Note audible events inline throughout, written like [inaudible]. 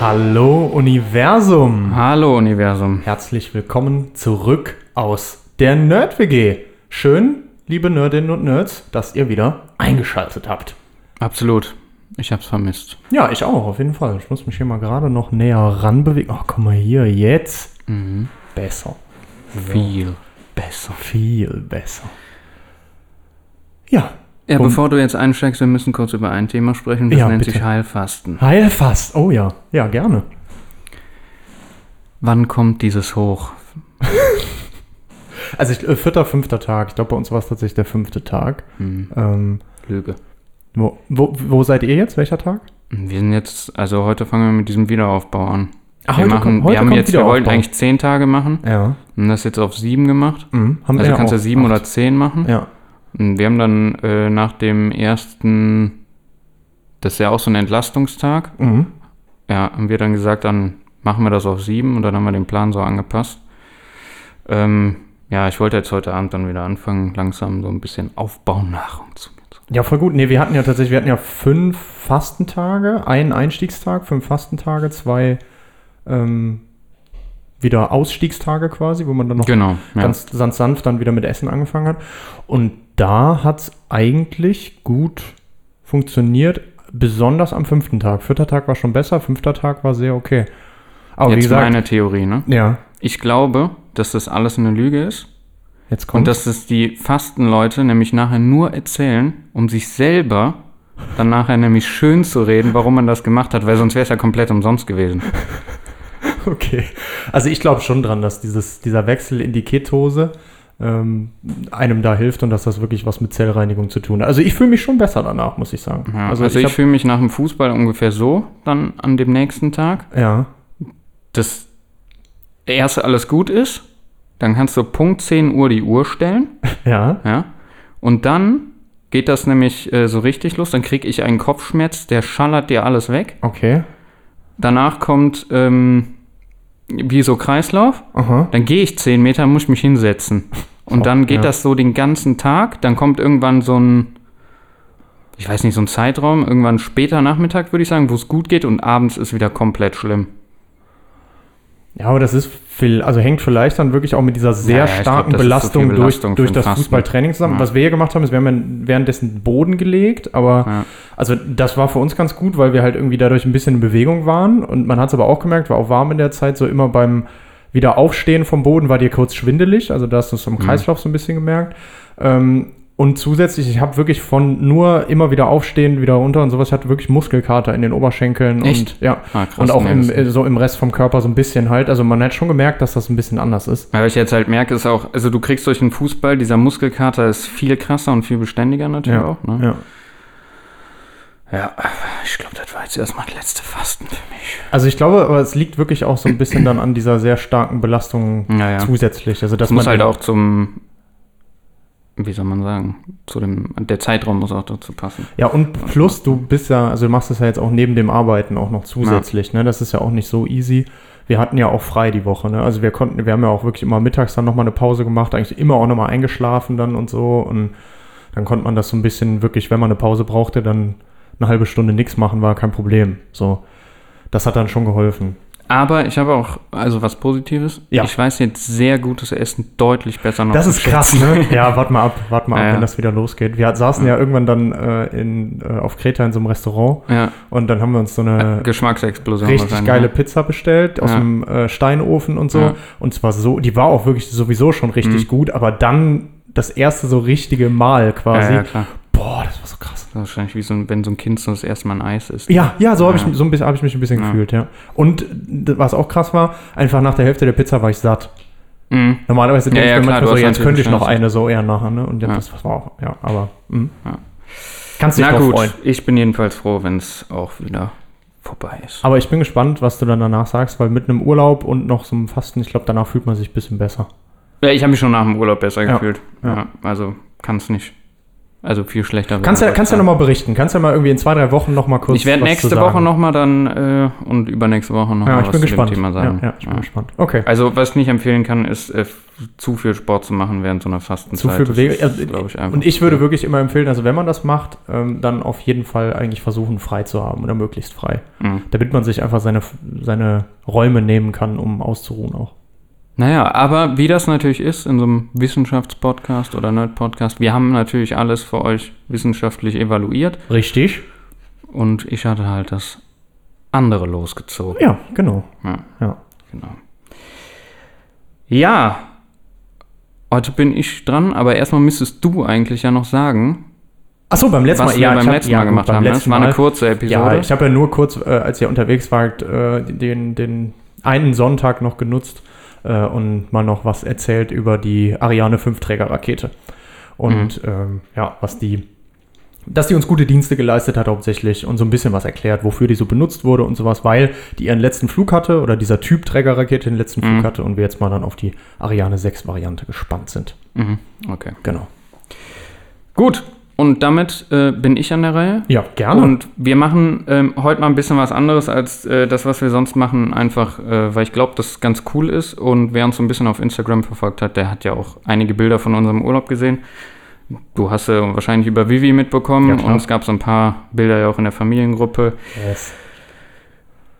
Hallo Universum! Hallo Universum. Herzlich willkommen zurück aus der Nerd-WG. Schön, liebe Nerdinnen und Nerds, dass ihr wieder eingeschaltet habt. Absolut. Ich hab's vermisst. Ja, ich auch, auf jeden Fall. Ich muss mich hier mal gerade noch näher ranbewegen. Ach, guck mal hier, jetzt. Besser. Viel besser. Viel besser. Ja. Ja, Um- bevor du jetzt einsteigst, wir müssen kurz über ein Thema sprechen. Das Ja, nennt bitte. sich Heilfasten. Heilfast. Oh ja. Ja, gerne. Wann kommt dieses hoch? [laughs] Also ich, äh, vierter, fünfter Tag. Ich glaube, bei uns war es tatsächlich der fünfte Tag. Hm, Ähm, Lüge. wo, wo, wo seid ihr jetzt? Welcher Tag? Wir sind jetzt, also heute fangen wir mit diesem Wiederaufbau an. Ah, wir heute machen, kommt- heute wir haben jetzt, wir wollten eigentlich zehn Tage machen Ja. und das jetzt auf sieben gemacht. Mhm. Haben Also du kannst ja sieben acht. oder zehn machen. Ja. Und wir haben dann äh, nach dem ersten, das ist ja auch so ein Entlastungstag, Mhm. ja, haben wir dann gesagt, dann machen wir das auf sieben und dann haben wir den Plan so angepasst. Ähm, ja, ich wollte jetzt heute Abend dann wieder anfangen, langsam so ein bisschen Aufbaunahrung zu mir zu. Ja, voll gut. Nee, wir hatten ja tatsächlich, wir hatten ja fünf Fastentage, einen Einstiegstag, fünf Fastentage, zwei ähm, wieder Ausstiegstage quasi, wo man dann noch Genau, ja. ganz sanft dann wieder mit Essen angefangen hat. Und da hat es eigentlich gut funktioniert, besonders am fünften Tag. Vierter Tag war schon besser, fünfter Tag war sehr okay. Aber wie jetzt gesagt, meine Theorie, ne? ja, Ich glaube, dass das alles eine Lüge ist jetzt kommt und dass es die Fastenleute nämlich nachher nur erzählen, um sich selber dann nachher nämlich schön zu reden, warum man das gemacht hat, weil sonst wäre es ja komplett umsonst gewesen. [laughs] Okay. Also ich glaube schon dran, dass dieses, dieser Wechsel in die Ketose ähm, einem da hilft und dass das wirklich was mit Zellreinigung zu tun hat. Also ich fühle mich schon besser danach, muss ich sagen. Ja, also, ich, hab- fühle mich nach dem Fußball ungefähr so dann an dem nächsten Tag, ja, dass erst alles gut ist, dann kannst du Punkt 10 Uhr die Uhr stellen, [laughs] ja, ja, und dann geht das nämlich äh, so richtig los, dann kriege ich einen Kopfschmerz, der schallert dir alles weg. okay. Danach kommt ähm, wie so Kreislauf, Aha. dann gehe ich 10 Meter, muss ich mich hinsetzen. Und Oh, dann geht ja. das so den ganzen Tag, dann kommt irgendwann so ein, ich weiß nicht, so ein Zeitraum, irgendwann später Nachmittag, würde ich sagen, wo es gut geht und abends ist wieder komplett schlimm. Ja, aber das ist viel, also hängt vielleicht dann wirklich auch mit dieser sehr Ja, ja, ich starken glaub, Belastung, viel Belastung durch, durch das Fasten. Fußballtraining zusammen. Ja. Was wir hier gemacht haben, ist, wir haben währenddessen Boden gelegt, aber Ja. also das war für uns ganz gut, weil wir halt irgendwie dadurch ein bisschen in Bewegung waren und man hat es aber auch gemerkt, war auch warm in der Zeit, so immer beim wieder Aufstehen vom Boden war dir kurz schwindelig, also da hast du es Mhm. im Kreislauf so ein bisschen gemerkt. Ähm, und zusätzlich, ich habe wirklich von nur immer wieder aufstehen, wieder runter und sowas, ich hatte wirklich Muskelkater in den Oberschenkeln Echt? und ja. Ah, krass, und auch im, so im Rest vom Körper so ein bisschen halt. Also man hat schon gemerkt, dass das ein bisschen anders ist. Ja, Was ich jetzt halt merke, ist auch, also du kriegst durch den Fußball, dieser Muskelkater ist viel krasser und viel beständiger natürlich auch. Ne? ja. Ja, ich glaube, das war jetzt erstmal das letzte Fasten für mich. Also ich glaube, aber es liegt wirklich auch so ein bisschen dann an dieser sehr starken Belastung Ja, ja. zusätzlich. Also dass Das muss halt auch zum, wie soll man sagen, zu dem, der Zeitraum muss auch dazu passen. Ja, und plus du bist ja, also du machst es ja jetzt auch neben dem Arbeiten auch noch zusätzlich, ne? Das ist ja auch nicht so easy. Wir hatten ja auch frei die Woche, ne? Also wir konnten, wir haben ja auch wirklich immer mittags dann nochmal eine Pause gemacht, eigentlich immer auch nochmal eingeschlafen dann und so. Und dann konnte man das so ein bisschen wirklich, wenn man eine Pause brauchte, dann eine halbe Stunde nichts machen, war kein Problem. So. Das hat dann schon geholfen. Aber ich habe auch, also was Positives, Ja. ich weiß jetzt sehr gutes Essen deutlich besser noch Das ist krass, ne? [laughs] Ja, warte mal ab, warte mal Ja, ab, ja. wenn das wieder losgeht. Wir saßen ja, irgendwann dann äh, in, äh, auf Kreta in so einem Restaurant Ja, und dann haben wir uns so eine [laughs] Geschmacksexplosion richtig wahrscheinlich, geile ne? Pizza bestellt aus Ja. dem äh, Steinofen und so. Ja. Und zwar so, die war auch wirklich sowieso schon richtig Mhm. gut, aber dann das erste so richtige Mal quasi. Ja, ja, klar. Boah, das war so krass. Das ist wahrscheinlich wie so, ein- wenn so ein Kind so das erste Mal ein Eis isst. Ja, ja, so habe Ja. ich, so ein bisschen- hab ich mich ein bisschen Ja. gefühlt, ja. Und was auch krass war, einfach nach der Hälfte der Pizza war ich satt. Mhm. Normalerweise denke ja, ich mir klar, manchmal so, jetzt könnte ich noch eine so eher nachher, ne? Und ja, Ja. das, war auch, ja, aber mh. Ja. kannst dich Na gut, freuen. ich bin jedenfalls froh, wenn es auch wieder vorbei ist. Aber ich bin gespannt, was du dann danach sagst, weil mit einem Urlaub und noch so einem Fasten, ich glaube, danach fühlt man sich ein bisschen besser. Ja, ich habe mich schon nach dem Urlaub besser Ja, gefühlt. ja. Ja, also kann es nicht. Also viel schlechter. Kannst ja, kannst ja nochmal berichten. Kannst ja mal irgendwie in zwei, drei Wochen nochmal kurz. Ich werde nächste. Woche nochmal dann äh, und übernächste Woche nochmal Ja, was bin zu gespannt. dem Thema sagen. Ja, ja, ich bin Ja. gespannt. Okay. Also was ich nicht empfehlen kann, ist äh, zu viel Sport zu machen während so einer Fastenzeit. Zu viel Bewegung. Also, und ich würde wirklich immer empfehlen, also wenn man das macht, ähm, dann auf jeden Fall eigentlich versuchen, frei zu haben oder möglichst frei. Mhm. Damit man sich einfach seine, seine Räume nehmen kann, um auszuruhen auch. Naja, aber wie das natürlich ist in so einem Wissenschaftspodcast oder Nerd-Podcast, wir haben natürlich alles für euch wissenschaftlich evaluiert Richtig? und ich hatte halt das andere losgezogen. Ja, genau. Ja, Ja. genau. Ja, heute bin ich dran, aber erstmal müsstest du eigentlich ja noch sagen, Achso, beim letzten was Mal, ja, beim hab- letzten ja, Mal gemacht beim haben. ne? Das letzten war eine kurze Episode. Ja, ich habe ja nur kurz, äh, als ihr unterwegs wart, äh, den, den einen Sonntag noch genutzt äh, und mal noch was erzählt über die Ariane 5 Trägerrakete. Und Mhm. ähm, ja, was die, dass die uns gute Dienste geleistet hat hauptsächlich und so ein bisschen was erklärt, wofür die so benutzt wurde und sowas, weil die ihren letzten Flug hatte oder dieser Typ Trägerrakete den letzten Flug Mhm. hatte und wir jetzt mal dann auf die Ariane 6 Variante gespannt sind. Mhm. Okay. Genau. Gut, und damit äh, bin ich an der Reihe. Ja, gerne. Und wir machen ähm, heute mal ein bisschen was anderes als äh, das, was wir sonst machen, einfach äh, weil ich glaube, das ganz cool ist. Und wer uns so ein bisschen auf Instagram verfolgt hat, der hat ja auch einige Bilder von unserem Urlaub gesehen. Du hast ja wahrscheinlich über Vivi mitbekommen Ja, und es gab so ein paar Bilder ja auch in der Familiengruppe. yes.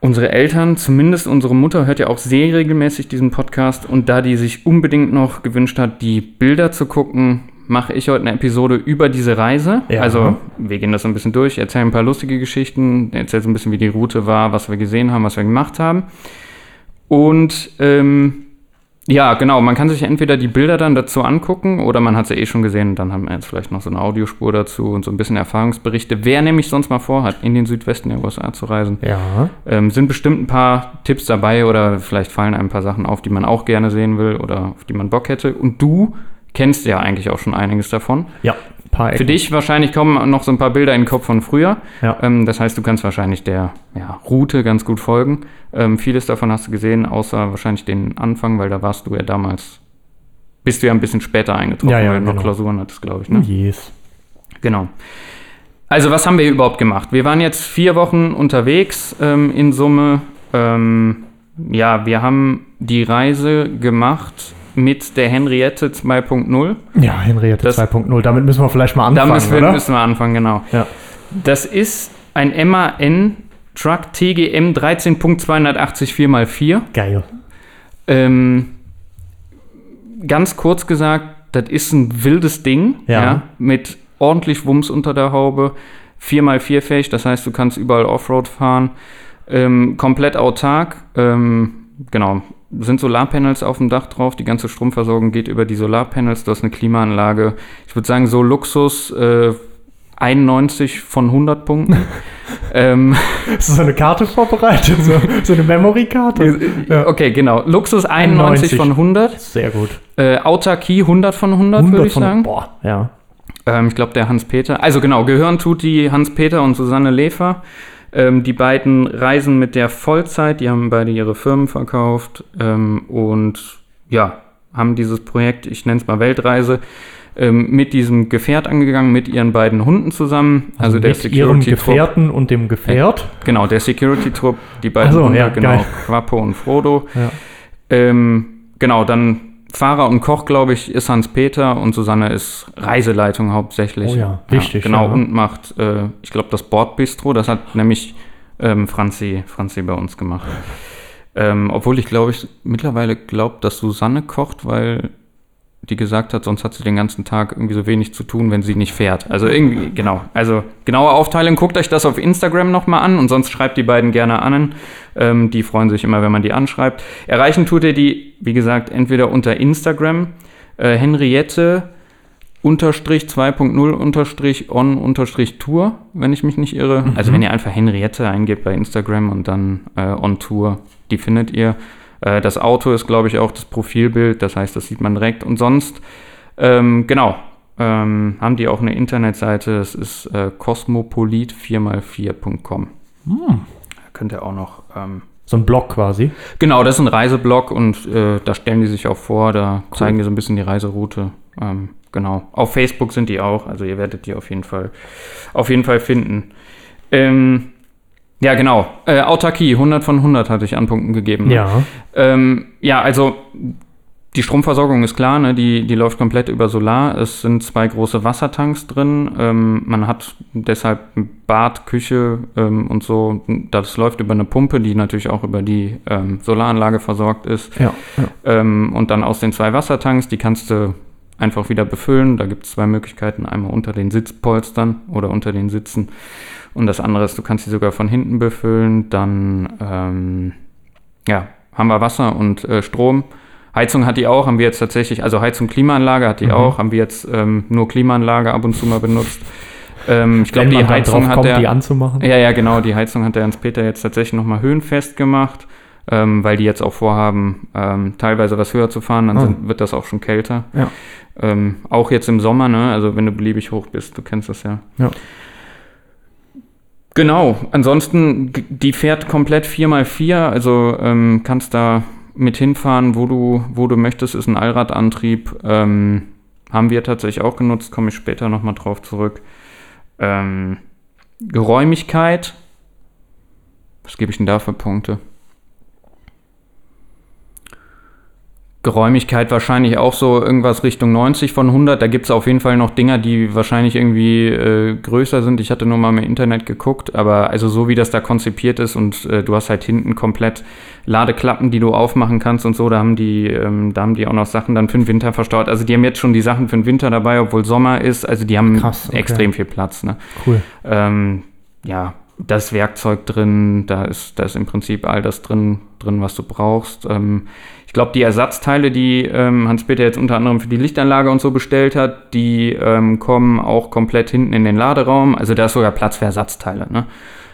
Unsere Eltern, zumindest unsere Mutter, hört ja auch sehr regelmäßig diesen Podcast und da die sich unbedingt noch gewünscht hat, die Bilder zu gucken, mache ich heute eine Episode über diese Reise. Ja. Also wir gehen das so ein bisschen durch, erzählen ein paar lustige Geschichten, erzählen so ein bisschen, wie die Route war, was wir gesehen haben, was wir gemacht haben. Und ähm, ja, genau, man kann sich entweder die Bilder dann dazu angucken oder man hat sie eh schon gesehen und dann haben wir jetzt vielleicht noch so eine Audiospur dazu und so ein bisschen Erfahrungsberichte. Wer nämlich sonst mal vorhat, in den Südwesten der USA zu reisen, Ja. ähm, sind bestimmt ein paar Tipps dabei oder vielleicht fallen ein paar Sachen auf, die man auch gerne sehen will oder auf die man Bock hätte. Und du kennst ja eigentlich auch schon einiges davon. Ja, ein paar Für Ecken. dich wahrscheinlich kommen noch so ein paar Bilder in den Kopf von früher. Ja. Ähm, das heißt, du kannst wahrscheinlich der ja, Route ganz gut folgen. Ähm, vieles davon hast du gesehen, außer wahrscheinlich den Anfang, weil da warst du ja damals, bist du ja ein bisschen später eingetroffen, Ja, ja, weil du noch genau. Klausuren hattest, glaube ich. Ne? Yes. Genau. Also, was haben wir überhaupt gemacht? Wir waren jetzt vier Wochen unterwegs ähm, in Summe. Ähm, ja, wir haben die Reise gemacht mit der Henriette 2.0. Ja, Henriette Das- 2.0. Damit müssen wir vielleicht mal anfangen, Da müssen wir, oder? müssen wir anfangen, genau. Ja. Das ist ein MAN Truck TGM 13.280 4x4. Geil. Ähm, ganz kurz gesagt, das ist ein wildes Ding, Ja. mit ordentlich Wumms unter der Haube, 4x4 fähig, das heißt, du kannst überall Offroad fahren, ähm, komplett autark, ähm, genau, sind Solarpanels auf dem Dach drauf, die ganze Stromversorgung geht über die Solarpanels, du hast eine Klimaanlage, ich würde sagen, so Luxus, äh, 91 von 100 Punkten. [laughs] ähm, Hast du so eine Karte vorbereitet? So, so eine Memory-Karte? Ja. Okay, genau. Luxus 91 von 100. Sehr gut. Äh, Autarkie 100 von 100, würde ich von, sagen. Boah, ja. Ähm, ich glaube, der Hans-Peter. Also genau, gehören tut die Hans-Peter und Susanne Lefer. Ähm, die beiden reisen mit der Vollzeit. Die haben beide ihre Firmen verkauft. Ähm, und ja, haben dieses Projekt, ich nenne es mal Weltreise, ähm, mit diesem Gefährt angegangen, mit ihren beiden Hunden zusammen. Also, der mit ihrem. Gefährten und dem Gefährt. Genau, der Security-Trupp, die beiden Ach so, Hunde, ja, genau, geil. Quappo und Frodo. Ja. Ähm, genau, dann Fahrer und Koch, glaube ich, ist Hans-Peter und Susanne ist Reiseleitung hauptsächlich. Oh ja, wichtig, genau, ja. und macht, äh, ich glaube, das Bordbistro, das hat nämlich ähm, Franzi, Franzi bei uns gemacht. Ähm, obwohl ich, glaube ich, mittlerweile glaube, dass Susanne kocht, weil die gesagt hat, sonst hat sie den ganzen Tag irgendwie so wenig zu tun, wenn sie nicht fährt. Also irgendwie, genau. Also genaue Aufteilung, guckt euch das auf Instagram nochmal an und sonst schreibt die beiden gerne an. Ähm, die freuen sich immer, wenn man die anschreibt. Erreichen tut ihr die, wie gesagt, entweder unter Instagram, äh, Henriette unterstrich 2.0 unterstrich on unterstrich Tour, wenn ich mich nicht irre. Also wenn ihr einfach Henriette eingebt bei Instagram und dann äh, on Tour, die findet ihr. Äh, das Auto ist, glaube ich, auch das Profilbild, das heißt, das sieht man direkt. Und sonst, ähm, genau, ähm, haben die auch eine Internetseite, das ist äh, cosmopolit4x4.com. könnt ihr auch noch. Ähm, So ein Block quasi. genau, das ist ein Reiseblock und äh, da stellen die sich auch vor, da zeigen die so ein bisschen die Reiseroute. Ähm, genau. Auf Facebook sind die auch, also ihr werdet die auf jeden Fall, auf jeden Fall finden. Ähm, ja, genau. Äh, Autarkie, 100 von 100 hatte ich an Punkten gegeben. ne? Ja. Ähm, ja, also die Stromversorgung ist klar, ne? die, die läuft komplett über Solar. Es sind zwei große Wassertanks drin. Ähm, man hat deshalb Bad, Küche ähm, und so. Das läuft über eine Pumpe, die natürlich auch über die ähm, Solaranlage versorgt ist. Ja. ja. Ähm, und dann aus den zwei Wassertanks, die kannst du einfach wieder befüllen. Da gibt es zwei Möglichkeiten. Einmal unter den Sitzpolstern oder unter den Sitzen. Und das andere ist, du kannst sie sogar von hinten befüllen. Dann ähm, ja, haben wir Wasser und äh, Strom. Heizung hat die auch, haben wir jetzt tatsächlich, also Heizung, Klimaanlage hat die Mhm. auch, haben wir jetzt ähm, nur Klimaanlage ab und zu mal benutzt. Ähm, ich glaube, die Heizung hat kommt, der. die anzumachen. Ja, ja, genau. Die Heizung hat der Hans-Peter jetzt tatsächlich nochmal höhenfest gemacht, ähm, weil die jetzt auch vorhaben, ähm, teilweise was höher zu fahren, dann Ah. sind, wird das auch schon kälter. Ja. Ähm, auch jetzt im Sommer, ne? Also wenn du beliebig hoch bist, du kennst das ja. Ja. Genau, ansonsten, die fährt komplett 4x4, also ähm, kannst da mit hinfahren, wo du, wo du möchtest, ist ein Allradantrieb. Ähm, haben wir tatsächlich auch genutzt, komme ich später nochmal drauf zurück. Ähm, Geräumigkeit, was gebe ich denn da für Punkte? Geräumigkeit wahrscheinlich auch so irgendwas Richtung 90 von 100. Da gibt es auf jeden Fall noch Dinger, die wahrscheinlich irgendwie äh, größer sind. Ich hatte nur mal im Internet geguckt, aber also so wie das da konzipiert ist und äh, du hast halt hinten komplett Ladeklappen, die du aufmachen kannst und so, da haben die, ähm, da haben die auch noch Sachen dann für den Winter verstaut. Also die haben jetzt schon die Sachen für den Winter dabei, obwohl Sommer ist. Also die haben Krass, okay. extrem viel Platz. Ne? Cool. Ähm, ja, das Werkzeug drin, da ist, da ist im Prinzip all das drin, drin was du brauchst. Ähm, ich glaube, die Ersatzteile, die ähm, Hans-Peter jetzt unter anderem für die Lichtanlage und so bestellt hat, die ähm, kommen auch komplett hinten in den Laderaum. Also da ist sogar Platz für Ersatzteile. Ne?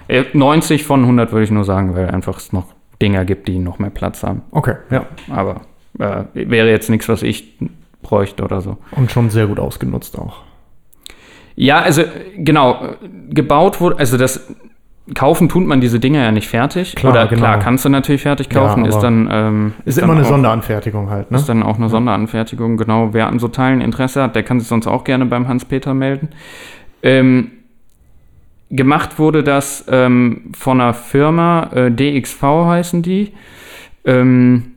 Äh, 90 von 100 würde ich nur sagen, weil einfach es noch Dinger gibt, die noch mehr Platz haben. Okay, ja. Aber äh, wäre jetzt nichts, was ich bräuchte oder so. Und schon sehr gut ausgenutzt auch. Ja, also genau, äh, gebaut wurde, also das kaufen tut man diese Dinger ja nicht fertig. Klar, Oder genau. klar, kannst du natürlich fertig Ja, kaufen, ist aber dann ähm, Ist dann immer eine auch, Sonderanfertigung halt, ne? Ist dann auch eine Sonderanfertigung, genau. Wer an so Teilen Interesse hat, der kann sich sonst auch gerne beim Hans-Peter melden. Ähm, gemacht wurde das ähm, von einer Firma, äh, DXV heißen die. Ähm,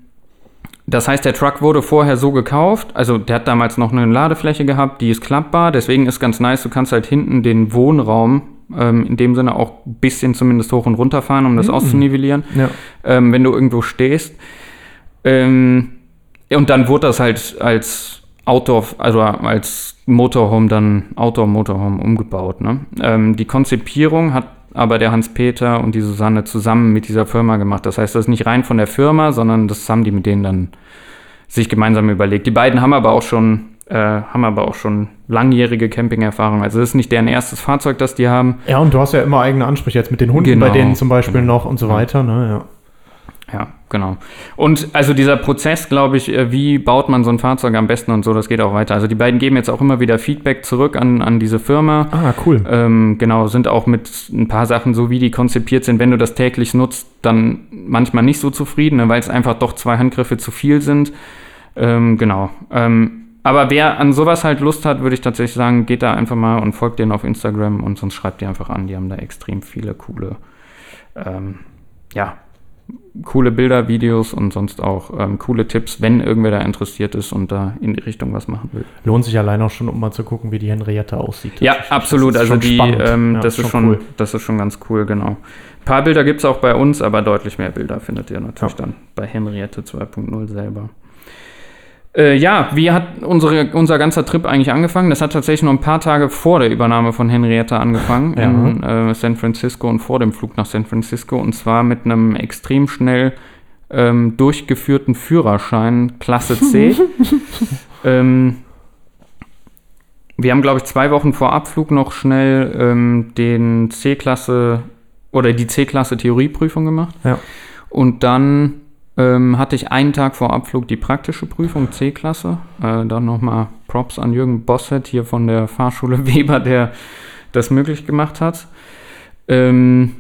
das heißt, der Truck wurde vorher so gekauft, also der hat damals noch eine Ladefläche gehabt, die ist klappbar, deswegen ist ganz nice, du kannst halt hinten den Wohnraum ähm, in dem Sinne auch ein bisschen zumindest hoch und runter fahren, um das auszunivellieren Ja. ähm, wenn du irgendwo stehst. Ähm, und dann wurde das halt als Outdoor, also als Motorhome dann Outdoor-Motorhome umgebaut. Ne? Ähm, die Konzipierung hat aber der Hans-Peter und die Susanne zusammen mit dieser Firma gemacht. Das heißt, das ist nicht rein von der Firma, sondern das haben die mit denen dann sich gemeinsam überlegt. Die beiden haben aber auch schon, äh, haben aber auch schon langjährige Camping-Erfahrung. Also das ist nicht deren erstes Fahrzeug, das die haben. Ja, und du hast ja immer eigene Ansprüche jetzt mit den Hunden Genau, bei denen zum Beispiel genau. noch und so weiter, ne? Ja. Ja, genau. Und also dieser Prozess, glaube ich, äh, wie baut man so ein Fahrzeug am besten und so, das geht auch weiter. Also die beiden geben jetzt auch immer wieder Feedback zurück an, an diese Firma. Ah, cool. Ähm, genau, sind auch mit ein paar Sachen, so wie die konzipiert sind, wenn du das täglich nutzt, dann manchmal nicht so zufrieden, ne, weil es einfach doch zwei Handgriffe zu viel sind. Ähm, genau. Ähm, aber wer an sowas halt Lust hat, würde ich tatsächlich sagen, geht da einfach mal und folgt denen auf Instagram und sonst schreibt die einfach an. Die haben da extrem viele coole, ähm, ja, coole Bilder, Videos und sonst auch ähm, coole Tipps, wenn irgendwer da interessiert ist und da in die Richtung was machen will. Lohnt sich allein auch schon, um mal zu gucken, wie die Henriette aussieht. Ja, absolut. Das ist Also schon die, ähm, Ja, das, ist schon, cool. das ist schon ganz cool, genau. Ein paar Bilder gibt es auch bei uns, aber deutlich mehr Bilder findet ihr natürlich Ja. dann bei Henriette 2.0 selber. Äh, ja, wie hat unsere, unser ganzer Trip eigentlich angefangen? Das hat tatsächlich noch ein paar Tage vor der Übernahme von Henriette angefangen Ja. in äh, San Francisco und vor dem Flug nach San Francisco und zwar mit einem extrem schnell ähm, durchgeführten Führerschein Klasse C. [laughs] ähm, wir haben, glaube ich, zwei Wochen vor Abflug noch schnell ähm, den C-Klasse oder die C-Klasse Theorieprüfung gemacht. Ja. Und dann ähm, hatte ich einen Tag vor Abflug die praktische Prüfung C-Klasse. Äh, dann nochmal Props an Jürgen Bossett hier von der Fahrschule [laughs] Weber, der das möglich gemacht hat. Ähm,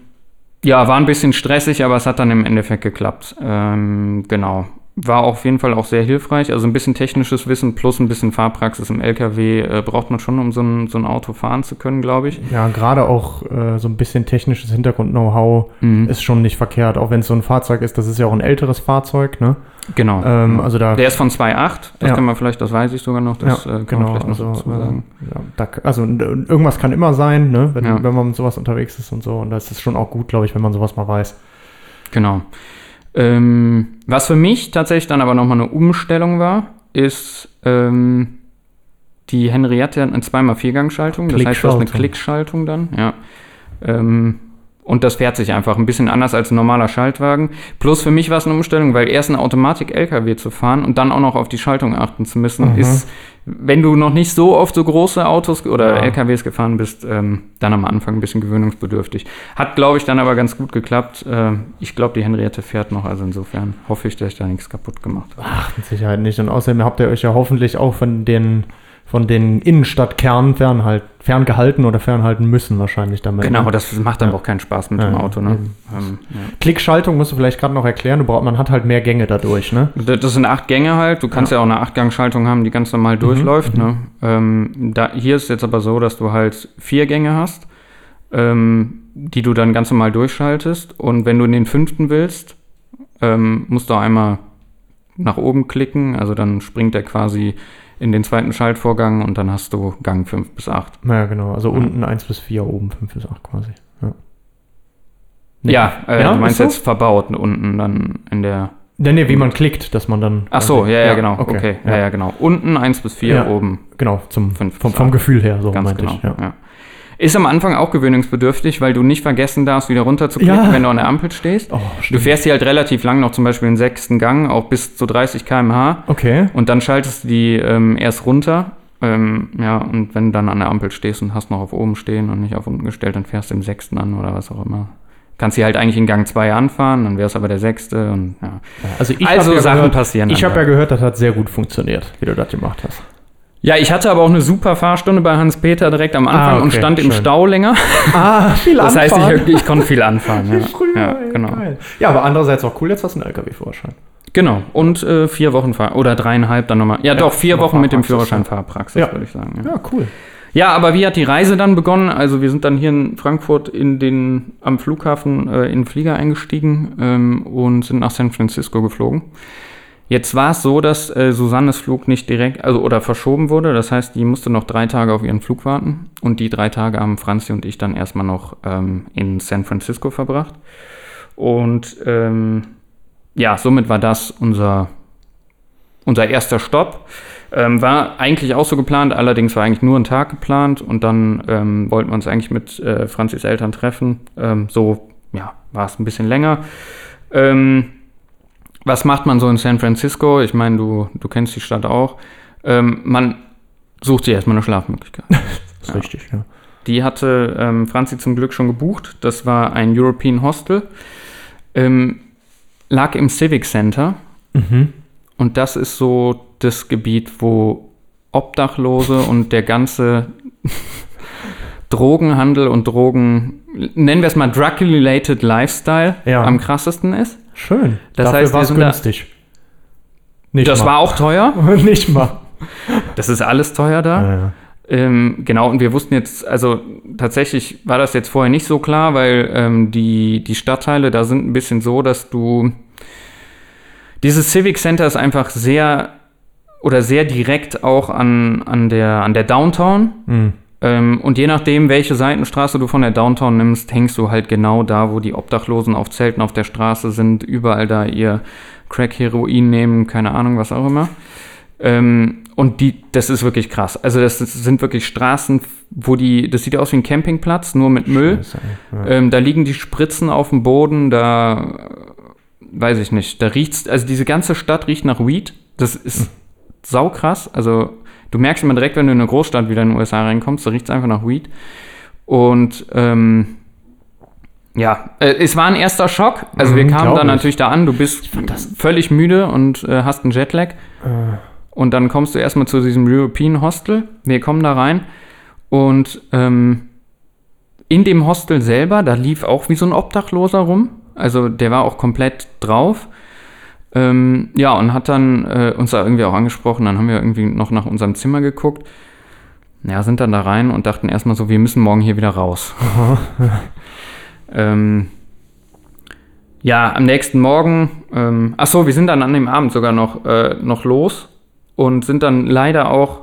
Ja, war ein bisschen stressig, aber es hat dann im Endeffekt geklappt. Ähm, genau. War auf jeden Fall auch sehr hilfreich. Also ein bisschen technisches Wissen plus ein bisschen Fahrpraxis im LKW äh, braucht man schon, um so ein, so ein Auto fahren zu können, glaube ich. Ja, gerade auch äh, so ein bisschen technisches Hintergrund-Know-how Mhm. ist schon nicht verkehrt. Auch wenn es so ein Fahrzeug ist, das ist ja auch ein älteres Fahrzeug, ne? Genau. Ähm, also da Der ist von 2.8, das Ja. kann man vielleicht, das weiß ich sogar noch, das ja, äh, kann genau, man vielleicht noch also, dazu äh, sagen. ja, da, also irgendwas kann immer sein, ne, wenn, wenn man mit sowas unterwegs ist und so. Und das ist schon auch gut, glaube ich, wenn man sowas mal weiß. Genau. Ähm, was für mich tatsächlich dann aber nochmal eine Umstellung war, ist ähm, die Henriette hat eine 2x4-Gang-Schaltung. Das heißt, du hast eine Klickschaltung. Dann, ja. Ähm, und das fährt sich einfach ein bisschen anders als ein normaler Schaltwagen. Plus für mich war es eine Umstellung, weil erst eine Automatik-LKW zu fahren und dann auch noch auf die Schaltung achten zu müssen, Mhm. ist, wenn du noch nicht so oft so große Autos oder Ja. LKWs gefahren bist, ähm, dann am Anfang ein bisschen gewöhnungsbedürftig. Hat, glaube ich, dann aber ganz gut geklappt. Äh, ich glaube, die Henriette fährt noch, also insofern hoffe ich, dass ich da nichts kaputt gemacht habe. Ach, mit Sicherheit nicht. Und außerdem habt ihr euch ja hoffentlich auch von den, von den Innenstadtkernen fernhalt, ferngehalten oder fernhalten müssen wahrscheinlich damit. Genau, ne? das macht dann Ja. auch keinen Spaß mit Ja, dem Auto. Ne? Ähm. Klickschaltung musst du vielleicht gerade noch erklären. Du braucht, man hat halt mehr Gänge dadurch, ne? Das sind acht Gänge halt. Du kannst ja, auch eine Achtgang-Schaltung haben, die ganz Mhm, normal durchläuft. Ne? Ähm, da, hier ist jetzt aber so, dass du halt vier Gänge hast, ähm, die du dann ganz normal durchschaltest. Und wenn du in den fünften willst, ähm, musst du einmal nach oben klicken. Also dann springt er quasi in den zweiten Schaltvorgang und dann hast du Gang 5 bis 8. Ja, genau. Also Ja. unten 1 bis 4, oben 5 bis 8 quasi. Ja, Ja, äh, Ja, du meinst so? jetzt verbaut unten dann in der. Nee, nee, wie man klickt, dass man dann. Ach so, ja, ja, genau. Okay, ja. ja, ja, genau. Unten 1 bis 4, Ja. oben Genau, zum, Fünf vom, bis vom. Gefühl her, so Ganz meinte genau. ich. Ja. Ist am Anfang auch gewöhnungsbedürftig, weil du nicht vergessen darfst, wieder runter zu klicken, Ja. wenn du an der Ampel stehst. Oh, Du fährst hier halt relativ lang noch, zum Beispiel den sechsten Gang, auch bis zu 30 km/h. Okay. Und dann schaltest du die ähm, erst runter. Ähm, ja, und wenn du dann an der Ampel stehst und hast noch auf oben stehen und nicht auf unten gestellt, dann fährst du im sechsten an oder was auch immer. Kannst sie halt eigentlich in Gang 2 anfahren, dann wäre es aber der sechste und ja. Also, ich Also ja Sachen gehört, passieren Ich habe ja gehört, das hat sehr gut funktioniert, wie du das gemacht hast. Ja, ich hatte aber auch eine super Fahrstunde bei Hans-Peter direkt am Anfang Ah, und okay, stand im schön. Stau länger. Ah, viel [laughs] Das heißt, ich, ich konnte viel anfahren. Ja, ja genau. Geil. Ja, aber andererseits auch cool, jetzt hast du einen LKW-Führerschein. Genau. Und äh, vier Wochen Fahr oder dreieinhalb dann nochmal. Ja, doch, vier Wochen mit dem Führerschein ja. Fahrpraxis, Ja. würde ich sagen. Ja. Ja, cool. ja, aber wie hat die Reise dann begonnen? Also wir sind dann hier in Frankfurt in den, am Flughafen äh, in den Flieger eingestiegen ähm, und sind nach San Francisco geflogen. Jetzt war es so, dass äh, Susannes Flug nicht direkt, also oder verschoben wurde. Das heißt, die musste noch drei Tage auf ihren Flug warten. Und die drei Tage haben Franzi und ich dann erstmal noch ähm, in San Francisco verbracht. Und ähm, ja, somit war das unser, unser erster Stopp. Ähm, war eigentlich auch so geplant, allerdings war eigentlich nur ein Tag geplant und dann ähm, wollten wir uns eigentlich mit äh, Franzis Eltern treffen. Ähm, so, ja, war es ein bisschen länger. Ähm, was macht man so in San Francisco? Ich meine, du, du kennst die Stadt auch. Ähm, man sucht sich erstmal eine Schlafmöglichkeit. [laughs] Das ist Ja. richtig, ja. Die hatte ähm, Franzi zum Glück schon gebucht. Das war ein European Hostel. Ähm, lag im Civic Center. Mhm. Und das ist so das Gebiet, wo Obdachlose und der ganze Drogenhandel und Drogen, nennen wir es mal Drug-related Lifestyle, Ja. am krassesten ist. Schön. Das Dafür heißt, war es da- günstig. Nicht das mal. war auch teuer. [laughs] nicht mal. Das ist alles teuer da. Ja, ja. Ähm, genau, und wir wussten jetzt, also tatsächlich war das jetzt vorher nicht so klar, weil ähm, die, die Stadtteile da sind ein bisschen so, dass du. Dieses Civic Center ist einfach sehr oder sehr direkt auch an, an, der, an der Downtown. Hm. Ähm, und je nachdem, welche Seitenstraße du von der Downtown nimmst, hängst du halt genau da, wo die Obdachlosen auf Zelten auf der Straße sind, überall da ihr Crack, Heroin nehmen, keine Ahnung, was auch immer. Ähm, und die, das ist wirklich krass. Also das ist- sind wirklich Straßen, wo die, das sieht aus wie ein Campingplatz, nur mit Müll. Scheiße. Ja. Ähm, da liegen die Spritzen auf dem Boden, da weiß ich nicht, da riecht's, also diese ganze Stadt riecht nach Weed. Das ist saukrass. Also du merkst immer direkt, wenn du in eine Großstadt wieder in den USA reinkommst, da riecht's einfach nach Weed. Und ähm, ja, äh, es war ein erster Schock. Also wir Mhm, kamen glaub dann ich. natürlich da an, du bist völlig müde und äh, hast einen Jetlag. Äh, Und dann kommst du erstmal zu diesem European Hostel. Wir kommen da rein und ähm, in dem Hostel selber, da lief auch wie so ein Obdachloser rum. Also der war auch komplett drauf. Ähm, ja, und hat dann äh, uns da irgendwie auch angesprochen. Dann haben wir irgendwie noch nach unserem Zimmer geguckt. Ja, sind dann da rein und dachten erstmal so, wir müssen morgen hier wieder raus. [laughs] ähm, ja, am nächsten Morgen, ähm, ach so, wir sind dann an dem Abend sogar noch, äh, noch los und sind dann leider auch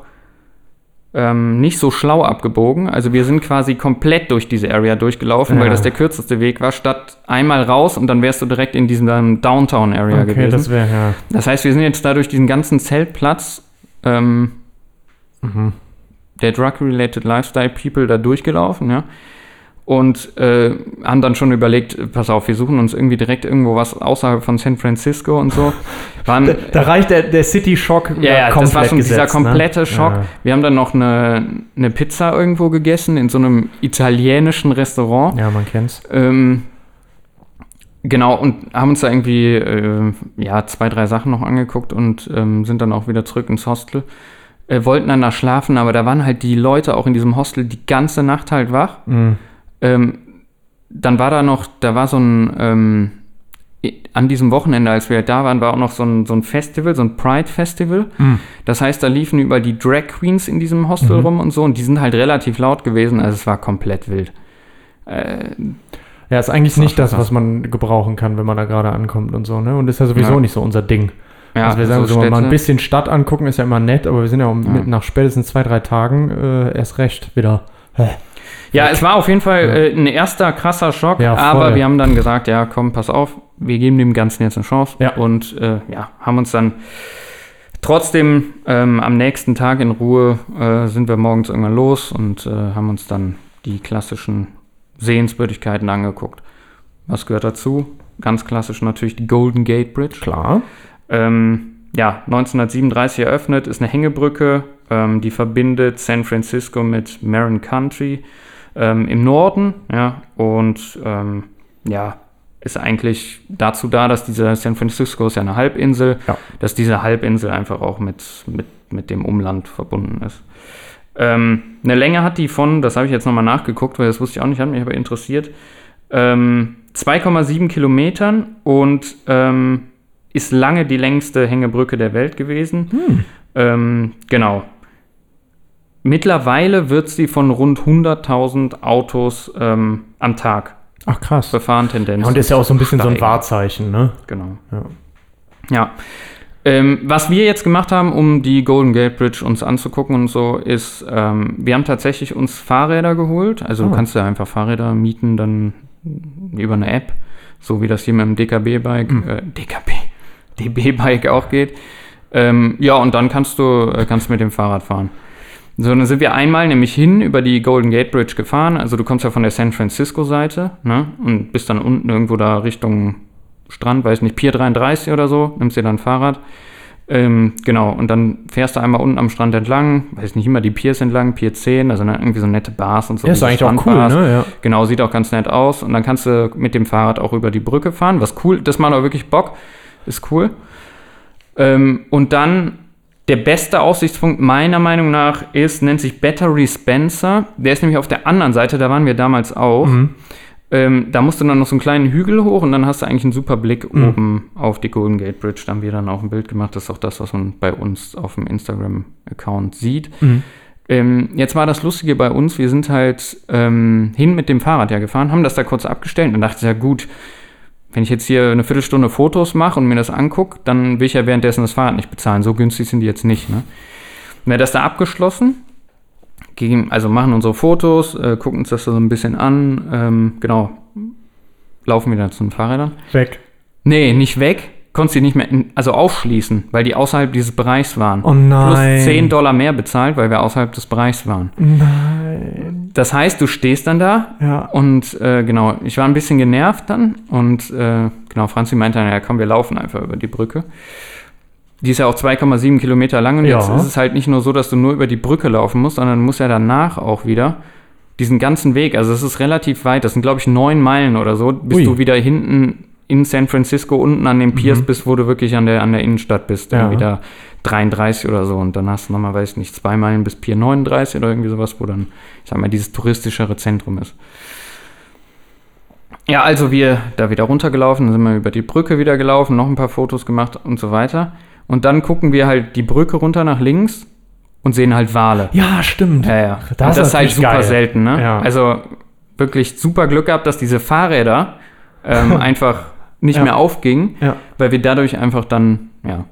ähm, nicht so schlau abgebogen. Also wir sind quasi komplett durch diese Area durchgelaufen, Ja. weil das der kürzeste Weg war, statt einmal raus und dann wärst du direkt in diesem Downtown-Area Okay, gewesen. das wäre ja. Das heißt, wir sind jetzt da durch diesen ganzen Zeltplatz ähm, Mhm. der Drug-Related Lifestyle People da durchgelaufen, ja. Und äh, haben dann schon überlegt, pass auf, wir suchen uns irgendwie direkt irgendwo was außerhalb von San Francisco und so. [laughs] Waren, Da, da reicht der, der City-Schock ja, ja, das war schon dieser gesetzt, ne? komplette Schock. Ja. Wir haben dann noch eine, eine Pizza irgendwo gegessen in so einem italienischen Restaurant. ja, man kennt's. Ähm, genau, und haben uns da irgendwie äh, ja, zwei, drei Sachen noch angeguckt und ähm, sind dann auch wieder zurück ins Hostel. Äh, wollten dann da schlafen, aber da waren halt die Leute auch in diesem Hostel die ganze Nacht halt wach. Mhm. Ähm, dann war da noch, da war so ein, ähm, an diesem Wochenende, als wir da waren, war auch noch so ein, so ein Festival, so ein Pride-Festival. Mhm. Das heißt, da liefen über die Drag Queens in diesem Hostel Mhm. rum und so und die sind halt relativ laut gewesen, also es war komplett wild. Äh, Ja, ist eigentlich nicht das, was man gebrauchen kann, wenn man da gerade ankommt und so, ne? Und ist ja sowieso Ja. nicht so unser Ding. ja, also wir sagen so so, mal ein bisschen Stadt angucken ist ja immer nett, aber wir sind ja, auch Ja. Nach spätestens zwei, drei Tagen äh, erst recht wieder. Ja, es war auf jeden Fall äh, ein erster krasser Schock, Ja, aber wir haben dann gesagt, ja, komm, pass auf, wir geben dem Ganzen jetzt eine Chance Ja. und äh, ja, haben uns dann trotzdem ähm, am nächsten Tag in Ruhe äh, sind wir morgens irgendwann los und äh, haben uns dann die klassischen Sehenswürdigkeiten angeguckt. Was gehört dazu? Ganz klassisch natürlich die Golden Gate Bridge. Klar. Ähm, ja, 1937 eröffnet, ist eine Hängebrücke, ähm, die verbindet San Francisco mit Marin Country ähm, im Norden, ja, und ähm, ja, ist eigentlich dazu da, dass diese San Francisco ist ja eine Halbinsel, Ja. dass diese Halbinsel einfach auch mit, mit, mit dem Umland verbunden ist. Ähm, eine Länge hat die von, das habe ich jetzt nochmal nachgeguckt, weil das wusste ich auch nicht, hat mich aber interessiert, ähm, 2,7 Kilometern und ähm, ist lange die längste Hängebrücke der Welt gewesen. Ähm, genau. Mittlerweile wird sie von rund 100.000 Autos ähm, am Tag Ach krass. befahren, Tendenz. Ja, und ist ja auch so ein bisschen so ein steigen. Wahrzeichen, ne? Genau. Ja. Ja. Ähm, was wir jetzt gemacht haben, um die Golden Gate Bridge uns anzugucken und so, ist, ähm, wir haben tatsächlich uns Fahrräder geholt. Also du Ah. kannst ja einfach Fahrräder mieten, dann über eine App, so wie das hier mit dem DKB-Bike, Mhm. äh, DKB, DB-Bike auch geht. Ähm, ja, und dann kannst du äh, kannst mit dem Fahrrad fahren. So, dann sind wir einmal nämlich hin über die Golden Gate Bridge gefahren. Also du kommst ja von der San Francisco-Seite, ne? Und bist dann unten irgendwo da Richtung Strand, weiß nicht, Pier 33 oder so, nimmst dir dann ein Fahrrad. Ähm, genau, und dann fährst du einmal unten am Strand entlang, weiß nicht immer die Piers entlang, Pier 10, also irgendwie so nette Bars und so. Ja, ist eigentlich auch cool, ne? Ja. Genau, sieht auch ganz nett aus. Und dann kannst du mit dem Fahrrad auch über die Brücke fahren, was cool, das macht auch wirklich Bock, ist cool. Ähm, und dann der beste Aussichtspunkt meiner Meinung nach ist, nennt sich Battery Spencer. Der ist nämlich auf der anderen Seite, da waren wir damals auch. Mhm. Ähm, da musst du dann noch so einen kleinen Hügel hoch und dann hast du eigentlich einen super Blick Mhm. oben auf die Golden Gate Bridge. Da haben wir dann auch ein Bild gemacht. Das ist auch das, was man bei uns auf dem Instagram-Account sieht. Mhm. Ähm, jetzt war das Lustige bei uns, wir sind halt ähm, hin mit dem Fahrrad ja gefahren, haben das da kurz abgestellt und dachte, ja gut, wenn ich jetzt hier eine Viertelstunde Fotos mache und mir das angucke, dann will ich ja währenddessen das Fahrrad nicht bezahlen. So günstig sind die jetzt nicht. Ne? Wir haben das da abgeschlossen, gehen, also machen unsere Fotos, äh, gucken uns das so ein bisschen an, ähm, genau, laufen wieder zu den Fahrrädern. Weg. Nee, nicht weg, konntest die nicht mehr, in, also aufschließen, weil die außerhalb dieses Bereichs waren. Oh nein. Plus 10 Dollar mehr bezahlt, weil wir außerhalb des Bereichs waren. Nein. Das heißt, du stehst dann da Ja. und äh, genau, ich war ein bisschen genervt dann und äh, genau, Franzi meinte dann, ja komm, wir laufen einfach über die Brücke. Die ist ja auch 2,7 Kilometer lang und Ja. jetzt ist es halt nicht nur so, dass du nur über die Brücke laufen musst, sondern du musst ja danach auch wieder diesen ganzen Weg, also es ist relativ weit, das sind glaube ich neun Meilen oder so, bis Ui. du wieder hinten in San Francisco unten an den Piers bist, wo du wirklich an der, an der Innenstadt bist. Mhm. Ja. Irgendwie da 33 oder so. Und dann hast du nochmal, weiß ich nicht, zwei Meilen bis Pier 39 oder irgendwie sowas, wo dann, ich sag mal, dieses touristischere Zentrum ist. Ja, also wir da wieder runtergelaufen, dann sind wir über die Brücke wieder gelaufen, noch ein paar Fotos gemacht und so weiter. Und dann gucken wir halt die Brücke runter nach links und sehen halt Wale. Ja, stimmt. Ja, ja. Das das ist halt super geil. selten, ne? Ja. Also wirklich super Glück gehabt, dass diese Fahrräder ähm, [laughs] einfach nicht Ja. mehr aufgingen, Ja. weil wir dadurch einfach dann, ja.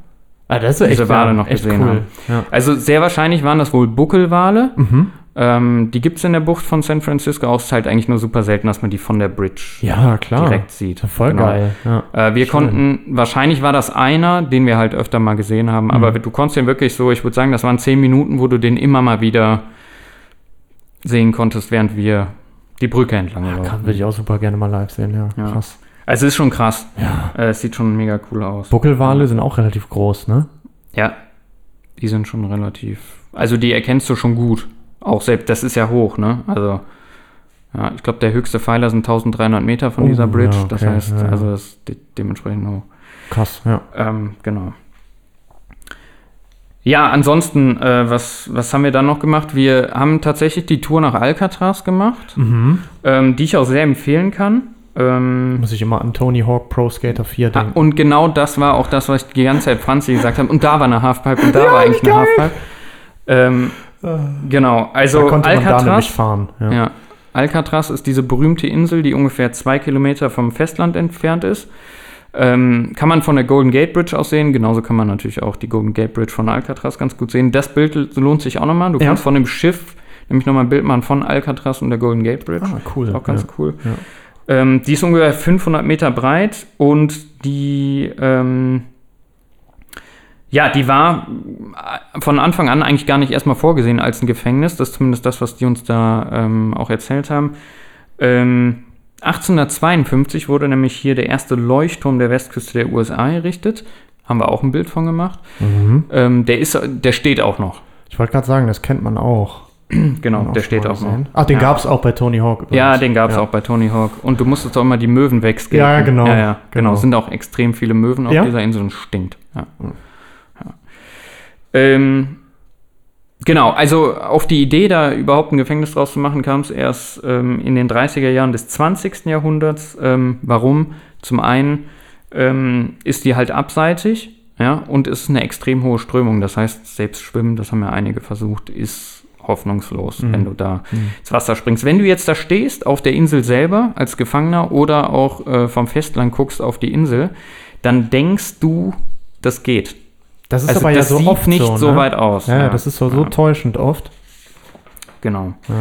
Ah, das ist Diese Wale ja, noch gesehen cool. haben. Ja. Also sehr wahrscheinlich waren das wohl Buckelwale. Mhm. Ähm, die gibt es in der Bucht von San Francisco auch. Es ist halt eigentlich nur super selten, dass man die von der Bridge ja, klar. direkt sieht. Voll Genau. geil. Ja. Äh, wir Schön. konnten, wahrscheinlich war das einer, den wir halt öfter mal gesehen haben, aber Mhm. du konntest den wirklich so, ich würde sagen, das waren zehn Minuten, wo du den immer mal wieder sehen konntest, während wir die Brücke entlang Kann, laufen. würde ich auch super gerne mal live sehen, ja. Ja. Krass. Also es ist schon krass. Ja. Äh, es sieht schon mega cool aus. Buckelwale sind auch relativ groß, ne? Ja, die sind schon relativ. Also die erkennst du schon gut. Auch selbst, das ist ja hoch, ne? Also, ja, ich glaube, der höchste Pfeiler sind 1300 Meter von Oh, dieser Bridge. ja, Das okay, heißt, ja, ja. also das ist de dementsprechend hoch. Krass, ja. Ähm, genau. Ja, ansonsten, äh, was, was haben wir dann noch gemacht? Wir haben tatsächlich die Tour nach Alcatraz gemacht, Mhm. ähm, die ich auch sehr empfehlen kann. Ähm, Muss ich immer an Tony Hawk Pro Skater 4 Ah, denken. und genau das war auch das, was ich die ganze Zeit Franzi gesagt habe. Und da war eine Halfpipe und da war eigentlich eine Halfpipe. Ähm, genau, also da konnte man da nämlich Alcatraz. fahren. Ja. Ja, Alcatraz ist diese berühmte Insel, die ungefähr zwei Kilometer vom Festland entfernt ist. Ähm, kann man von der Golden Gate Bridge aus sehen. Genauso kann man natürlich auch die Golden Gate Bridge von Alcatraz ganz gut sehen. Das Bild lohnt sich auch nochmal. Du Ja. kannst von dem Schiff nämlich nochmal ein Bild machen von Alcatraz und der Golden Gate Bridge. Ah, cool. Auch ganz ja. cool. Ähm, die ist ungefähr 500 Meter breit und die, ähm, ja, die war äh, von Anfang an eigentlich gar nicht erstmal vorgesehen als ein Gefängnis. Das ist zumindest das, was die uns da ähm, auch erzählt haben. Ähm, 1852 wurde nämlich hier der erste Leuchtturm der Westküste der USA errichtet. Haben wir auch ein Bild von gemacht. Mhm. Ähm, der, ist, der steht auch noch. Ich wollte gerade sagen, das kennt man auch. [clears throat] Genau, der steht auch noch. Ach, den Ja. gab es auch bei Tony Hawk. übrigens. Ja, den gab es Ja. auch bei Tony Hawk. Und du musstest auch immer die Möwen wegskaten. Ja, genau. Ja, ja, genau. Genau. Es sind auch extrem viele Möwen auf Ja? dieser Insel und stinkt. Ja. Ja. Ähm, genau, also auf die Idee, da überhaupt ein Gefängnis draus zu machen, kam es erst ähm, in den 30er Jahren des 20. Jahrhunderts. Ähm, warum? Zum einen ähm, ist die halt abseitig, ja, und es ist eine extrem hohe Strömung. Das heißt, selbst schwimmen, das haben ja einige versucht, ist hoffnungslos, Mhm. wenn du da ins Wasser springst. Wenn du jetzt da stehst, auf der Insel selber als Gefangener oder auch äh, vom Festland guckst auf die Insel, dann denkst du, das geht. Das ist Also aber ja das so sieht oft nicht so, so ne? weit aus. Ja, ja, das ist so, so ja, täuschend oft. Genau. Ja.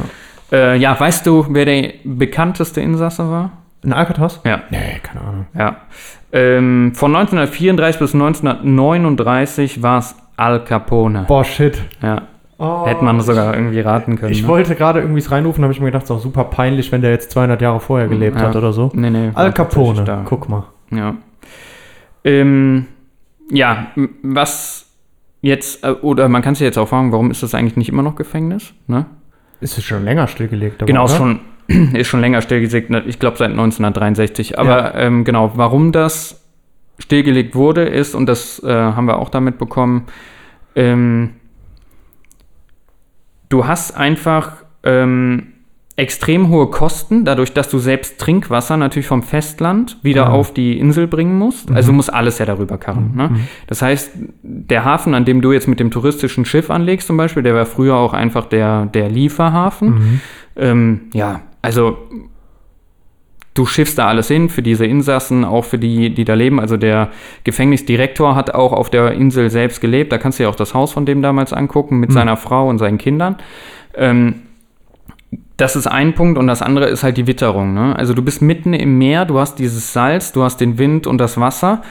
Äh, ja, weißt du, wer der bekannteste Insasse war? In Alcatraz? Ja. Nee, keine Ahnung. Ja. Ähm, von 1934 bis 1939 war es Al Capone. Boah, shit. Ja. Oh, Hätte man sogar irgendwie raten können. Ich ne? wollte gerade irgendwie es reinrufen, habe ich mir gedacht, es ist auch super peinlich, wenn der jetzt 200 Jahre vorher gelebt Ja. hat oder so. Nee, nee. Al Capone, guck mal. Ja. Ähm, ja, was jetzt, äh, oder man kann sich jetzt auch fragen, warum ist das eigentlich nicht immer noch Gefängnis? Ne? Ist es schon länger stillgelegt? Genau, oder? schon, [clears throat] ist schon länger stillgelegt, ne? ich glaube seit 1963. Aber ähm, genau, warum das stillgelegt wurde, ist, und das äh, haben wir auch damit bekommen, ähm, du hast einfach ähm, extrem hohe Kosten, dadurch, dass du selbst Trinkwasser natürlich vom Festland wieder Ah. auf die Insel bringen musst. Also du musst alles ja darüber karren. Ne? Das heißt, der Hafen, an dem du jetzt mit dem touristischen Schiff anlegst zum Beispiel, der war früher auch einfach der, der Lieferhafen. Mhm. Ähm, ja, also du schiffst da alles hin für diese Insassen, auch für die, die da leben. Also der Gefängnisdirektor hat auch auf der Insel selbst gelebt. Da kannst du dir auch das Haus von dem damals angucken mit seiner Frau und seinen Kindern. Ähm, das ist ein Punkt und das andere ist halt die Witterung. Ne? Also du bist mitten im Meer, du hast dieses Salz, du hast den Wind und das Wasser.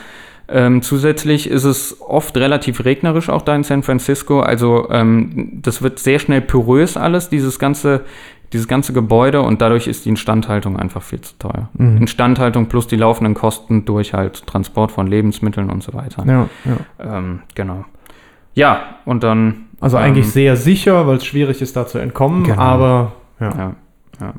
Ähm, zusätzlich ist es oft relativ regnerisch auch da in San Francisco. Also ähm, das wird sehr schnell porös alles, dieses ganze, dieses ganze Gebäude und dadurch ist die Instandhaltung einfach viel zu teuer. Mhm. Instandhaltung plus die laufenden Kosten durch halt Transport von Lebensmitteln und so weiter. Ja, ja. Ähm, genau. Ja, und dann. Also ähm, eigentlich sehr sicher, weil es schwierig ist, da zu entkommen, Genau. aber ja. Ja, ja.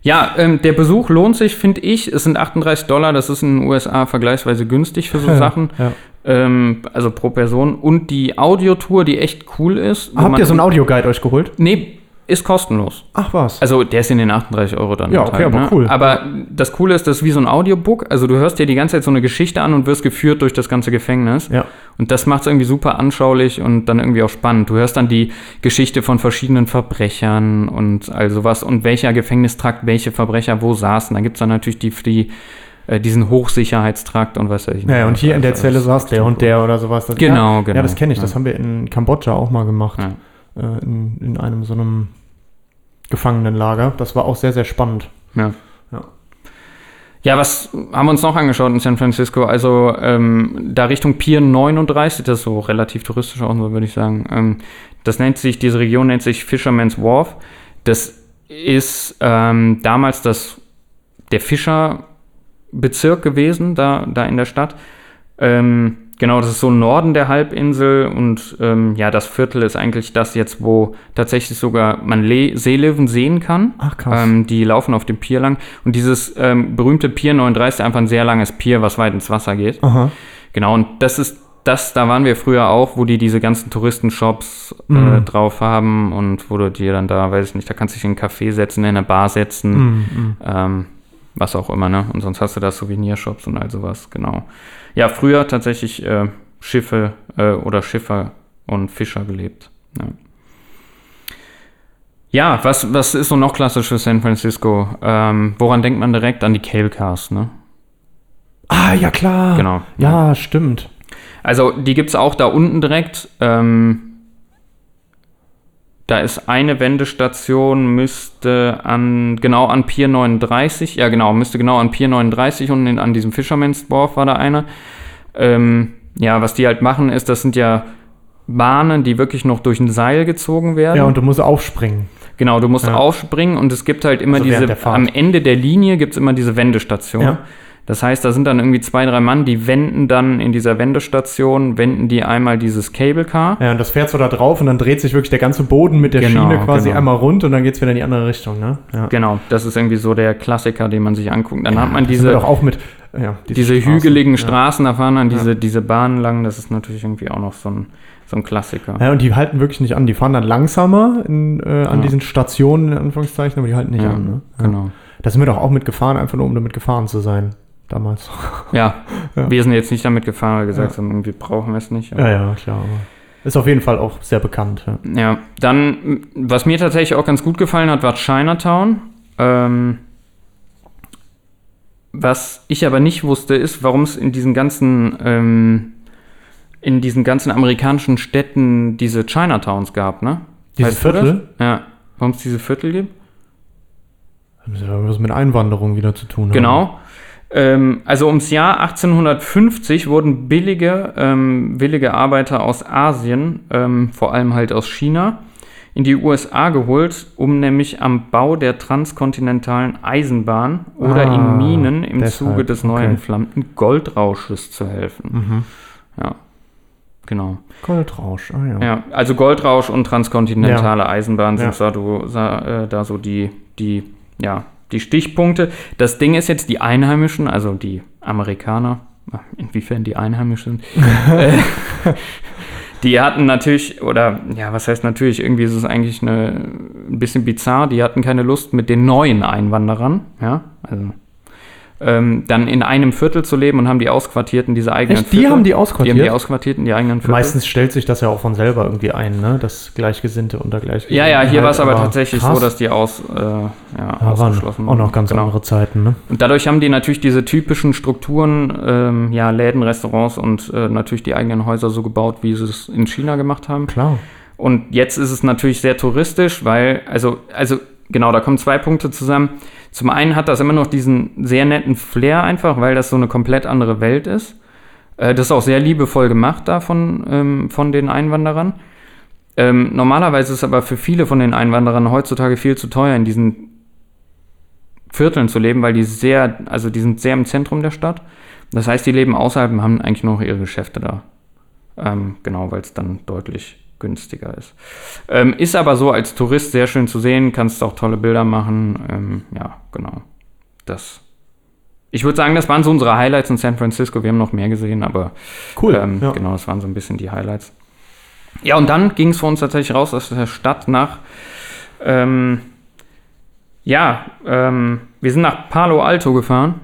Ja, ähm, der Besuch lohnt sich, finde ich. Es sind 38 Dollar, das ist in den USA vergleichsweise günstig für so Sachen. Ja. Ähm, also pro Person. Und die Audiotour, die echt cool ist. Habt ihr so einen Audioguide euch geholt? Nee, ist kostenlos. Ach was. Also der ist in den 38 Euro dann. Ja, okay, enthalten, aber ne? cool. Aber das Coole ist, das ist wie so ein Audiobook. Also du hörst dir die ganze Zeit so eine Geschichte an und wirst geführt durch das ganze Gefängnis. Ja. Und das macht es irgendwie super anschaulich und dann irgendwie auch spannend. Du hörst dann die Geschichte von verschiedenen Verbrechern und all sowas und welcher Gefängnistrakt welche Verbrecher wo saßen. Da gibt es dann natürlich die, die, äh, diesen Hochsicherheitstrakt und was weiß ich. nicht. Ja, und hier in der Das Zelle saß der und der oder sowas. Das, Genau, ja, genau. Ja, das kenne ich. Das Ja. haben wir in Kambodscha auch mal gemacht. Ja. Äh, in, in einem so einem Gefangenenlager. Das war auch sehr, sehr spannend. Ja. Ja. Ja, was haben wir uns noch angeschaut in San Francisco? Also ähm, da Richtung Pier 39, das ist so relativ touristisch auch, so würde ich sagen. Ähm, das nennt sich, diese Region nennt sich Fisherman's Wharf. Das ist ähm, damals das, der Fischerbezirk gewesen, da, da in der Stadt. Ähm, genau, das ist so Norden der Halbinsel und ähm, ja, das Viertel ist eigentlich das jetzt, wo tatsächlich sogar man Le Seelöwen sehen kann. Ach, krass. Ähm, die laufen auf dem Pier lang. Und dieses ähm, berühmte Pier 39 ist einfach ein sehr langes Pier, was weit ins Wasser geht. Aha. Genau, und das ist das, da waren wir früher auch, wo die diese ganzen Touristenshops äh, Mhm. drauf haben und wo du dir dann da, weiß ich nicht, da kannst du dich in einen Café setzen, in eine Bar setzen, Mhm, mhm. ähm, was auch immer, ne? Und sonst hast du da Souvenirshops und all sowas, genau. Ja, früher tatsächlich äh, Schiffe äh, oder Schiffer und Fischer gelebt. Ja. Ja, was, was ist so noch klassisch für San Francisco? Ähm, woran denkt man direkt? An die Cable Cars, ne? Ah, ja klar. Genau. Ja, stimmt. Also die gibt es auch da unten direkt. Ähm, da ist eine Wendestation, müsste an, genau an Pier 39, ja genau, müsste genau an Pier 39 und in, an diesem Fisherman's Wharf war da eine. Ähm, ja, was die halt machen ist, das sind ja Bahnen, die wirklich noch durch ein Seil gezogen werden. Ja, und du musst aufspringen. Genau, du musst Ja. aufspringen und es gibt halt immer Also diese, am Ende der Linie gibt es immer diese Wendestation. Ja. Das heißt, da sind dann irgendwie zwei, drei Mann, die wenden dann in dieser Wendestation, wenden die einmal dieses Cable Car. Ja, und das fährt so da drauf und dann dreht sich wirklich der ganze Boden mit der Genau, Schiene quasi genau. einmal rund und dann geht es wieder in die andere Richtung, ne? Ja. Genau, das ist irgendwie so der Klassiker, den man sich anguckt. Dann hat man diese, doch auch mit, ja, diese Straßen. hügeligen ja. Straßen, da fahren dann diese, Ja. diese Bahnen lang. Das ist natürlich irgendwie auch noch so ein, so ein Klassiker. Ja, und die halten wirklich nicht an. Die fahren dann langsamer in, äh, an Ja. diesen Stationen, in Anführungszeichen, aber die halten nicht Ja, an. Ne? Ja. Genau. Da sind wir doch auch mitgefahren, einfach nur um damit gefahren zu sein. Damals. Ja, [laughs] Ja. wir sind jetzt nicht damit gefahren, weil wir gesagt Ja. haben, irgendwie brauchen wir es nicht. Ja, ja, klar. Ist auf jeden Fall auch sehr bekannt. Ja. Ja, dann, was mir tatsächlich auch ganz gut gefallen hat, war Chinatown. Ähm, was ich aber nicht wusste, ist, warum es in diesen ganzen, ähm, in diesen ganzen amerikanischen Städten diese Chinatowns gab, ne? Diese Weißt? Viertel? Ja, warum es diese Viertel gibt? Das hat irgendwas mit Einwanderung wieder zu tun. haben. Ähm, also ums Jahr 1850 wurden billige, ähm, billige Arbeiter aus Asien, ähm, vor allem halt aus China, in die USA geholt, um nämlich am Bau der transkontinentalen Eisenbahn oder Ah, in Minen im deshalb, Zuge des neu okay. entflammten Goldrausches zu helfen. Mhm. Ja, genau. Goldrausch, ah ja. Ja, also Goldrausch und transkontinentale Eisenbahn sind Ja. da, äh, da so die, die, ja, die Stichpunkte. Das Ding ist jetzt, die Einheimischen, also die Amerikaner, inwiefern die Einheimischen, [laughs] äh, die hatten natürlich, oder ja, was heißt natürlich, irgendwie ist es eigentlich eine, ein bisschen bizarr, die hatten keine Lust mit den neuen Einwanderern, ja, also ähm, dann in einem Viertel zu leben und haben die Ausquartierten diese eigenen Echt? Die Viertel. haben die Die haben ausquartiert? die Ausquartierten, die eigenen Viertel. Meistens stellt sich das ja auch von selber irgendwie ein, ne? Das Gleichgesinnte unter Gleichgesinnten. Ja, ja, hier halt, war es aber tatsächlich krass. so, dass die aus, äh, ja, Ja, waren ausgeschlossen auch noch ganz Genau. andere Zeiten, ne? Und dadurch haben die natürlich diese typischen Strukturen, ähm, ja, Läden, Restaurants und äh, natürlich die eigenen Häuser so gebaut, wie sie es in China gemacht haben. Klar. Und jetzt ist es natürlich sehr touristisch, weil, also, also genau, da kommen zwei Punkte zusammen. Zum einen hat das immer noch diesen sehr netten Flair einfach, weil das so eine komplett andere Welt ist. Äh, das ist auch sehr liebevoll gemacht da von, ähm, von den Einwanderern. Ähm, normalerweise ist es aber für viele von den Einwanderern heutzutage viel zu teuer, in diesen Vierteln zu leben, weil die sehr, also die sind sehr im Zentrum der Stadt. Das heißt, die leben außerhalb und haben eigentlich nur noch ihre Geschäfte da. Ähm, genau, weil es dann deutlich günstiger ist. Ähm, ist aber so als Tourist sehr schön zu sehen, kannst auch tolle Bilder machen. Ähm, ja, genau. Das. Ich würde sagen, das waren so unsere Highlights in San Francisco. Wir haben noch mehr gesehen, aber Cool. ähm, ja. genau, das waren so ein bisschen die Highlights. Ja, und dann ging es für uns tatsächlich raus aus der Stadt nach. Ähm, ja, ähm, wir sind nach Palo Alto gefahren.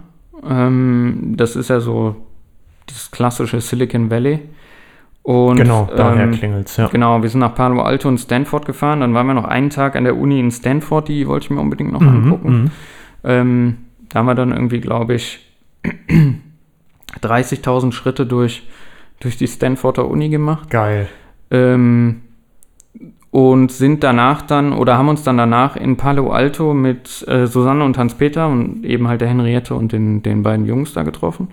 Ähm, das ist ja so das klassische Silicon Valley. Und, Genau, daher ähm, klingelt's, ja. Genau, wir sind nach Palo Alto und Stanford gefahren. Dann waren wir noch einen Tag an der Uni in Stanford, die wollte ich mir unbedingt noch Mhm, angucken. mhm. Ähm, da haben wir dann irgendwie, glaube ich, [clears throat] 30.000 Schritte durch, durch die Stanforder Uni gemacht. Geil. Ähm, und sind danach dann, oder haben uns dann danach in Palo Alto mit äh, Susanne und Hans-Peter und eben halt der Henriette und den, den beiden Jungs da getroffen.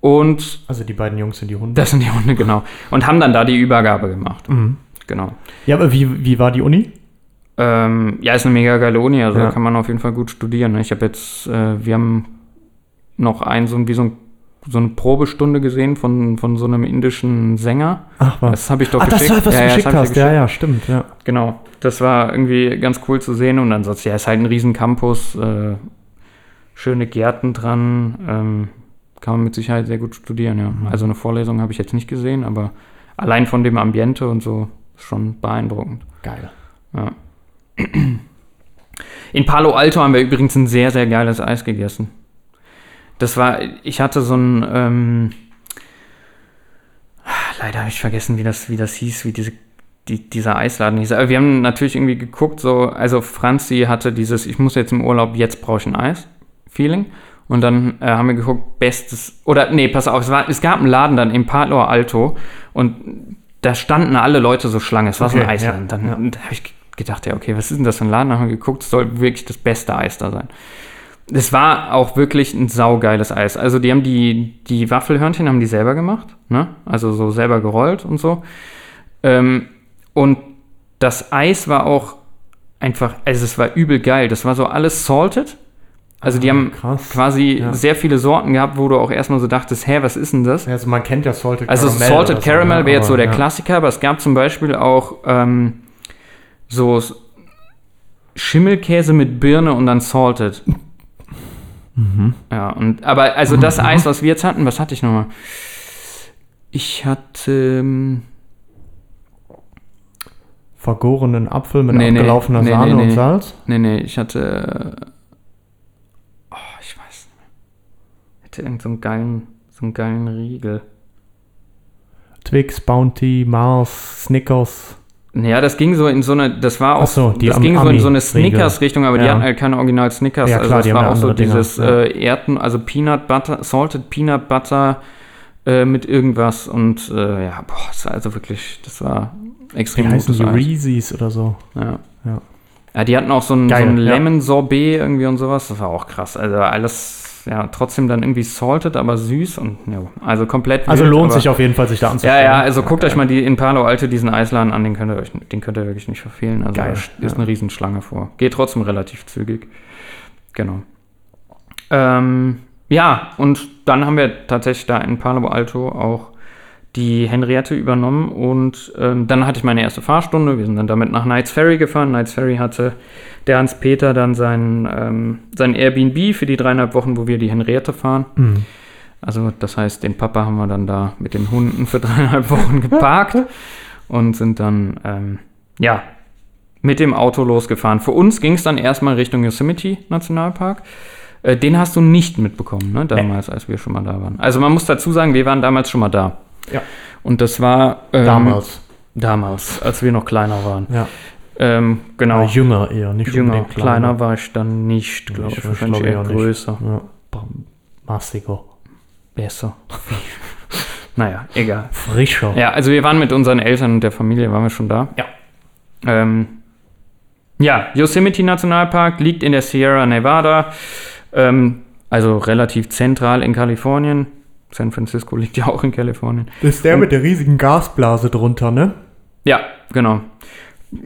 Und Also die beiden Jungs sind die Hunde. das sind die Hunde, genau. Und haben dann da die Übergabe gemacht. Mhm. Genau. Ja, aber wie, wie war die Uni? Ähm, ja, ist eine mega geile Uni, also Ja. da kann man auf jeden Fall gut studieren. ne? Ich habe jetzt, äh, wir haben noch ein, so, ein- wie so, ein, so eine Probestunde gesehen von, von so einem indischen Sänger. Ach was. Das habe ich doch Ach, das geschickt. war, was Ja, du ja, das geschickt hast. Ja, ja, stimmt, ja. Genau, das war irgendwie ganz cool zu sehen und ansonsten, ja, ist halt ein riesen Campus, äh, schöne Gärten dran, ähm, kann man mit Sicherheit sehr gut studieren, ja. Also eine Vorlesung habe ich jetzt nicht gesehen, aber allein von dem Ambiente und so ist schon beeindruckend. Geil. Ja. In Palo Alto haben wir übrigens ein sehr, sehr geiles Eis gegessen. Das war, ich hatte so ein, ähm, leider habe ich vergessen, wie das, wie das hieß, wie diese, die, dieser Eisladen hieß. Aber wir haben natürlich irgendwie geguckt, so, also Franzi hatte dieses, ich muss jetzt im Urlaub, jetzt brauche ich ein Eis-Feeling. Und dann äh, haben wir geguckt, bestes, oder nee, pass auf, es, war, es gab einen Laden dann in Palo Alto und da standen alle Leute so Schlange. Es war so ein Okay, Eisladen. ja, dann ja. da habe ich gedacht, ja, okay, was ist denn das für ein Laden? Dann haben wir geguckt, es soll wirklich das beste Eis da sein. Es war auch wirklich ein saugeiles Eis. Also die haben die, die Waffelhörnchen haben die selber gemacht, ne? Also so selber gerollt und so. Ähm, und das Eis war auch einfach, also es war übel geil. Das war so alles salted. Also die Ah, haben krass. quasi Ja. sehr viele Sorten gehabt, wo du auch erstmal so dachtest, hä, was ist denn das? Also man kennt ja Salted Also Caramel. Salted oder so, Caramel ne? wäre jetzt so der ja. Klassiker, aber es gab zum Beispiel auch ähm, so Schimmelkäse mit Birne und dann Salted. Mhm. Ja, und aber also das Eis, was wir jetzt hatten, was hatte ich nochmal? Ich hatte ähm, Vergorenen Apfel mit Nee, abgelaufener nee, Sahne nee, und nee. Salz. nee, nee, ich hatte oh, ich weiß nicht mehr. Ich hatte irgend so einen geilen so einen geilen Riegel. Twix, Bounty, Mars, Snickers. Ja, das ging so in so eine, das war auch, so, die das Am- ging so in so eine. Snickers-Richtung, aber die Ja. hatten halt keine Original Snickers. Ja, also klar, das die haben war auch so Dinger, dieses äh, Erden, also Peanut Butter, Salted Peanut Butter äh, mit irgendwas und äh, ja, boah, das war also wirklich, das war extrem heißen gutes die? Reese's oder so. Ja. Ja. ja, die hatten auch so ein, so ein ja. Lemon Sorbet irgendwie und sowas, das war auch krass. Also alles, ja, trotzdem dann irgendwie salted, aber süß und ja, also komplett Also wild, lohnt aber- sich auf jeden Fall, sich da anzuschauen. ja, ja, also guckt euch mal die in Palo Alto diesen Eisladen an, den könnt ihr euch, den könnt ihr wirklich nicht verfehlen. Also Geil, da ist ja. eine Riesenschlange vor. Geht trotzdem relativ zügig. Genau. Ähm, ja, und dann haben wir tatsächlich da in Palo Alto auch die Henriette übernommen und ähm, dann hatte ich meine erste Fahrstunde. Wir sind dann damit nach Knights Ferry gefahren. Knights Ferry hatte der Hans-Peter dann sein, ähm, sein Airbnb für die dreieinhalb Wochen, wo wir die Henriette fahren. Mhm. Also das heißt, den Papa haben wir dann da mit den Hunden für dreieinhalb Wochen geparkt [laughs] und sind dann, ähm, ja, mit dem Auto losgefahren. Für uns ging es dann erstmal Richtung Yosemite Nationalpark. Äh, den hast du nicht mitbekommen, ne, damals, als wir schon mal da waren. Also man muss dazu sagen, wir waren damals schon mal da. Ja. Und das war ähm, Damals. Damals, als wir noch kleiner waren. Ja. Ähm, genau. Aber jünger eher, nicht Jünger, unbedingt kleiner war ich dann nicht, glaube Ich ich. glaub Wahrscheinlich eher größer. Ja. Massiger. Besser. [laughs] naja, egal. Frischer. Ja, also wir waren mit unseren Eltern und der Familie, waren wir schon da. Ja. Ähm, ja, Yosemite Nationalpark liegt in der Sierra Nevada, ähm, also relativ zentral in Kalifornien. San Francisco liegt ja auch in Kalifornien. Das ist der mit der riesigen Gasblase drunter, ne? Ja, genau.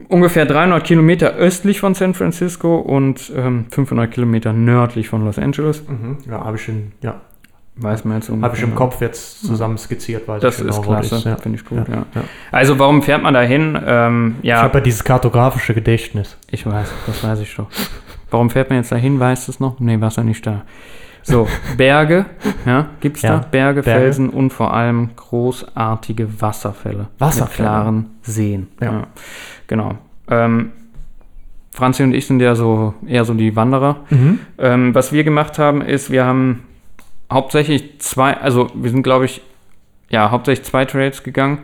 Ungefähr 300 Kilometer östlich von San Francisco und ähm, 500 Kilometer nördlich von Los Angeles. Mhm. Ja, habe ich schon, ja. Weiß man jetzt Habe ich im ungefähr. Kopf jetzt zusammen skizziert, weiß Das ich genau, ist klasse, ja. finde ich gut, ja. ja. Also warum fährt man da hin? Ähm, Ich ja, habe ja dieses kartografische Gedächtnis. ich weiß, das weiß ich doch. Warum fährt man jetzt da hin? Weißt du es noch? Nee, warst du nicht da. So, Berge, ja, gibt's Ja, da? Berge, Berge. Felsen und vor allem großartige Wasserfälle. Wasserfälle. Mit klaren Seen. Ja. genau. Ähm, Franzi und ich sind ja so eher so die Wanderer. Ähm, was wir gemacht haben, ist, wir haben hauptsächlich zwei, also wir sind, glaube ich, ja, hauptsächlich zwei Trails gegangen.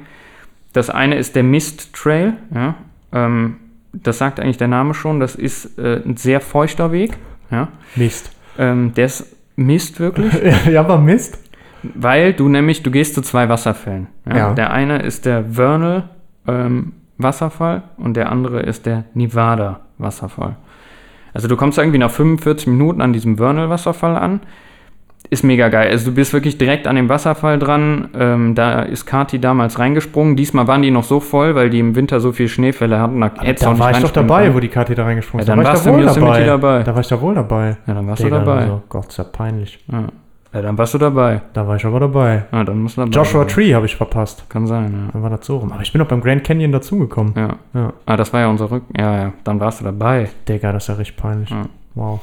Das eine ist der Mist Trail, ja. Ähm, das sagt eigentlich der Name schon. Das ist äh, ein sehr feuchter Weg, ja. Mist. Ähm, der ist Mist wirklich, [laughs] ja, aber Mist. weil du nämlich, du gehst zu zwei Wasserfällen. Ja? Ja. Der eine ist der Vernal ähm, Wasserfall und der andere ist der Nevada Wasserfall. Also du kommst irgendwie nach 45 Minuten an diesem Vernal Wasserfall an. Ist mega geil. Also du bist wirklich direkt an dem Wasserfall dran. Ähm, da ist Kati damals reingesprungen. Diesmal waren die noch so voll, weil die im Winter so viel Schneefälle hatten. Da, hättest Da war ich doch dabei, können. wo die Kathi da reingesprungen Ja, ist. dann da war ich warst da du wohl Yosemite dabei. Da war ich da wohl dabei. Ja, dann warst Digga, du dabei. Also, Gott, ist ja peinlich. Ja. ja, dann warst du dabei. Da war ich aber dabei. Ja, dann musst du dabei Joshua sein. Tree habe ich verpasst. Kann sein, Dann war das so rum. Aber ich bin auch beim Grand Canyon dazugekommen. ja. Ja. Ja. Ah, das war ja unser Rücken. Ja, ja. Dann warst du dabei. Digga, das ist ja richtig peinlich. Ja. Wow.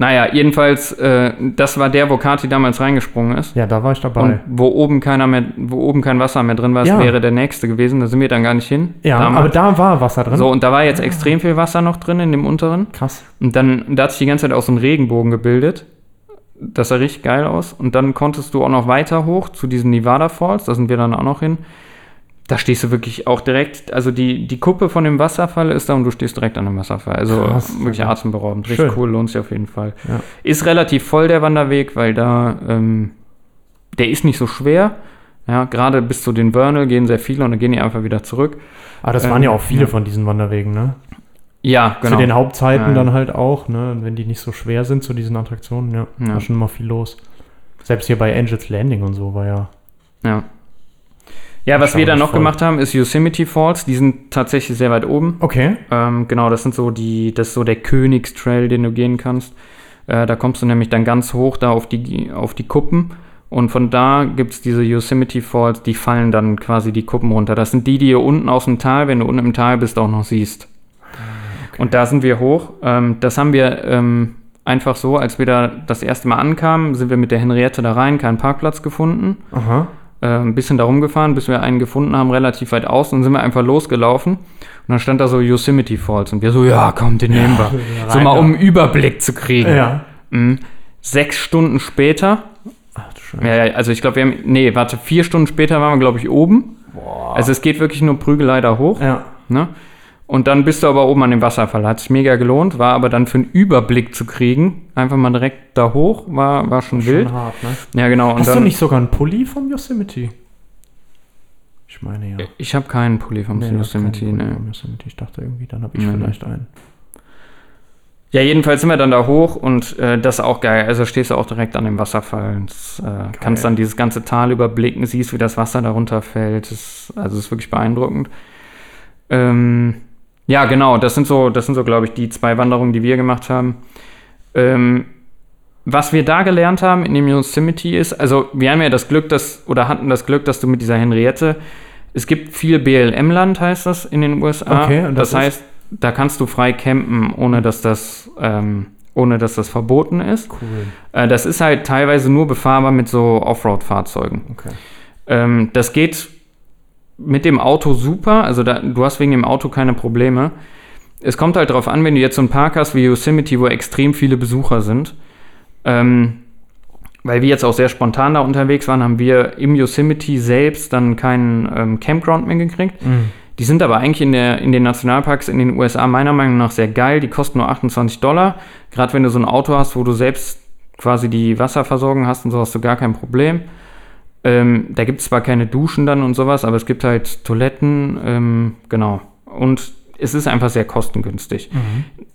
Naja, jedenfalls, äh, das war der, wo Kati damals reingesprungen ist. Ja, da war ich dabei. Und wo oben keiner mehr, wo oben kein Wasser mehr drin war, Ja. wäre der nächste gewesen. Da sind wir dann gar nicht hin. ja, Damals. aber da war Wasser drin. so, und da war jetzt extrem viel Wasser noch drin in dem unteren. Krass. Und dann, da hat sich die ganze Zeit auch so ein Regenbogen gebildet. Das sah richtig geil aus. Und dann konntest du auch noch weiter hoch zu diesen Nevada Falls. Da sind wir dann auch noch hin. Da stehst du wirklich auch direkt, also die, die Kuppe von dem Wasserfall ist da und du stehst direkt an dem Wasserfall. Also Krass, wirklich atemberaubend. Richtig Schön. cool, lohnt sich auf jeden Fall. Ja. Ist relativ voll der Wanderweg, weil da, ähm, der ist nicht so schwer. Ja, gerade bis zu den Vernal gehen sehr viele und dann gehen die einfach wieder zurück. Aber das Ähm, waren ja auch viele ja. von diesen Wanderwegen, ne? Ja, genau. Zu den Hauptzeiten Ja. dann halt auch, ne? Und wenn die nicht so schwer sind zu diesen Attraktionen, ja, Ja. war schon immer viel los. Selbst hier bei Angels Landing und so war ja. Ja. Ja, was wir dann nicht noch voll. gemacht haben, ist Yosemite Falls. Die sind tatsächlich sehr weit oben. Okay. Ähm, genau, das sind so die, das ist so der Königstrail, den du gehen kannst. Äh, da kommst du nämlich dann ganz hoch da auf die, auf die Kuppen. Und von da gibt es diese Yosemite Falls, die fallen dann quasi die Kuppen runter. Das sind die, die ihr unten aus dem Tal, wenn du unten im Tal bist, auch noch siehst. Und da sind wir hoch. Ähm, das haben wir ähm, einfach so, als wir da das erste Mal ankamen, sind wir mit der Henriette da rein, keinen Parkplatz gefunden Aha. Äh, ein bisschen da rumgefahren, bis wir einen gefunden haben, relativ weit außen. Dann sind wir einfach losgelaufen. Und dann stand da so Yosemite Falls. Und wir so, ja, komm, den nehmen wir. so rein mal, um einen Überblick zu kriegen. Ja. Mhm. Sechs Stunden später, Ach du Scheiße. ja, ja, also ich glaube, wir haben, nee, warte, vier Stunden später waren wir, glaube ich, oben. Also es geht wirklich nur Prügelei da hoch. Ja. Ne? Und dann bist du aber oben an dem Wasserfall. Hat sich mega gelohnt, war aber dann für einen Überblick zu kriegen, einfach mal direkt da hoch, war, war schon wild. Schon hart, ne? Ja, genau. Hast dann, du nicht sogar einen Pulli vom Yosemite? Ich meine ja. Ich habe keinen Pulli vom Nee, Yosemite, Pulli ne. vom Yosemite. Ich dachte irgendwie, dann habe ich nee. vielleicht einen. Ja, jedenfalls sind wir dann da hoch und äh, das ist auch geil. Also stehst du auch direkt an dem Wasserfall und äh, kannst dann dieses ganze Tal überblicken, siehst, wie das Wasser darunter fällt. Das, also das ist wirklich beeindruckend. Ähm, ja, genau, das sind so, das sind so, glaube ich, die zwei Wanderungen, die wir gemacht haben. Ähm, was wir da gelernt haben in dem Yosemite ist, also wir haben ja das Glück, dass, oder hatten das Glück, dass du mit dieser Henriette, es gibt viel BLM-Land, heißt das, in den USA. Okay, und das das heißt, da kannst du frei campen, ohne dass das, ähm, ohne dass das verboten ist. Cool. Äh, das ist halt teilweise nur befahrbar mit so Offroad-Fahrzeugen. Okay. Ähm, das geht mit dem Auto super, also da, du hast wegen dem Auto keine Probleme. Es kommt halt darauf an, wenn du jetzt so einen Park hast wie Yosemite, wo extrem viele Besucher sind. Ähm, weil wir jetzt auch sehr spontan da unterwegs waren, haben wir im Yosemite selbst dann keinen ähm, Campground mehr gekriegt. Mhm. Die sind aber eigentlich in, der, in den Nationalparks in den USA meiner Meinung nach sehr geil. Die kosten nur 28 Dollar. Gerade wenn du so ein Auto hast, wo du selbst quasi die Wasserversorgung hast und so, hast du gar kein Problem. Ähm, da gibt es zwar keine Duschen dann und sowas, aber es gibt halt Toiletten, ähm, genau. Und es ist einfach sehr kostengünstig.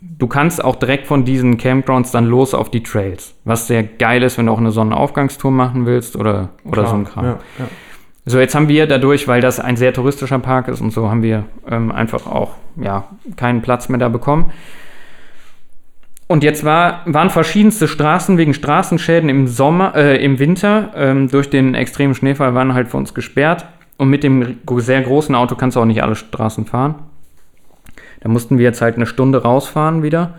Du kannst auch direkt von diesen Campgrounds dann los auf die Trails, was sehr geil ist, wenn du auch eine Sonnenaufgangstour machen willst oder, oder so ein Kram. Ja, ja. So, jetzt haben wir dadurch, weil das ein sehr touristischer Park ist und so, haben wir ähm, einfach auch ja, keinen Platz mehr da bekommen. Und jetzt war, waren verschiedenste Straßen wegen Straßenschäden im Sommer, äh, im Winter ähm, durch den extremen Schneefall waren halt für uns gesperrt. Und mit dem sehr großen Auto kannst du auch nicht alle Straßen fahren. Da mussten wir jetzt halt eine Stunde rausfahren wieder.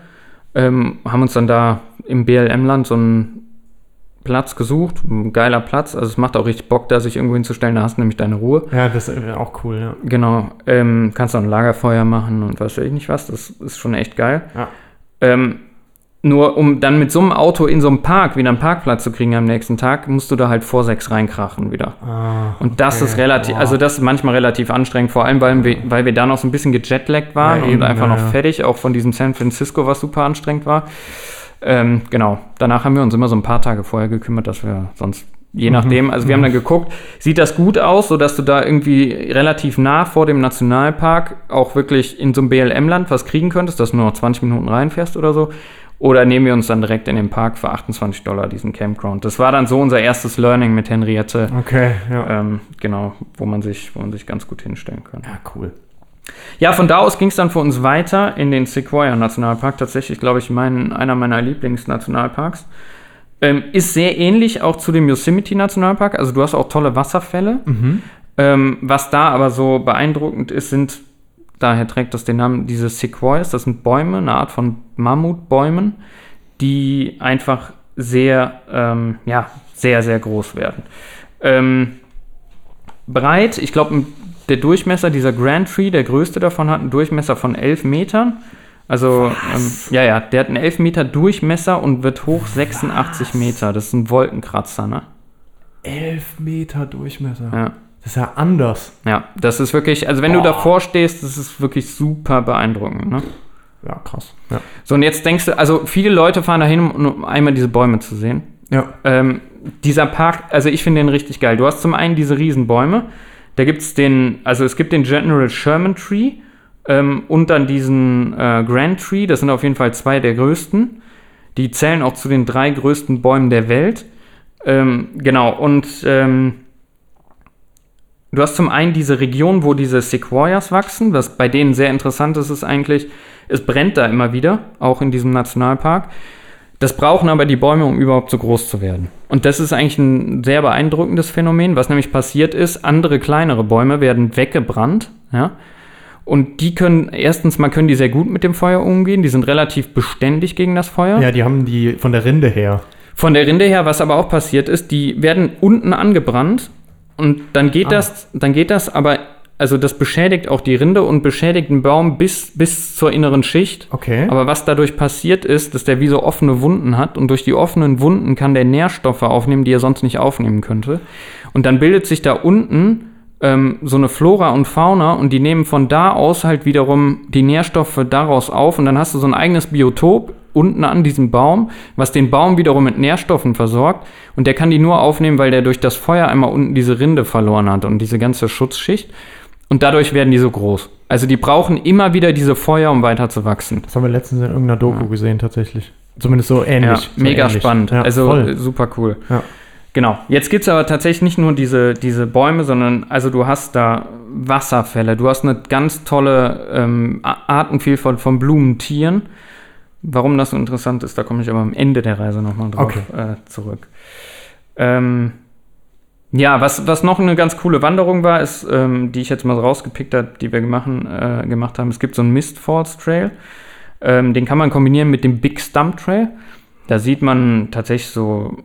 Ähm, haben uns dann da im BLM-Land so einen Platz gesucht, ein geiler Platz. Also es macht auch richtig Bock, da sich irgendwo hinzustellen, da hast du nämlich deine Ruhe. Ja, das wäre auch cool, ja. Genau. Ähm, kannst auch ein Lagerfeuer machen und weiß ich nicht was. Das ist schon echt geil. Ja. Ähm, nur um dann mit so einem Auto in so einem Park wieder einen Parkplatz zu kriegen am nächsten Tag, musst du da halt vor sechs reinkrachen wieder. Ah, Und das okay. ist relativ, Boah. also das ist manchmal relativ anstrengend, vor allem weil wir, weil wir da noch so ein bisschen gejetlaggt waren Ja, und eben, einfach ja, noch fertig, auch von diesem San Francisco, was super anstrengend war. Ähm, genau, danach haben wir uns immer so ein paar Tage vorher gekümmert, dass wir sonst, je nachdem, also wir haben dann geguckt, sieht das gut aus, sodass du da irgendwie relativ nah vor dem Nationalpark auch wirklich in so einem BLM-Land was kriegen könntest, dass du nur noch 20 Minuten reinfährst oder so. Oder nehmen wir uns dann direkt in den Park für 28 Dollar diesen Campground. Das war dann so unser erstes Learning mit Henriette. Okay, ja. Ähm, genau, wo man, sich, wo man sich ganz gut hinstellen kann. Ja, cool. Ja, von da aus ging es dann für uns weiter in den Sequoia Nationalpark. Tatsächlich, glaube ich, mein, einer meiner Lieblingsnationalparks. Ähm, ist sehr ähnlich auch zu dem Yosemite Nationalpark. Also du hast auch tolle Wasserfälle. Ähm, was da aber so beeindruckend ist, sind, daher trägt das den Namen, diese Sequoias. Das sind Bäume, eine Art von Mammutbäumen, die einfach sehr, ähm, ja, sehr, sehr groß werden. Ähm, breit, ich glaube, der Durchmesser dieser Grand Tree, der größte davon, hat einen Durchmesser von 11 Metern. Also, ähm, ja, ja, der hat einen 11 Meter Durchmesser und wird hoch 86 Meter. Das ist ein Wolkenkratzer, ne? Elf Meter Durchmesser. Ja. Das ist ja anders. Ja, das ist wirklich, also wenn du davor stehst, das ist wirklich super beeindruckend, ne? Ja, krass. Ja. So, und jetzt denkst du, also viele Leute fahren dahin, um um einmal diese Bäume zu sehen. Ja. Ähm, dieser Park, also ich finde den richtig geil. Du hast zum einen diese Riesenbäume. Da gibt es den, also es gibt den General Sherman Tree ähm, und dann diesen äh, Grand Tree. Das sind auf jeden Fall zwei der größten. Die zählen auch zu den drei größten Bäumen der Welt. Ähm, genau, und ähm, du hast zum einen diese Region, wo diese Sequoias wachsen. Was bei denen sehr interessant ist, ist eigentlich, es brennt da immer wieder, auch in diesem Nationalpark. Das brauchen aber die Bäume, um überhaupt so groß zu werden. Und das ist eigentlich ein sehr beeindruckendes Phänomen. Was nämlich passiert ist, andere kleinere Bäume werden weggebrannt, ja. Und die können, erstens mal können die sehr gut mit dem Feuer umgehen, die sind relativ beständig gegen das Feuer. Ja, die haben die von der Rinde her. Von der Rinde her, was aber auch passiert ist, die werden unten angebrannt und dann geht Ah. das, dann geht das aber, also das beschädigt auch die Rinde und beschädigt den Baum bis, bis zur inneren Schicht. Okay. Aber was dadurch passiert ist, dass der wie so offene Wunden hat und durch die offenen Wunden kann der Nährstoffe aufnehmen, die er sonst nicht aufnehmen könnte. Und dann bildet sich da unten ähm, so eine Flora und Fauna und die nehmen von da aus halt wiederum die Nährstoffe daraus auf und dann hast du so ein eigenes Biotop unten an diesem Baum, was den Baum wiederum mit Nährstoffen versorgt und der kann die nur aufnehmen, weil der durch das Feuer einmal unten diese Rinde verloren hat und diese ganze Schutzschicht und dadurch werden die so groß. Also die brauchen immer wieder diese Feuer, um weiter zu wachsen. Das haben wir letztens in irgendeiner Doku gesehen, tatsächlich. Zumindest so ähnlich. Ja, so mega ähnlich. spannend. Ja, also voll. äh, super cool. Ja. Genau. Jetzt gibt es aber tatsächlich nicht nur diese, diese Bäume, sondern also du hast da Wasserfälle, du hast eine ganz tolle ähm, Artenvielfalt von Blumen, Tieren. Warum das so interessant ist, da komme ich aber am Ende der Reise nochmal drauf Okay. äh, zurück. Ähm, ja, was, was noch eine ganz coole Wanderung war, ist, ähm, die ich jetzt mal rausgepickt habe, die wir gemachen, äh, gemacht haben. Es gibt so einen Mist Falls Trail. Ähm, den kann man kombinieren mit dem Big Stump Trail. Da sieht man tatsächlich so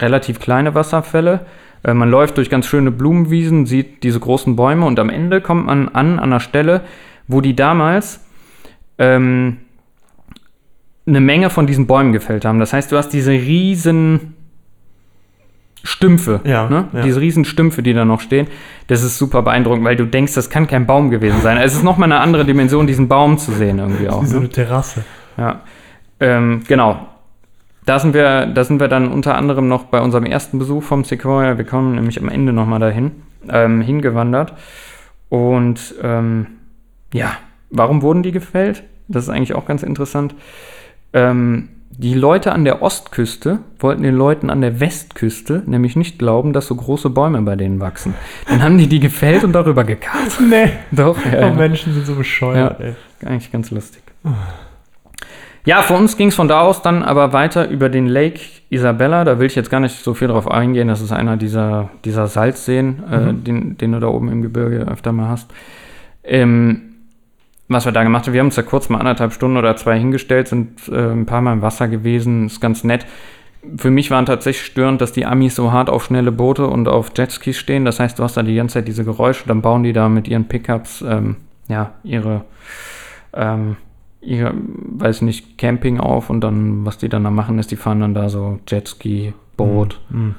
relativ kleine Wasserfälle. Äh, man läuft durch ganz schöne Blumenwiesen, sieht diese großen Bäume und am Ende kommt man an, an einer Stelle, wo die damals ähm, eine Menge von diesen Bäumen gefällt haben. Das heißt, du hast diese riesen Stümpfe, Ja, ne? ja. diese riesen Stümpfe, die da noch stehen. Das ist super beeindruckend, weil du denkst, das kann kein Baum gewesen sein. Es ist nochmal eine andere Dimension, diesen Baum zu sehen irgendwie auch. Wie so Ne? eine Terrasse. Ja, ähm, genau. Da sind, wir, da sind wir dann unter anderem noch bei unserem ersten Besuch vom Sequoia, wir kommen nämlich am Ende nochmal dahin, ähm, hingewandert. Und ähm, ja, warum wurden die gefällt? Das ist eigentlich auch ganz interessant. Ähm, die Leute an der Ostküste wollten den Leuten an der Westküste nämlich nicht glauben, dass so große Bäume bei denen wachsen. Dann haben die die gefällt und darüber gekarrt. Nee. Doch, ja, Oh. Menschen sind so bescheuert, Ja. ey. Eigentlich ganz lustig. Ja, für uns ging es von da aus dann aber weiter über den Lake Isabella. Da will ich jetzt gar nicht so viel drauf eingehen. Das ist einer dieser, dieser Salzseen, äh, den, den du da oben im Gebirge öfter mal hast. Ähm, was wir da gemacht haben, wir haben uns da kurz mal anderthalb Stunden oder zwei hingestellt, sind äh, ein paar Mal im Wasser gewesen, ist ganz nett. Für mich waren tatsächlich störend, dass die Amis so hart auf schnelle Boote und auf Jetskis stehen. Das heißt, du hast da die ganze Zeit diese Geräusche, dann bauen die da mit ihren Pickups ähm, ja, ihre, ähm, ihre, weiß nicht, Camping auf und dann, was die dann da machen, ist, die fahren dann da so Jetski, Boot, Mhm.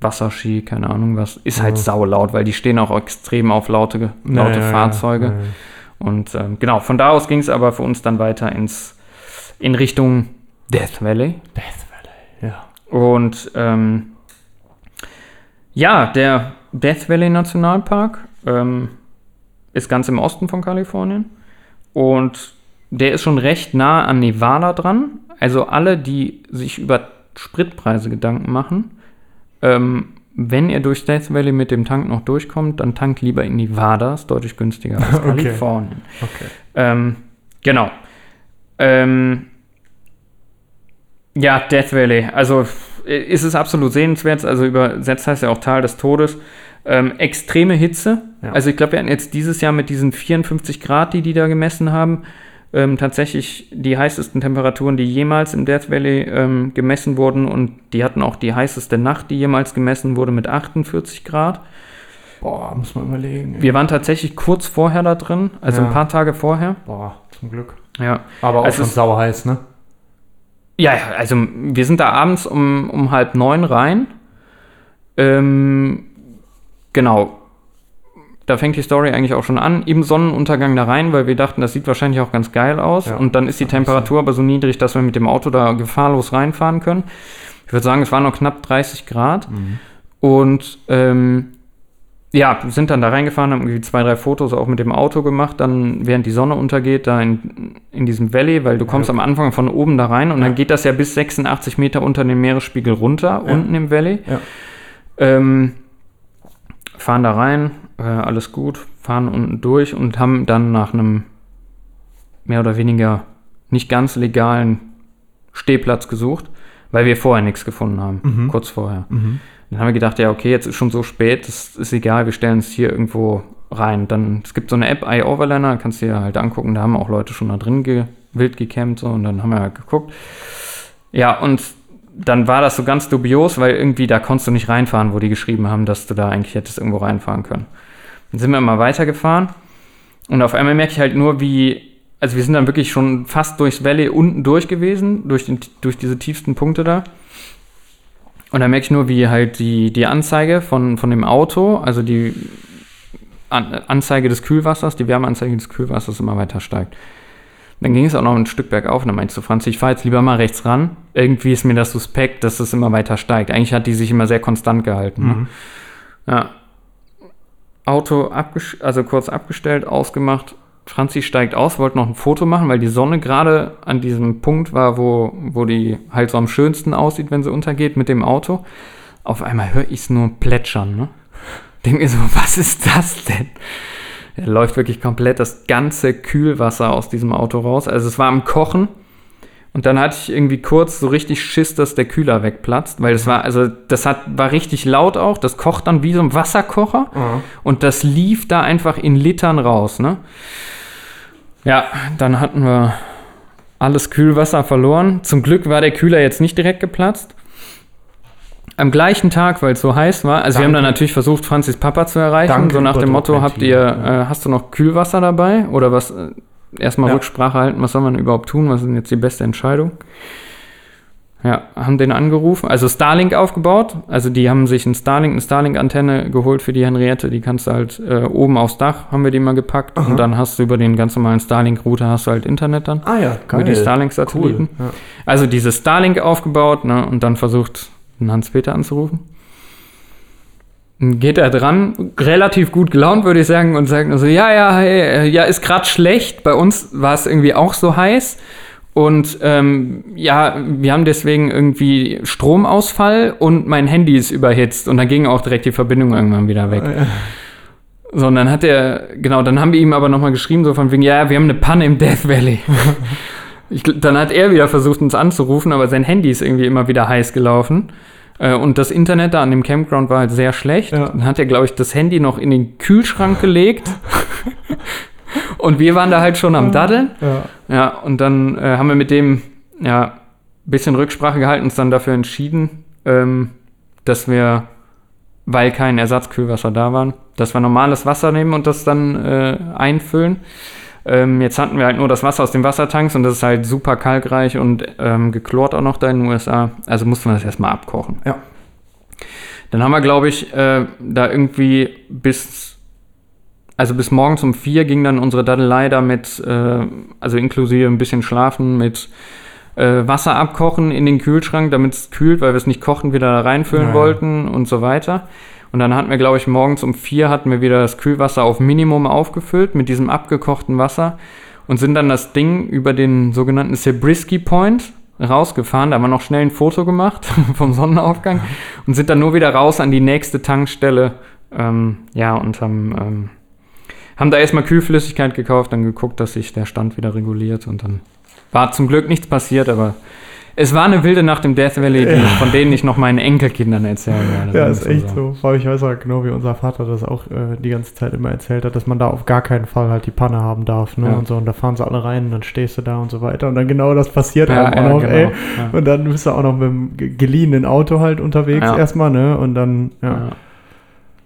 Wasserski, keine Ahnung was. Ist halt Mhm. saulaut, weil die stehen auch extrem auf laute, laute Ja, ja, ja, Fahrzeuge. ja, ja. Und ähm, genau, von da aus ging es aber für uns dann weiter ins, in Richtung Death Valley. Death Valley, ja. Und ähm, ja, der Death Valley Nationalpark ähm, ist ganz im Osten von Kalifornien. Und der ist schon recht nah an Nevada dran. Also alle, die sich über Spritpreise Gedanken machen, ähm, wenn ihr durch Death Valley mit dem Tank noch durchkommt, dann tankt lieber in Nevada, ist deutlich günstiger als [laughs] Okay. Kalifornien. Okay. Ähm, genau. Ähm, ja, Death Valley. Also äh, ist es absolut sehenswert. Also übersetzt heißt ja auch Tal des Todes. Ähm, extreme Hitze. Ja. Also ich glaube, wir hatten jetzt dieses Jahr mit diesen 54 Grad, die die da gemessen haben, ähm, tatsächlich die heißesten Temperaturen, die jemals im Death Valley ähm, gemessen wurden. Und die hatten auch die heißeste Nacht, die jemals gemessen wurde, mit 48 Grad. Boah, muss man überlegen. ey. Wir waren tatsächlich kurz vorher da drin, also Ja. ein paar Tage vorher. Boah, zum Glück. Ja. Aber auch Also schon es- sauer heiß, ne? Ja, ja, also wir sind da abends um, um halb neun rein. Ähm, genau. Da fängt die Story eigentlich auch schon an. Im Sonnenuntergang da rein, weil wir dachten, das sieht wahrscheinlich auch ganz geil aus. Ja, und dann ist die Temperatur aber so niedrig, dass wir mit dem Auto da gefahrlos reinfahren können. Ich würde sagen, es waren noch knapp 30 Grad. Und ähm, ja, sind dann da reingefahren, haben irgendwie zwei, drei Fotos auch mit dem Auto gemacht, dann während die Sonne untergeht, da in, in diesem Valley, weil du kommst am Anfang von oben da rein und dann geht das ja bis 86 Meter unter dem Meeresspiegel runter, Ja. unten im Valley. Ja. Ähm, fahren da rein, äh, alles gut, fahren unten durch und haben dann nach einem mehr oder weniger nicht ganz legalen Stehplatz gesucht, weil wir vorher nichts gefunden haben, Mhm. kurz vorher. Dann haben wir gedacht, ja, okay, jetzt ist schon so spät, das ist egal, wir stellen uns hier irgendwo rein. Dann, es gibt so eine App, iOverlander, kannst du dir halt angucken, da haben auch Leute schon da drin ge, wild gecampt so, und dann haben wir halt geguckt. Ja, und dann war das so ganz dubios, weil irgendwie da konntest du nicht reinfahren, wo die geschrieben haben, dass du da eigentlich hättest irgendwo reinfahren können. Dann sind wir mal weitergefahren und auf einmal merke ich halt nur, wie, also wir sind dann wirklich schon fast durchs Valley unten durch gewesen, durch, den, durch diese tiefsten Punkte da. Und dann merke ich nur, wie halt die, die Anzeige von, von dem Auto, also die An Anzeige des Kühlwassers, die Wärmeanzeige des Kühlwassers immer weiter steigt. Dann ging es auch noch ein Stück bergauf und dann meinte ich zu Franz, ich fahre jetzt lieber mal rechts ran. Irgendwie ist mir das suspekt, dass es immer weiter steigt. Eigentlich hat die sich immer sehr konstant gehalten. Ne? Ja. Auto also kurz abgestellt, ausgemacht. Franzi steigt aus, wollte noch ein Foto machen, weil die Sonne gerade an diesem Punkt war, wo, wo die halt so am schönsten aussieht, wenn sie untergeht mit dem Auto. Auf einmal höre ich es nur plätschern. Ne? Denke mir so, was ist das denn? Er läuft wirklich komplett das ganze Kühlwasser aus diesem Auto raus. Also es war am Kochen. Und dann hatte ich irgendwie kurz so richtig Schiss, dass der Kühler wegplatzt, weil das war, also das hat, war richtig laut auch. Das kocht dann wie so ein Wasserkocher. Und das lief da einfach in Litern raus, ne? Ja, dann hatten wir alles Kühlwasser verloren. Zum Glück war der Kühler jetzt nicht direkt geplatzt. Am gleichen Tag, weil es so heiß war, also wir haben dann Danke. natürlich versucht, Franzis Papa zu erreichen, Danke, so nach dem Motto, Gott, habt ihr, äh, hast du noch Kühlwasser dabei? Oder was, äh, erstmal Ja. Rücksprache halten, was soll man überhaupt tun, was ist denn jetzt die beste Entscheidung? Ja, haben den angerufen, also Starlink aufgebaut, also die haben sich ein Starlink, eine Starlink-Antenne geholt für die Henriette, die kannst du halt äh, oben aufs Dach, haben wir die mal gepackt und dann hast du über den ganz normalen Starlink-Router hast du halt Internet dann. Ah ja, Über die Starlink-Satelliten. Cool. Ja. Also dieses Starlink aufgebaut ne, und dann versucht, einen Hans-Peter anzurufen. Dann Geht er dran, relativ gut gelaunt, würde ich sagen, und sagt nur so, ja, ja, hey, äh, ja, ist gerade schlecht. Bei uns war es irgendwie auch so heiß. Und ähm, ja, wir haben deswegen irgendwie Stromausfall und mein Handy ist überhitzt. Und dann ging auch direkt die Verbindung irgendwann wieder weg. So, und dann hat er, genau, dann haben wir ihm aber nochmal geschrieben, so von wegen, ja, wir haben eine Panne im Death Valley. [laughs] Ich, dann hat er wieder versucht, uns anzurufen, aber sein Handy ist irgendwie immer wieder heiß gelaufen. Äh, und das Internet da an dem Campground war halt sehr schlecht. Ja. Dann hat er, glaube ich, das Handy noch in den Kühlschrank gelegt. [laughs] und wir waren da halt schon am Daddeln. Ja. Ja, und dann äh, haben wir mit dem ja ein bisschen Rücksprache gehalten, uns dann dafür entschieden, ähm, dass wir, weil kein Ersatzkühlwasser da waren, dass wir normales Wasser nehmen und das dann äh, einfüllen. Ähm, jetzt hatten wir halt nur das Wasser aus den Wassertanks und das ist halt super kalkreich und ähm, geklort auch noch da in den USA. Also mussten wir das erstmal abkochen. Ja. Dann haben wir, glaube ich, äh, da irgendwie bis, also bis morgens um vier ging dann unsere Daddelei da mit, äh, also inklusive ein bisschen schlafen, mit äh, Wasser abkochen in den Kühlschrank, damit es kühlt, weil wir es nicht kochen, wieder da reinfüllen Ja, ja. wollten und so weiter. Und dann hatten wir, glaube ich, morgens um vier hatten wir wieder das Kühlwasser auf Minimum aufgefüllt mit diesem abgekochten Wasser und sind dann das Ding über den sogenannten Sebrisky Point rausgefahren. Da haben wir noch schnell ein Foto gemacht [laughs] vom Sonnenaufgang und sind dann nur wieder raus an die nächste Tankstelle. Ähm, ja, und haben, ähm, haben da erstmal Kühlflüssigkeit gekauft, dann geguckt, dass sich der Stand wieder reguliert und dann war zum Glück nichts passiert, aber es war eine wilde Nacht im Death Valley, die, Ja. von denen ich noch meinen Enkelkindern erzählen werde. Ja, ist echt so. Vor allem, ich weiß auch genau, wie unser Vater das auch äh, die ganze Zeit immer erzählt hat, dass man da auf gar keinen Fall halt die Panne haben darf. Ne? Ja. Und so, und da fahren sie alle rein und dann stehst du da und so weiter. Und dann genau das passiert Ja, auch ja, noch, genau. Und dann bist du auch noch mit dem ge- geliehenen Auto halt unterwegs erstmal, ne? Und dann, ja. Ja.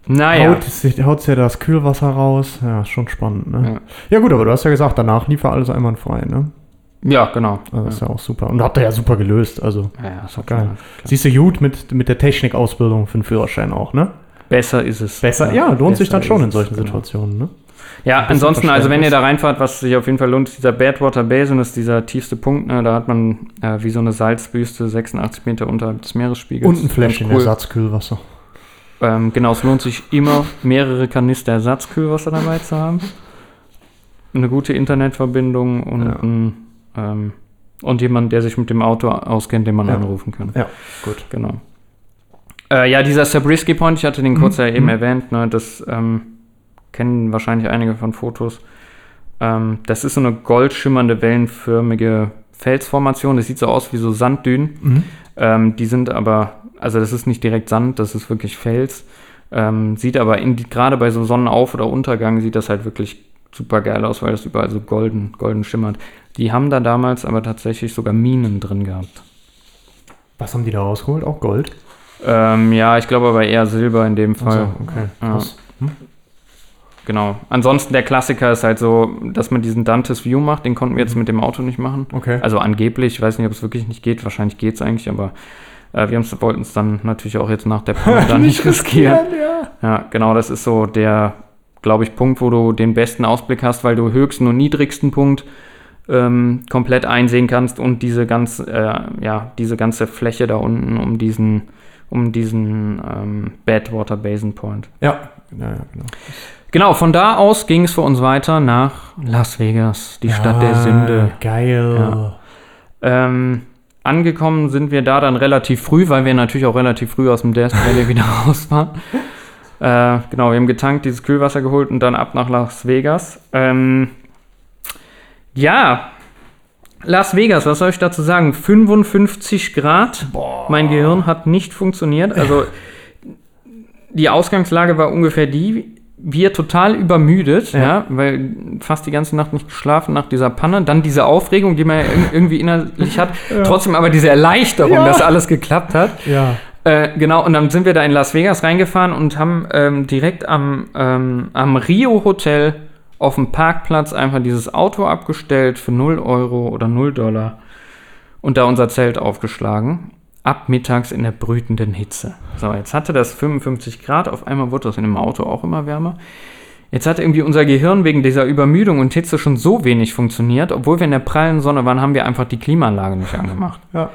Naja. Haut, sich, haut ja das Kühlwasser raus. Ja, ist schon spannend, ne? Ja. Ja. gut, aber du hast ja gesagt, danach lief ja alles einwandfrei, ne? Ja, genau. Also ist ja auch super. Und habt ihr ja super gelöst, also. Ja, ja, ist auch Geil. klar. Siehst du gut mit, mit der Technikausbildung für den Führerschein auch, ne? Besser ist es. Besser, ja, lohnt sich besser dann schon in solchen genau. Situationen, ne? Ja, ansonsten, also wenn ihr da reinfahrt, was sich auf jeden Fall lohnt, dieser Badwater Basin, das ist dieser tiefste Punkt, ne? da hat man äh, wie so eine Salzwüste, 86 Meter unterhalb des Meeresspiegels. Und ein Fläschchen cool. Ersatzkühlwasser. Ähm, genau, es lohnt sich immer, mehrere Kanister Ersatzkühlwasser dabei zu haben. Eine gute Internetverbindung und, Ja. ein, ähm, und jemand, der sich mit dem Auto auskennt, den man Ja. anrufen kann. Ja, gut. Genau. Äh, ja, dieser Sabrisky Point, ich hatte den kurz ja eben Mhm. erwähnt, ne, das ähm, kennen wahrscheinlich einige von Fotos. Ähm, das ist so eine goldschimmernde, wellenförmige Felsformation. Das sieht so aus wie so Sanddünen. Mhm. Ähm, die sind aber, also das ist nicht direkt Sand, das ist wirklich Fels. Ähm, sieht aber gerade bei so Sonnenauf- oder Untergang sieht das halt wirklich super geil aus, weil das überall so golden, golden schimmert. Die haben da damals aber tatsächlich sogar Minen drin gehabt. Was haben die da rausgeholt? Auch Gold? Ähm, ja, ich glaube aber eher Silber in dem Fall. Achso, okay. Ja. Krass. Genau. Ansonsten der Klassiker ist halt so, dass man diesen Dantes View macht. Den konnten wir jetzt mit dem Auto nicht machen. Okay. Also angeblich, ich weiß nicht, ob es wirklich nicht geht. Wahrscheinlich geht es eigentlich, aber äh, wir wollten es dann natürlich auch jetzt nach der [laughs] Panne dann nicht riskieren. ja. Ja, genau, das ist so der, glaube ich, Punkt, wo du den besten Ausblick hast, weil du höchsten und niedrigsten Punkt ähm, komplett einsehen kannst und diese ganz, äh, ja, diese ganze Fläche da unten um diesen, um diesen ähm, Badwater Basin Point. Ja. Ja, ja, genau. Genau, von da aus ging es für uns weiter nach Las Vegas, die Stadt der Sünde. Geil. Ja. Ähm, angekommen sind wir da dann relativ früh, weil wir natürlich auch relativ früh aus dem Death Valley [laughs] wieder raus waren. Äh, genau, wir haben getankt, dieses Kühlwasser geholt und dann ab nach Las Vegas. Ähm, ja, Las Vegas, was soll ich dazu sagen? 55 Grad. Mein Gehirn hat nicht funktioniert. Also die Ausgangslage war ungefähr die, wir total übermüdet, ja. Ja. weil fast die ganze Nacht nicht geschlafen nach dieser Panne. Dann diese Aufregung, die man ja ir- irgendwie innerlich hat. [laughs] Trotzdem aber diese Erleichterung, Ja. dass alles geklappt hat. Ja. Äh, genau, und dann sind wir da in Las Vegas reingefahren und haben ähm, direkt am, ähm, am Rio Hotel auf dem Parkplatz einfach dieses Auto abgestellt für 0 Euro oder 0 Dollar und da unser Zelt aufgeschlagen. Ab mittags in der brütenden Hitze. So, jetzt hatte das 55 Grad, auf einmal wurde das in dem Auto auch immer wärmer. Jetzt hat irgendwie unser Gehirn wegen dieser Übermüdung und Hitze schon so wenig funktioniert, obwohl wir in der prallen Sonne waren, haben wir einfach die Klimaanlage nicht angemacht. Ja.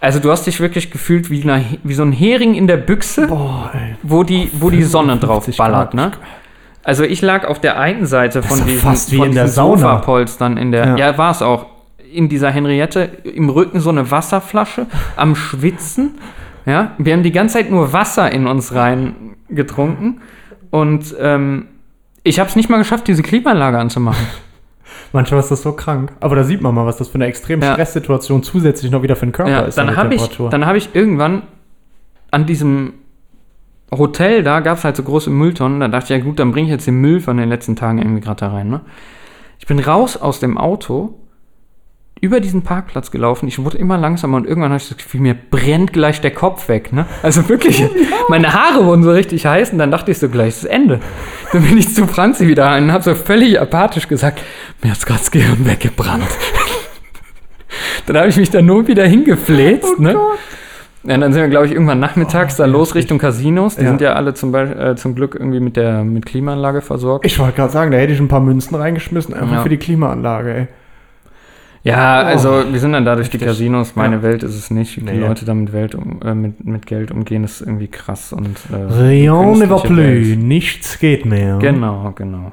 Also du hast dich wirklich gefühlt wie, eine, wie so ein Hering in der Büchse, Boah, wo die, wo die Sonne drauf 55 ballert, Grad. ne? Also ich lag auf der einen Seite von diesen, fast wie von in der Sauna. Sofapolstern in der, Ja. ja, war es auch, in dieser Henriette, im Rücken so eine Wasserflasche, am Schwitzen, ja? Wir haben die ganze Zeit nur Wasser in uns rein getrunken und ähm, ich habe es nicht mal geschafft, diese Klimaanlage anzumachen. [laughs] Manchmal ist das so krank. Aber da sieht man mal, was das für eine extreme Ja. Stresssituation zusätzlich noch wieder für den Körper Ja, ist. dann habe ich, dann hab ich irgendwann an diesem Hotel, da gab es halt so große Mülltonnen. Da dachte ich, ja gut, dann bringe ich jetzt den Müll von den letzten Tagen irgendwie gerade da rein. Ne? Ich bin raus aus dem Auto, über diesen Parkplatz gelaufen. Ich wurde immer langsamer und irgendwann habe ich das Gefühl, mir brennt gleich der Kopf weg. Ne? Also wirklich, [laughs] meine Haare wurden so richtig heiß und dann dachte ich so, gleich ist das Ende. Dann bin ich zu Franzi wieder rein und habe so völlig apathisch gesagt, mir hat's gerade das Gehirn weggebrannt. [laughs] dann habe ich mich da nur wieder hingefläzt. ne? Ja, dann sind wir, glaube ich, irgendwann nachmittags da los Richtung Casinos. Die Ja. sind ja alle zum, Be äh, zum Glück irgendwie mit der mit Klimaanlage versorgt. Ich wollte gerade sagen, da hätte ich ein paar Münzen reingeschmissen, einfach Ja. für die Klimaanlage, ey. Ja, also wir sind dann da durch die. Casinos. Meine Ja. Welt ist es nicht. Wie die Nee. Leute da mit, Welt um, äh, mit, mit Geld umgehen, ist irgendwie krass. Und, äh, Rien ne va plus, nichts geht mehr. Genau, genau.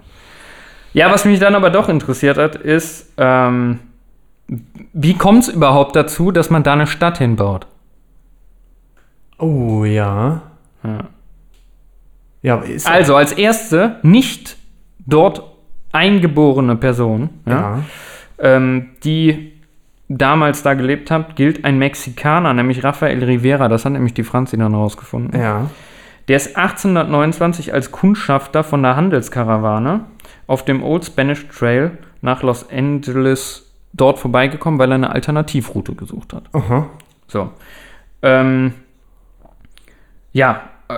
Ja, was mich dann aber doch interessiert hat, ist, ähm, wie kommt es überhaupt dazu, dass man da eine Stadt hinbaut? Oh ja. Ja. Ja, ist Also als erste nicht dort eingeborene Person, ja. ähm, die damals da gelebt hat, gilt ein Mexikaner, nämlich Rafael Rivera. Das hat nämlich die Franzi dann rausgefunden. Ja. Der ist 1829 als Kundschafter von der Handelskarawane auf dem Old Spanish Trail nach Los Angeles dort vorbeigekommen, weil er eine Alternativroute gesucht hat. Aha. So. Ähm, ja, äh,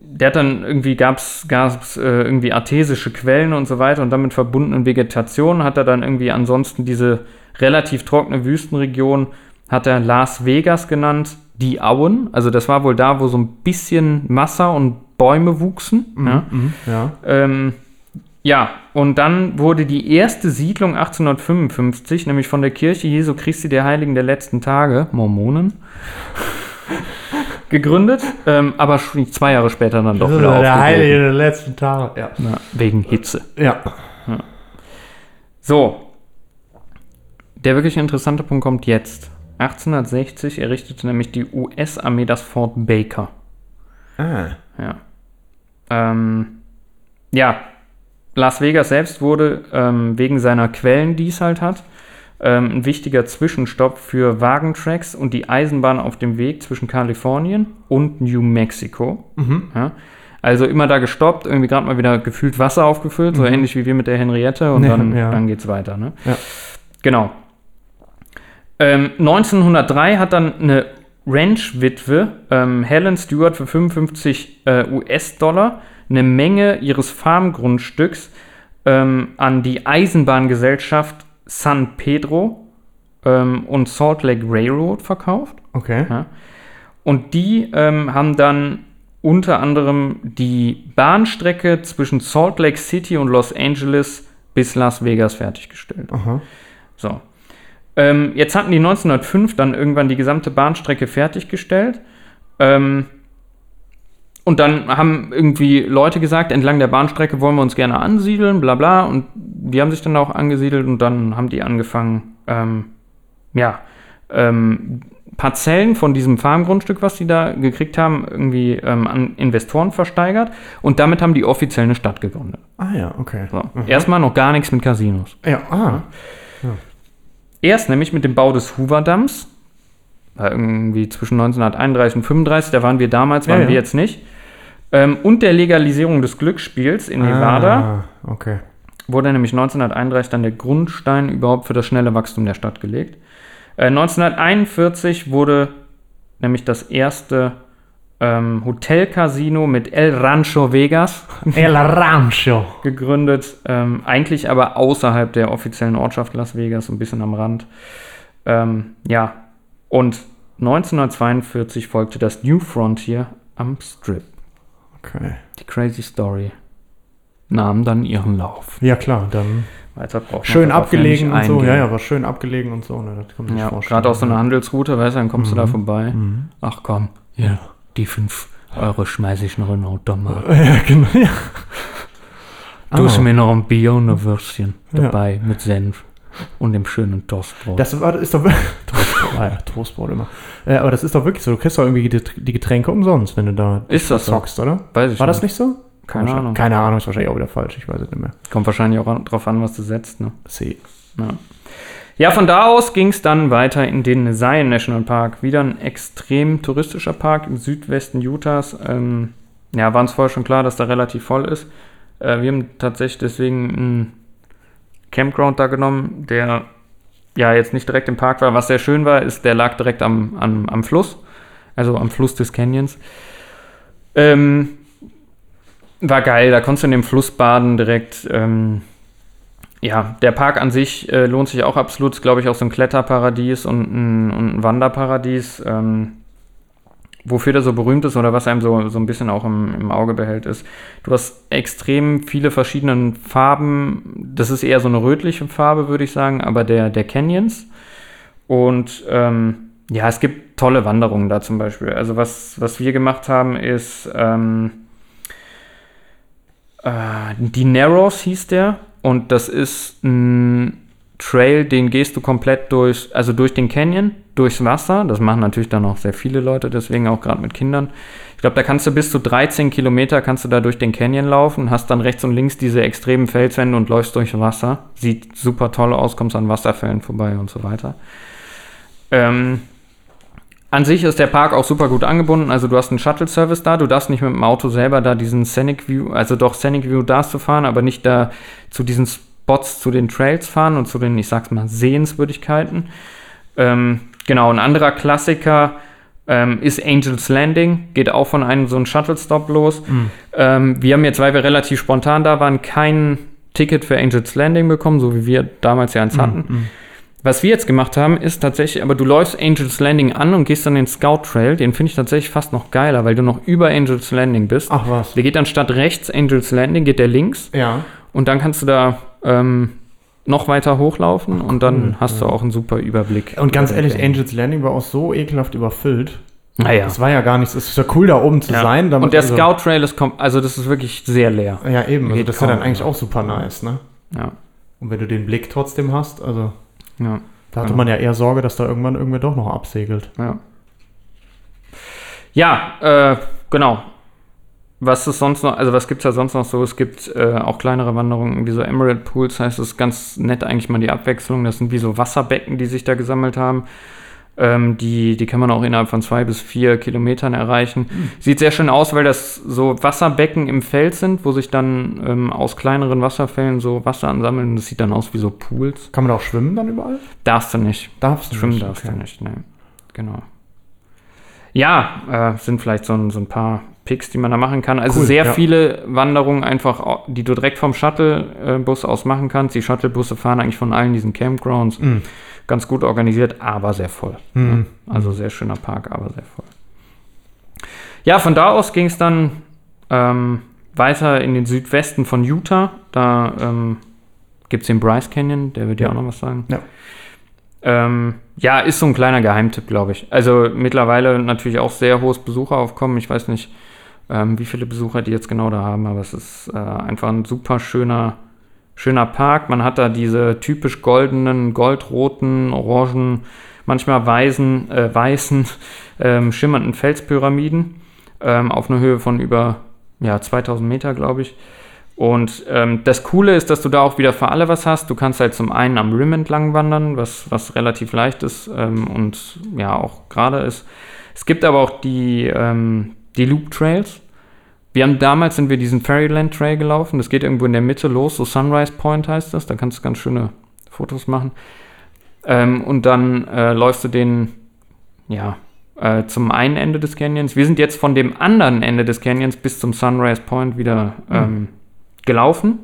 der hat dann irgendwie, gab es äh, irgendwie artesische Quellen und so weiter und damit verbundene Vegetation hat er dann irgendwie ansonsten diese relativ trockene Wüstenregion, hat er Las Vegas genannt, die Auen. Also das war wohl da, wo so ein bisschen Wasser und Bäume wuchsen. Ja. Mhm. Ja. Ähm, ja, und dann wurde die erste Siedlung 1855, nämlich von der Kirche Jesu Christi der Heiligen der letzten Tage, Mormonen, gegründet, ähm, aber schon zwei Jahre später dann doch Das wieder ja der Heilige der letzten Tage. Ja. Na, wegen Hitze. Ja. So, der wirklich interessante Punkt kommt jetzt. 1860 errichtete nämlich die US-Armee das Fort Baker. Ah. Ja. Ähm, ja, Las Vegas selbst wurde ähm, wegen seiner Quellen, die es halt hat, ähm, ein wichtiger Zwischenstopp für Wagentracks und die Eisenbahn auf dem Weg zwischen Kalifornien und New Mexico. Mhm. Ja. Also immer da gestoppt, irgendwie gerade mal wieder gefühlt Wasser aufgefüllt, so ähnlich wie wir mit der Henriette und Mhm. Ja, dann, ja. dann geht's weiter. Ne? Ja. Genau. Ähm, 1903 hat dann eine Ranch-Witwe, ähm, Helen Stewart, für 55 äh, US-Dollar eine Menge ihres Farmgrundstücks ähm, an die Eisenbahngesellschaft San Pedro ähm, und Salt Lake Railroad verkauft. Okay. Ja. Und die ähm, haben dann unter anderem die Bahnstrecke zwischen Salt Lake City und Los Angeles bis Las Vegas fertiggestellt. Aha. So. Ähm, jetzt hatten die 1905 dann irgendwann die gesamte Bahnstrecke fertiggestellt. Ähm, und dann haben irgendwie Leute gesagt, entlang der Bahnstrecke wollen wir uns gerne ansiedeln, bla bla. Und die haben sich dann auch angesiedelt und dann haben die angefangen, ähm, ja, ähm, Parzellen von diesem Farmgrundstück, was die da gekriegt haben, irgendwie ähm, an Investoren versteigert. Und damit haben die offiziell eine Stadt gegründet. Ah ja, okay. So. Erstmal noch gar nichts mit Casinos. Ja, ah. Erst nämlich mit dem Bau des Hoover-Damms. Irgendwie zwischen 1931 und 35, da waren wir damals, waren Ja, ja. wir jetzt nicht. Ähm, und der Legalisierung des Glücksspiels in Nevada Ah, okay. wurde nämlich 1931 dann der Grundstein überhaupt für das schnelle Wachstum der Stadt gelegt. Äh, 1941 wurde nämlich das erste ähm, Hotel-Casino mit El Rancho Vegas [laughs] El Rancho. gegründet, ähm, eigentlich aber außerhalb der offiziellen Ortschaft Las Vegas, so ein bisschen am Rand. Ähm, ja, und 1942 folgte das New Frontier am Strip. Okay. Die Crazy Story nahm dann ihren Lauf. Ja, klar, dann Weiter braucht schön ja abgelegen und so. Ja, ja, war schön abgelegen und so. Ne, das kann man Ja, gerade auf so einer Handelsroute, weißt du, dann kommst du da vorbei. Mhm. Ach komm, ja, die 5 Euro schmeiße ich noch in den Automat. [laughs] Ja, genau. Ja. Du hast Ah. mir noch ein Bier und ein Würstchen Ja. dabei mit Senf und dem schönen Toastbrot. Das war, ist doch ah ja, Toastbrot immer. Äh, aber das ist doch wirklich so. Du kriegst doch irgendwie die, die Getränke umsonst, wenn du da Ist das so? zockst, oder? Weiß ich War das nicht so? Keine Ahnung. Keine Ahnung, ist wahrscheinlich auch wieder falsch. Ich weiß es nicht mehr. Kommt wahrscheinlich auch an- drauf an, was du setzt. Ne? C. Ja. ja, von da aus ging es dann weiter in den Zion National Park. Wieder ein extrem touristischer Park im Südwesten Utahs. Ähm, ja, war uns vorher schon klar, dass da relativ voll ist. Äh, wir haben tatsächlich deswegen einen Campground da genommen, der ja jetzt nicht direkt im Park war. Was sehr schön war, ist, der lag direkt am, am, am Fluss, also am Fluss des Canyons. Ähm, war geil, da konntest du in dem Fluss baden direkt. Ähm, ja, der Park an sich äh, lohnt sich auch absolut. Glaube ich, auch so ein Kletterparadies und ein, und ein Wanderparadies. Ähm, wofür der so berühmt ist oder was einem so, so ein bisschen auch im, im Auge behält, ist, du hast extrem viele verschiedene Farben. Das ist eher so eine rötliche Farbe, würde ich sagen, aber der, der Canyons. Und ähm, ja, es gibt tolle Wanderungen da zum Beispiel. Also was, was wir gemacht haben, ist ähm, äh, die Narrows hieß der. Und das ist ein Trail, den gehst du komplett durch, also durch den Canyon, durchs Wasser. Das machen natürlich dann auch sehr viele Leute, deswegen auch gerade mit Kindern. Ich glaube, da kannst du bis zu 13 Kilometer kannst du da durch den Canyon laufen, hast dann rechts und links diese extremen Felswände und läufst durch Wasser. Sieht super toll aus, kommst an Wasserfällen vorbei und so weiter. Ähm, an sich ist der Park auch super gut angebunden. Also du hast einen Shuttle-Service da. Du darfst nicht mit dem Auto selber da diesen Scenic View, also doch Scenic View darfst du fahren, aber nicht da zu diesen Spots, zu den Trails fahren und zu den, ich sag's mal, Sehenswürdigkeiten. Ähm, genau, ein anderer Klassiker ähm, ist Angel's Landing. Geht auch von einem so einem Shuttle-Stop los. Ähm, wir haben jetzt, weil wir relativ spontan da waren, kein Ticket für Angel's Landing bekommen, so wie wir damals ja eins hatten. Was wir jetzt gemacht haben, ist tatsächlich, aber du läufst Angels Landing an und gehst dann den Scout Trail. Den finde ich tatsächlich fast noch geiler, weil du noch über Angels Landing bist. Ach was. Der geht dann statt rechts Angels Landing, geht der links. Ja. Und dann kannst du da ähm, noch weiter hochlaufen und dann hast du auch einen super Überblick. Und ganz ehrlich. Angels Landing war auch so ekelhaft überfüllt. Naja. Das war ja gar nichts. Es ist ja cool, da oben zu Ja. sein. und der also, Scout Trail ist, kom- also das ist wirklich sehr leer. Ja, eben. Also das ist ja dann eigentlich auch super nice, ne? Ja, Und wenn du den Blick trotzdem hast, also ja, da hatte Genau. man ja eher Sorge, dass da irgendwann irgendwer doch noch absegelt. ja. Ja, äh, genau. Was ist sonst noch, also was gibt es da sonst noch so? Es gibt äh, auch kleinere Wanderungen, wie so Emerald Pools, heißt es ganz nett eigentlich mal die Abwechslung. Das sind wie so Wasserbecken, die sich da gesammelt haben. Ähm, die, die kann man auch innerhalb von zwei bis vier Kilometern erreichen. Sieht sehr schön aus, weil das so Wasserbecken im Feld sind, wo sich dann ähm, aus kleineren Wasserfällen so Wasser ansammeln. Das sieht dann aus wie so Pools. Kann man auch schwimmen dann überall? Darfst du nicht. Darfst du Schwimmen nicht, darfst okay. du nicht, ne. Genau. Ja, äh, sind vielleicht so ein, so ein paar Picks, die man da machen kann. Also Cool, sehr ja. viele Wanderungen einfach, die du direkt vom Shuttlebus aus machen kannst. Die Shuttlebusse fahren eigentlich von allen diesen Campgrounds. Mhm. Ganz gut organisiert, aber sehr voll. Mhm. Ja, also sehr schöner Park, aber sehr voll. Ja, von da aus ging es dann ähm, weiter in den Südwesten von Utah. Da ähm, gibt es den Bryce Canyon, der wird ja Ja. auch noch was sagen. Ja. Ähm, ja, ist so ein kleiner Geheimtipp, glaube ich. Also mittlerweile natürlich auch sehr hohes Besucheraufkommen. Ich weiß nicht, ähm, wie viele Besucher die jetzt genau da haben, aber es ist äh, einfach ein super schöner, schöner Park. Man hat da diese typisch goldenen, goldroten, orangen, manchmal weißen, äh, weißen, [laughs] ähm, schimmernden Felspyramiden ähm, auf einer Höhe von über ja, 2000 Meter, glaube ich. Und ähm, das Coole ist, dass du da auch wieder für alle was hast. Du kannst halt zum einen am Rim entlang wandern, was, was relativ leicht ist ähm, und ja auch gerade ist. Es gibt aber auch die, ähm, die Loop Trails. Wir haben damals sind wir diesen Fairyland Trail gelaufen. Das geht irgendwo in der Mitte los, so Sunrise Point heißt das. Da kannst du ganz schöne Fotos machen. Ähm, und dann äh, läufst du den, ja, äh, zum einen Ende des Canyons. Wir sind jetzt von dem anderen Ende des Canyons bis zum Sunrise Point wieder ähm, gelaufen.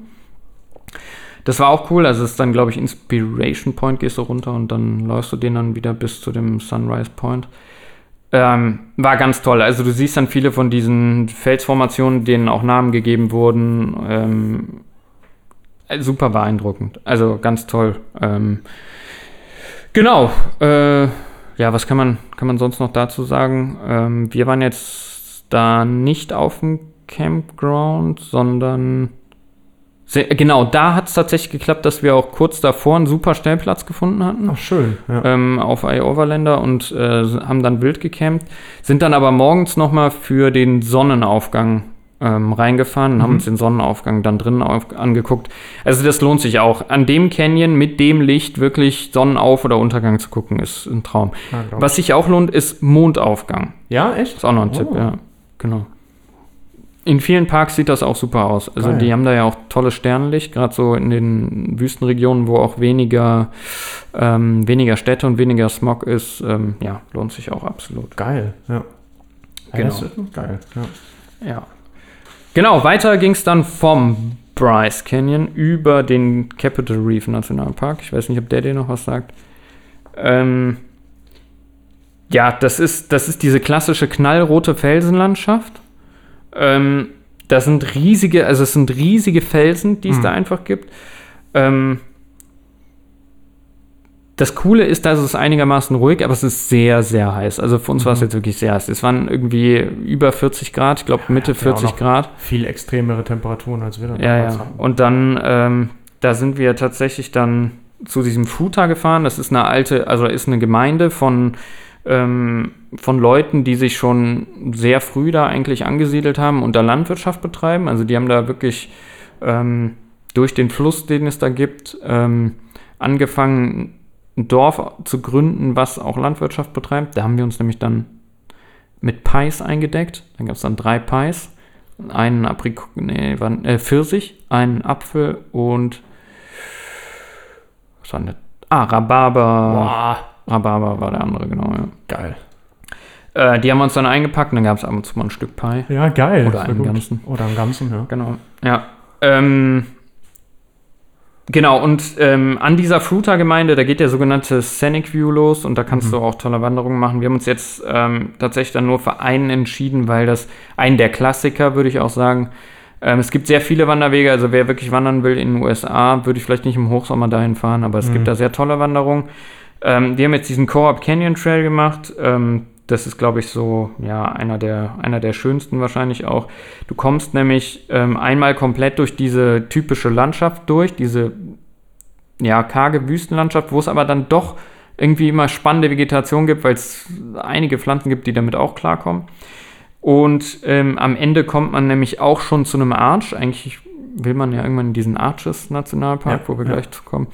Das war auch cool. Also es ist dann, glaube ich, Inspiration Point, gehst du runter und dann läufst du den dann wieder bis zu dem Sunrise Point. Ähm, war ganz toll. Also du siehst dann viele von diesen Felsformationen, denen auch Namen gegeben wurden. Ähm, äh, super beeindruckend. Also ganz toll. Ähm, genau. Äh, ja, was kann man, kann man sonst noch dazu sagen? Ähm, wir waren jetzt da nicht auf dem Campground, sondern sehr, genau, da hat es tatsächlich geklappt, dass wir auch kurz davor einen super Stellplatz gefunden hatten Ach, schön. Ja. ähm, auf iOverlander und äh, haben dann wild gecampt, sind dann aber morgens nochmal für den Sonnenaufgang ähm, reingefahren und haben uns den Sonnenaufgang dann drinnen angeguckt. Also das lohnt sich auch. An dem Canyon mit dem Licht wirklich Sonnenauf- oder Untergang zu gucken, ist ein Traum. Ja, Was sich auch lohnt, ist Mondaufgang. Ja, echt? Ist auch noch ein Tipp, Oh. ja. Genau. In vielen Parks sieht das auch super aus. Also Geil. die haben da ja auch tolles Sternenlicht, gerade so in den Wüstenregionen, wo auch weniger, ähm, weniger Städte und weniger Smog ist. Ähm, ja, lohnt sich auch absolut. Geil, ja. Genau. geil, ja. Ja. Genau, weiter ging es dann vom Bryce Canyon über den Capitol Reef Nationalpark. Ich weiß nicht, ob der dir noch was sagt. Ähm, ja, das ist, das ist diese klassische knallrote Felsenlandschaft. Ähm, das sind riesige, also es sind riesige Felsen, die es Mhm. da einfach gibt. Ähm, das Coole ist, dass es einigermaßen ruhig, aber es ist sehr, sehr heiß. Also für uns war es Mhm. jetzt wirklich sehr heiß. Es waren irgendwie über 40 Grad, ich glaube Mitte ja auch 40 noch Grad. Viel extremere Temperaturen, als wir da Ja, damals ja. hatten. Und dann, ähm, da sind wir tatsächlich dann zu diesem Futa gefahren. Das ist eine alte, also ist eine Gemeinde von, ähm, von Leuten, die sich schon sehr früh da eigentlich angesiedelt haben und da Landwirtschaft betreiben. Also die haben da wirklich ähm, durch den Fluss, den es da gibt, ähm, angefangen, ein Dorf zu gründen, was auch Landwirtschaft betreibt. Da haben wir uns nämlich dann mit Pies eingedeckt. Dann gab es dann drei Pies. Einen Aprikot, nee, waren, äh, Pfirsich, einen Apfel und was war denn das? Ah, Rhabarber. Rhabarber war der andere, genau, ja. Geil. Äh, die haben wir uns dann eingepackt und dann gab es ab und zu mal ein Stück Pie. Ja, geil. Oder einen ganzen. Oder einen ganzen, ja. Genau, ja. Ähm, genau, und ähm, an dieser Fruta-Gemeinde, da geht der sogenannte Scenic View los und da kannst Mhm. du auch tolle Wanderungen machen. Wir haben uns jetzt ähm, tatsächlich dann nur für einen entschieden, weil das einen der Klassiker, würde ich auch sagen. Ähm, es gibt sehr viele Wanderwege, also wer wirklich wandern will in den USA, würde ich vielleicht nicht im Hochsommer dahin fahren, aber es Mhm. gibt da sehr tolle Wanderungen. Ähm, wir haben jetzt diesen Co-op Canyon Trail gemacht. Ähm, das ist, glaube ich, so, ja, einer der, einer der schönsten wahrscheinlich auch. Du kommst nämlich ähm, einmal komplett durch diese typische Landschaft durch, diese, ja, karge Wüstenlandschaft, wo es aber dann doch irgendwie immer spannende Vegetation gibt, weil es einige Pflanzen gibt, die damit auch klarkommen. Und ähm, am Ende kommt man nämlich auch schon zu einem Arch. Eigentlich will man ja irgendwann in diesen Arches Nationalpark, Ja, wo wir ja. gleich zu kommen.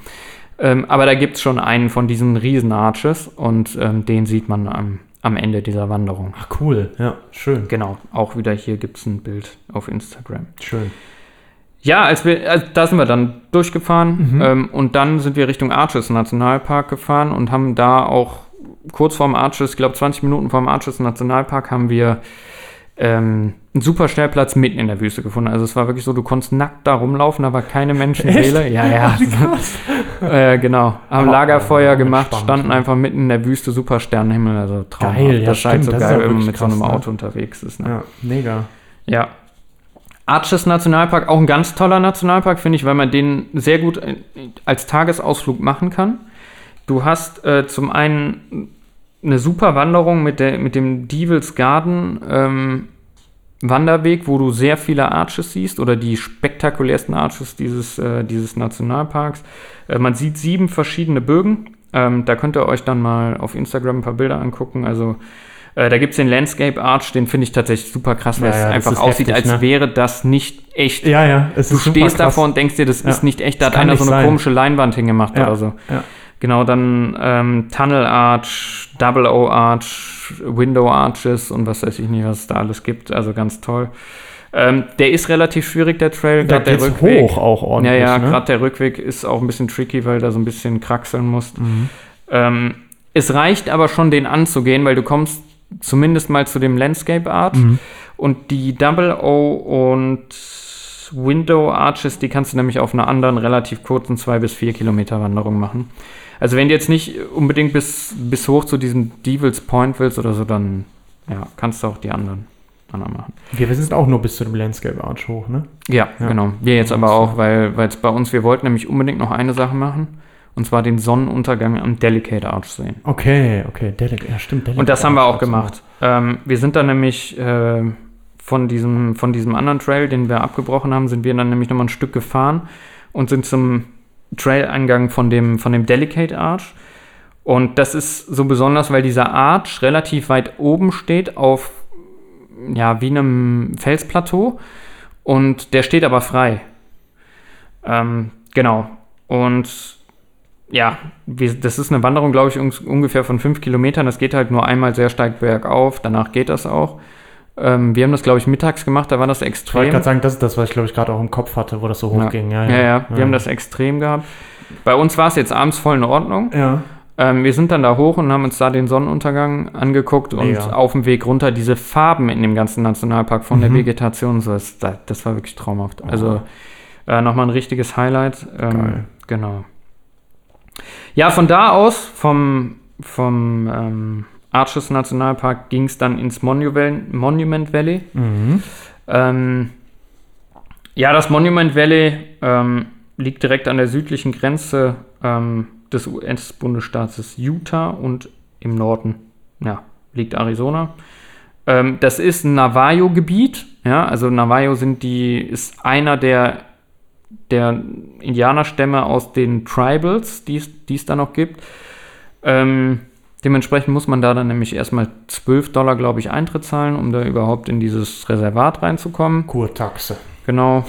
Ähm, aber da gibt es schon einen von diesen riesen Arches und ähm, den sieht man am, am Ende dieser Wanderung. Ach, cool. Ja, schön. Genau, auch wieder hier gibt es ein Bild auf Instagram. Schön. Ja, als wir, also da sind wir dann durchgefahren Mhm. ähm, und dann sind wir Richtung Arches Nationalpark gefahren und haben da auch kurz vorm Arches, ich glaube 20 Minuten vorm Arches Nationalpark, haben wir ähm, einen super Stellplatz mitten in der Wüste gefunden. Also es war wirklich so, du konntest nackt da rumlaufen, da war keine Menschenseele. Ja, ja. [laughs] äh, genau. Haben Aber- Lagerfeuer aber gemacht, spannend, standen ne? einfach mitten in der Wüste, super Sternenhimmel, also traumhaft. Geil, ja, das ist halt stimmt, so das geil, wenn man mit so krass, einem ne? Auto unterwegs ist. Ne? Ja, mega. Ja. Arches Nationalpark, auch ein ganz toller Nationalpark, finde ich, weil man den sehr gut äh, als Tagesausflug machen kann. Du hast äh, zum einen eine super Wanderung mit, der, mit dem Devils Garden ähm, Wanderweg, wo du sehr viele Arches siehst oder die spektakulärsten Arches dieses, äh, dieses Nationalparks. Äh, man sieht sieben verschiedene Bögen. Ähm, da könnt ihr euch dann mal auf Instagram ein paar Bilder angucken. Also äh, da gibt es den Landscape Arch, den finde ich tatsächlich super krass, weil Ja, es ja, einfach aussieht, heftig, als ne? wäre das nicht echt. Ja, ja. Es Du ist super stehst davor und denkst dir, das Ja. ist nicht echt. Da hat einer so eine sein. komische Leinwand hingemacht oder so. ja. Genau, dann ähm, Tunnel Arch, Double O Arch, Window Arches und was weiß ich nicht, was es da alles gibt. Also ganz toll. Ähm, der ist relativ schwierig, der Trail. Da der Rückweg. hoch auch Ja, ordentlich. ja, ne? gerade der Rückweg ist auch ein bisschen tricky, weil da so ein bisschen kraxeln musst. Mhm. Ähm, es reicht aber schon, den anzugehen, weil du kommst zumindest mal zu dem Landscape Arch Mhm. und die Double O und Window Arches, die kannst du nämlich auf einer anderen relativ kurzen 2 bis 4 Kilometer Wanderung machen. Also wenn du jetzt nicht unbedingt bis, bis hoch zu diesem Devils Point willst oder so, dann ja, kannst du auch die anderen, anderen machen. Wir, sind auch nur bis zu dem Landscape Arch hoch, ne? Ja, Ja. genau. Wir jetzt aber auch, weil es bei uns, wir wollten nämlich unbedingt noch eine Sache machen. Und zwar den Sonnenuntergang am Delicate Arch sehen. Okay, okay. Delic ja, stimmt. Delicate Und das haben wir auch gemacht. Ähm, wir sind dann nämlich äh, von, diesem, von diesem anderen Trail, den wir abgebrochen haben, sind wir dann nämlich nochmal ein Stück gefahren und sind zum Trail-Eingang von dem, von dem Delicate Arch. Und das ist so besonders, weil dieser Arch relativ weit oben steht auf ja, wie einem Felsplateau und der steht aber frei. Ähm, genau. Und ja, wir, das ist eine Wanderung, glaube ich, un ungefähr von fünf Kilometern. Das geht halt nur einmal sehr steil bergauf, danach geht das auch. Ähm, wir haben das, glaube ich, mittags gemacht, da war das Ich wollte extrem. gerade sagen, das ist das, was ich glaube ich gerade auch im Kopf hatte, wo das so hochging. Ja, ja, ja, wir haben das extrem gehabt. Bei uns war es jetzt abends voll in Ordnung. Ja. Ähm, wir sind dann da hoch und haben uns da den Sonnenuntergang angeguckt und Mega. auf dem Weg runter diese Farben in dem ganzen Nationalpark von der Vegetation. So, das, das war wirklich traumhaft. Also äh, nochmal ein richtiges Highlight. Ähm. Genau. Ja, von da aus, vom, vom ähm, Arches Nationalpark, ging es dann ins Monument, Monument Valley. Mhm. Ähm, ja, das Monument Valley ähm, liegt direkt an der südlichen Grenze ähm, des US-Bundesstaates Utah und im Norden ja, liegt Arizona. Ähm, das ist ein Navajo-Gebiet. Ja, also Navajo sind die, ist einer der, der Indianerstämme aus den Tribals, die es die es da noch gibt. Ähm, dementsprechend muss man da dann nämlich erstmal 12 Dollar, glaube ich, Eintritt zahlen, um da überhaupt in dieses Reservat reinzukommen. Kurtaxe. Genau.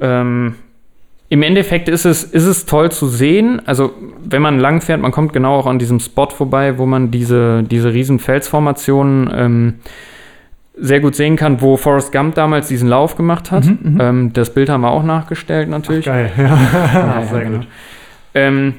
Ähm, Im Endeffekt ist es, ist es toll zu sehen. Also, wenn man lang fährt, man kommt genau auch an diesem Spot vorbei, wo man diese, diese riesen Felsformationen ähm, sehr gut sehen kann, wo Forrest Gump damals diesen Lauf gemacht hat. ähm, das Bild haben wir auch nachgestellt natürlich. Geil, ja. Ja, [laughs] Sehr ja, genau. gut. Ähm,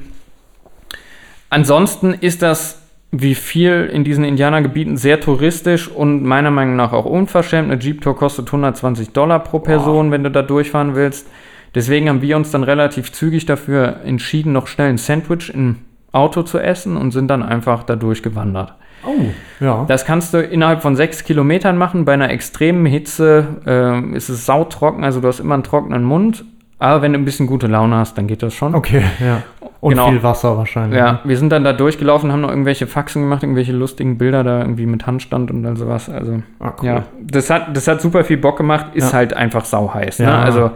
ansonsten ist das wie viel in diesen Indianergebieten sehr touristisch und meiner Meinung nach auch unverschämt. Eine Jeep-Tour kostet 120 Dollar pro Person, wenn du da durchfahren willst. Deswegen haben wir uns dann relativ zügig dafür entschieden, noch schnell ein Sandwich im Auto zu essen und sind dann einfach da durchgewandert. Oh, ja. Das kannst du innerhalb von sechs Kilometern machen. Bei einer extremen Hitze äh, ist es sautrocken, also du hast immer einen trockenen Mund. Aber wenn du ein bisschen gute Laune hast, dann geht das schon. Okay, ja. Und Genau. viel Wasser wahrscheinlich. Ja, wir sind dann da durchgelaufen, haben noch irgendwelche Faxen gemacht, irgendwelche lustigen Bilder da irgendwie mit Handstand und all sowas. Also, Ah, cool. ja, das hat, das hat super viel Bock gemacht, ist Ja. halt einfach sauheiß. Ne? Ja. Also,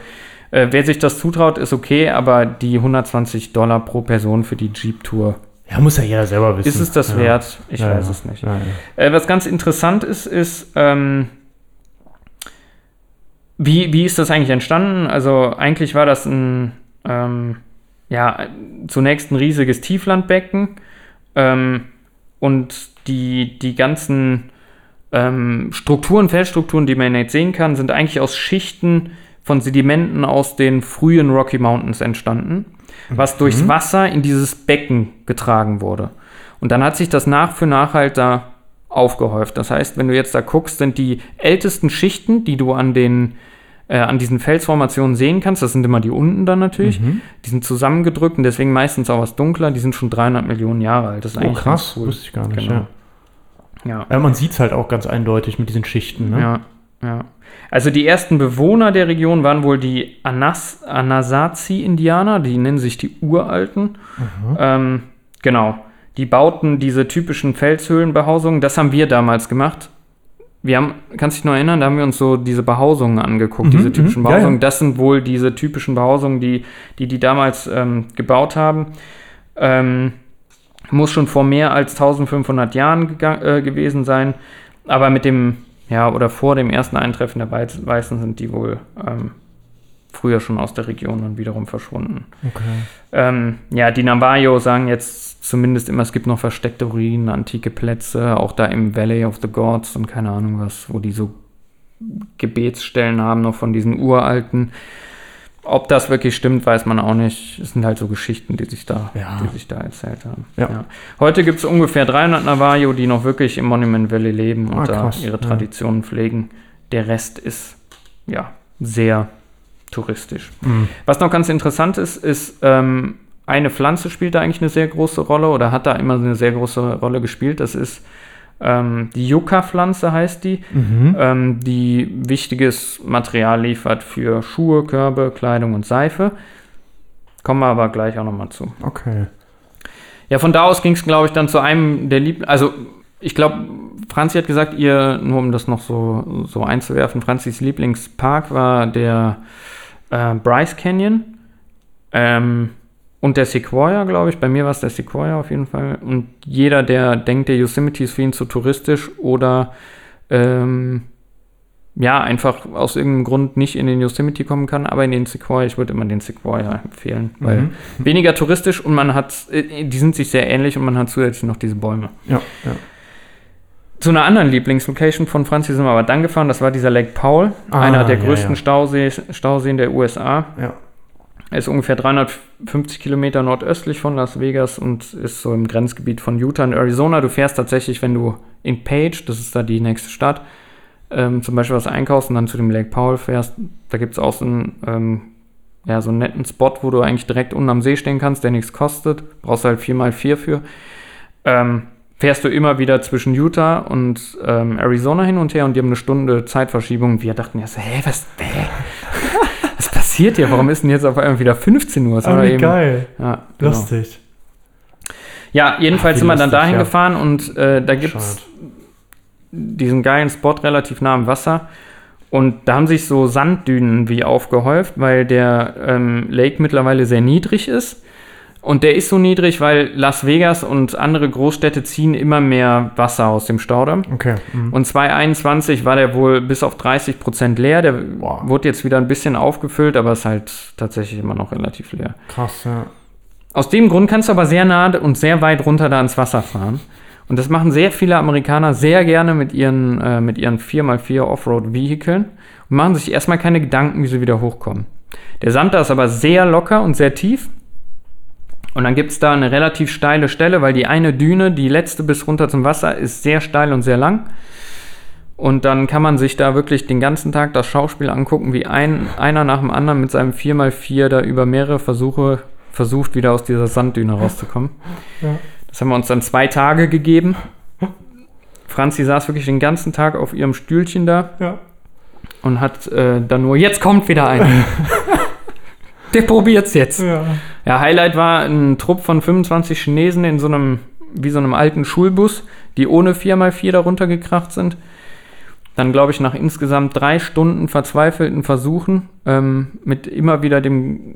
äh, wer sich das zutraut, ist okay, aber die 120 Dollar pro Person für die Jeep-Tour, Ja, muss ja jeder selber wissen. ist es das ja. wert? Ich Ja, weiß es nicht. Äh, was ganz interessant ist, ist, ähm, wie, wie ist das eigentlich entstanden? Also eigentlich war das ein, ähm, ja, zunächst ein riesiges Tieflandbecken ähm, und die, die ganzen ähm, Strukturen, Felsstrukturen, die man jetzt sehen kann, sind eigentlich aus Schichten von Sedimenten aus den frühen Rocky Mountains entstanden, was durchs Wasser in dieses Becken getragen wurde. Und dann hat sich das nach für nach halt da aufgehäuft. Das heißt, wenn du jetzt da guckst, sind die ältesten Schichten, die du an den äh, an diesen Felsformationen sehen kannst, das sind immer die unten dann natürlich, die sind zusammengedrückt und deswegen meistens auch was dunkler, die sind schon 300 Millionen Jahre alt. Das ist Oh, eigentlich krass. cool. Wusste ich gar nicht. Genau. Ja. Ja. Man sieht es halt auch ganz eindeutig mit diesen Schichten. Ne? Ja, ja. Also die ersten Bewohner der Region waren wohl die Anas Anasazi-Indianer, die nennen sich die Uralten. Ähm, genau. Die bauten diese typischen Felshöhlenbehausungen. Das haben wir damals gemacht. Wir haben, kannst dich noch erinnern, da haben wir uns so diese Behausungen angeguckt, diese typischen mhm. Ja, ja. Behausungen. Das sind wohl diese typischen Behausungen, die die, die damals ähm, gebaut haben. Ähm, muss schon vor mehr als 1500 Jahren äh, gewesen sein. Aber mit dem, ja, oder vor dem ersten Eintreffen der Weißen sind die wohl ähm, früher schon aus der Region dann wiederum verschwunden. Okay. Ähm, ja, die Navajo sagen jetzt zumindest immer, es gibt noch versteckte Ruinen, antike Plätze, auch da im Valley of the Gods und keine Ahnung was, wo die so Gebetsstellen haben, noch von diesen uralten. Ob das wirklich stimmt, weiß man auch nicht. Es sind halt so Geschichten, die sich da, Ja. die sich da erzählt haben. Ja. Heute gibt es ungefähr 300 Navajo, die noch wirklich im Monument Valley leben und Ah, da ihre ja. Traditionen pflegen. Der Rest ist ja sehr touristisch. Mhm. Was noch ganz interessant ist, ist, ähm, eine Pflanze spielt da eigentlich eine sehr große Rolle oder hat da immer eine sehr große Rolle gespielt. Das ist ähm, die Yucca-Pflanze, heißt die, Mhm. ähm, die wichtiges Material liefert für Schuhe, Körbe, Kleidung und Seife. Kommen wir aber gleich auch nochmal zu. Okay. Ja, von da aus ging es, glaube ich, dann zu einem der Lieb... Also, ich glaube, Franzi hat gesagt, ihr, nur um das noch so, so einzuwerfen, Franzis Lieblingspark war der äh, Bryce Canyon ähm, und der Sequoia, glaube ich. Bei mir war es der Sequoia auf jeden Fall. Und jeder, der denkt, der Yosemite ist für ihn zu touristisch oder ähm, ja, einfach aus irgendeinem Grund nicht in den Yosemite kommen kann, aber in den Sequoia, ich würde immer den Sequoia empfehlen, weil Mhm. weniger touristisch und man hat, äh, die sind sich sehr ähnlich und man hat zusätzlich noch diese Bäume. Ja, ja. Zu einer anderen Lieblingslocation von Franzi sind wir aber dann gefahren, das war dieser Lake Powell, Ah, einer der ja, größten ja. Stausees, Stauseen der USA. ja. Er ist ungefähr 350 Kilometer nordöstlich von Las Vegas und ist so im Grenzgebiet von Utah und Arizona. Du fährst tatsächlich, wenn du in Page, das ist da die nächste Stadt, ähm, zum Beispiel was einkaufst und dann zu dem Lake Powell fährst, da gibt es auch so einen, ähm, ja, so einen netten Spot, wo du eigentlich direkt unten am See stehen kannst, der nichts kostet. Brauchst halt 4x4 für. Ähm, fährst du immer wieder zwischen Utah und ähm, Arizona hin und her und die haben eine Stunde Zeitverschiebung. Wir dachten ja so, hä, was, hä? [laughs] was passiert hier? Warum ist denn jetzt auf einmal wieder 15 Uhr? Das Ah, war wie eben- geil. Ja, genau. Lustig. Ja, jedenfalls Ach, sind wir dann dahin ja. gefahren und äh, da gibt es diesen geilen Spot relativ nah am Wasser. Und da haben sich so Sanddünen wie aufgehäuft, weil der ähm, Lake mittlerweile sehr niedrig ist. Und der ist so niedrig, weil Las Vegas und andere Großstädte ziehen immer mehr Wasser aus dem Staudamm. Okay. Mhm. Und 2021 war der wohl bis auf 30 Prozent leer. Der Boah. wurde jetzt wieder ein bisschen aufgefüllt, aber ist halt tatsächlich immer noch relativ leer. Krass, ja. Aus dem Grund kannst du aber sehr nah und sehr weit runter da ins Wasser fahren. Und das machen sehr viele Amerikaner sehr gerne mit ihren, äh, mit ihren 4x4 Offroad-Vehikeln und machen sich erstmal keine Gedanken, wie sie wieder hochkommen. Der Sand da ist aber sehr locker und sehr tief. Und dann gibt es da eine relativ steile Stelle, weil die eine Düne, die letzte bis runter zum Wasser, ist sehr steil und sehr lang. Und dann kann man sich da wirklich den ganzen Tag das Schauspiel angucken, wie ein, einer nach dem anderen mit seinem 4x4 da über mehrere Versuche versucht, wieder aus dieser Sanddüne rauszukommen. Ja. Das haben wir uns dann zwei Tage gegeben. Franzi saß wirklich den ganzen Tag auf ihrem Stühlchen da Ja. und hat äh, dann nur, jetzt kommt wieder einer. [laughs] Der probiert's jetzt. Ja. Ja, Highlight war ein Trupp von 25 Chinesen in so einem, wie so einem alten Schulbus, die ohne 4x4 da runtergekracht sind. Dann, glaube ich, nach insgesamt drei Stunden verzweifelten Versuchen ähm, mit immer wieder dem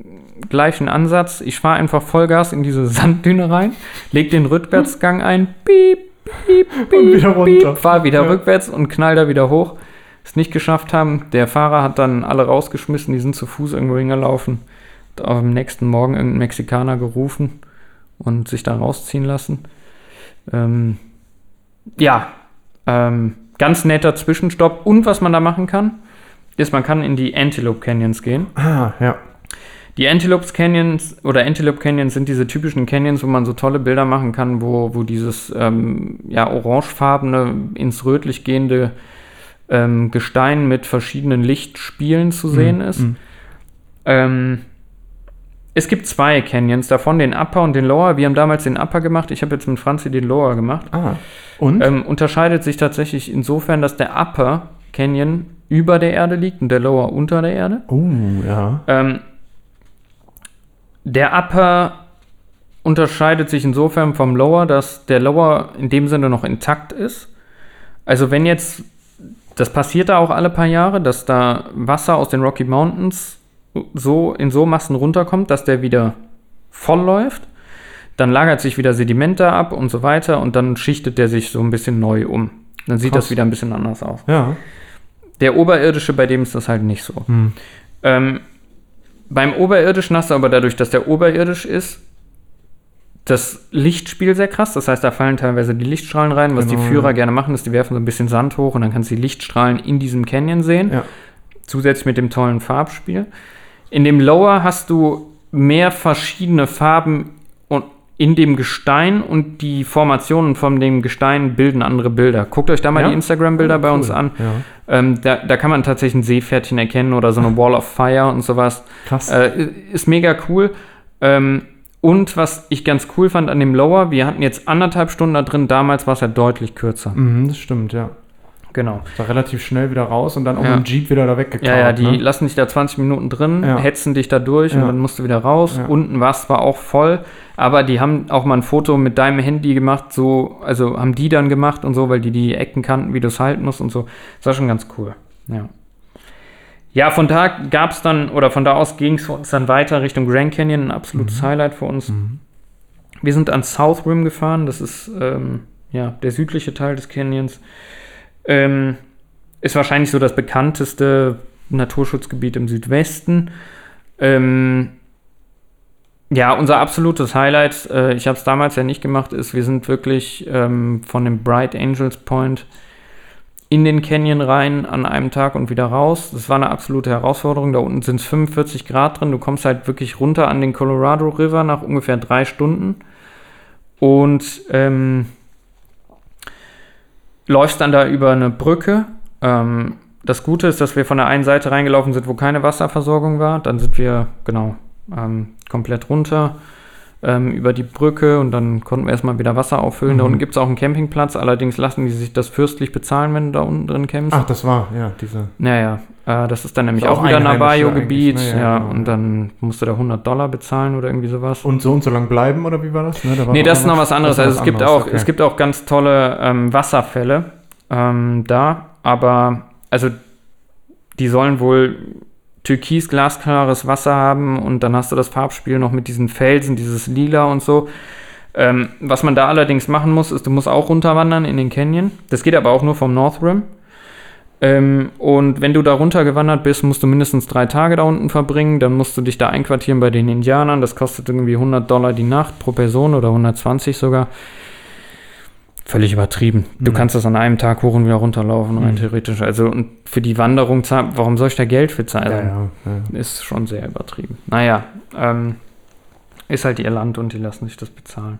gleichen Ansatz. Ich fahre einfach Vollgas in diese [laughs] Sanddüne rein, leg den Rückwärtsgang ein, piep, piep, piep, Und wieder runter. piep, fahr wieder Ja. rückwärts und knall da wieder hoch. Es nicht geschafft haben. Der Fahrer hat dann alle rausgeschmissen, die sind zu Fuß irgendwo hingelaufen. Am nächsten Morgen irgendein Mexikaner gerufen und sich da rausziehen lassen. Ähm, ja, ähm, ganz netter Zwischenstopp. Und was man da machen kann, ist, man kann in die Antelope Canyons gehen. Ah, ja. Die Antelope Canyons oder Antelope Canyons sind diese typischen Canyons, wo man so tolle Bilder machen kann, wo, wo dieses ähm, ja, orangefarbene, ins rötlich gehende ähm, Gestein mit verschiedenen Lichtspielen zu sehen ist. Mhm. Ähm, es gibt zwei Canyons davon, den Upper und den Lower. Wir haben damals den Upper gemacht. Ich habe jetzt mit Franzi den Lower gemacht. Ah. Und? Ähm, unterscheidet sich tatsächlich insofern, dass der Upper Canyon über der Erde liegt und der Lower unter der Erde. oh, ja. Ähm, der Upper unterscheidet sich insofern vom Lower, dass der Lower in dem Sinne noch intakt ist. Also wenn jetzt, das passiert da auch alle paar Jahre, dass da Wasser aus den Rocky Mountains so in so Massen runterkommt, dass der wieder voll läuft. Dann lagert sich wieder Sediment da ab und so weiter und dann schichtet der sich so ein bisschen neu um. Dann sieht Krass. das wieder ein bisschen anders aus. Ja. Der Oberirdische, bei dem ist das halt nicht so. Hm. Ähm, beim Oberirdischen hast du aber dadurch, dass der oberirdisch ist, das Lichtspiel sehr krass. Das heißt, da fallen teilweise die Lichtstrahlen rein. Was Genau, die Führer ja. gerne machen, ist, die werfen so ein bisschen Sand hoch und dann kannst du die Lichtstrahlen in diesem Canyon sehen. Ja. Zusätzlich mit dem tollen Farbspiel. In dem Lower hast du mehr verschiedene Farben und in dem Gestein und die Formationen von dem Gestein bilden andere Bilder. Guckt euch da mal Ja? die Instagram-Bilder Oh, bei cool. uns an. Ja. Ähm, da, da kann man tatsächlich ein Seepferdchen erkennen oder so eine [laughs] Wall of Fire und sowas. Krass. Äh, ist mega cool. Ähm, und was ich ganz cool fand an dem Lower, wir hatten jetzt anderthalb Stunden da drin, damals war es ja deutlich kürzer. Mhm, das stimmt, ja. Genau. War relativ schnell wieder raus und dann auch Ja. mit dem Jeep wieder da weggekarrt. Ja, ja, die ne? lassen dich da 20 Minuten drin, Ja. hetzen dich da durch Ja. und dann musst du wieder raus. Unten war es zwar auch voll, aber die haben auch mal ein Foto mit deinem Handy gemacht, so, also haben die dann gemacht und so, weil die die Ecken kannten, wie du es halten musst und so. Das war schon ganz cool. Ja. Ja, von da gab es dann, oder von da aus ging es für uns dann weiter Richtung Grand Canyon, ein absolutes Highlight für uns. Mhm. Wir sind an South Rim gefahren, das ist ähm, ja, der südliche Teil des Canyons. Ähm, ist wahrscheinlich so das bekannteste Naturschutzgebiet im Südwesten. Ähm, ja, unser absolutes Highlight, äh, ich habe es damals ja nicht gemacht, ist, wir sind wirklich ähm, von dem Bright Angels Point in den Canyon rein an einem Tag und wieder raus. Das war eine absolute Herausforderung. Da unten sind es 45 Grad drin. Du kommst halt wirklich runter an den Colorado River nach ungefähr drei Stunden und ähm, läufst dann da über eine Brücke. Ähm, das Gute ist, dass wir von der einen Seite reingelaufen sind, wo keine Wasserversorgung war. Dann sind wir, genau, ähm, komplett runter ähm, über die Brücke und dann konnten wir erstmal wieder Wasser auffüllen. Mhm. Da unten gibt es auch einen Campingplatz, allerdings lassen die sich das fürstlich bezahlen, wenn du da unten drin campst. Ach, das war, ja, diese. Naja, äh, das ist dann nämlich Ist auch, auch wieder Navajo-Gebiet. ne? Ja, Ja, genau. und dann musst du da 100 Dollar bezahlen oder irgendwie sowas. Und so und so lang bleiben, oder wie war das? Ne, da war Nee, das ist noch was anderes. Also es gibt, anderes, auch, okay. es gibt auch ganz tolle ähm, Wasserfälle ähm, da, aber also die sollen wohl türkis glasklares Wasser haben und dann hast du das Farbspiel noch mit diesen Felsen, dieses Lila und so. Ähm, was man da allerdings machen muss, ist, du musst auch runterwandern in den Canyon. Das geht aber auch nur vom North Rim. Ähm, und wenn du da runtergewandert bist, musst du mindestens drei Tage da unten verbringen. Dann musst du dich da einquartieren bei den Indianern. Das kostet irgendwie 100 Dollar die Nacht pro Person oder 120 sogar. Völlig übertrieben. Du Mhm. kannst das an einem Tag hoch und wieder runterlaufen, rein Mhm. theoretisch. Also und für die Wanderung, zahlen- warum soll ich da Geld für zahlen? Ja, ja, ja. Ist schon sehr übertrieben. Naja, ähm, ist halt ihr Land und die lassen sich das bezahlen.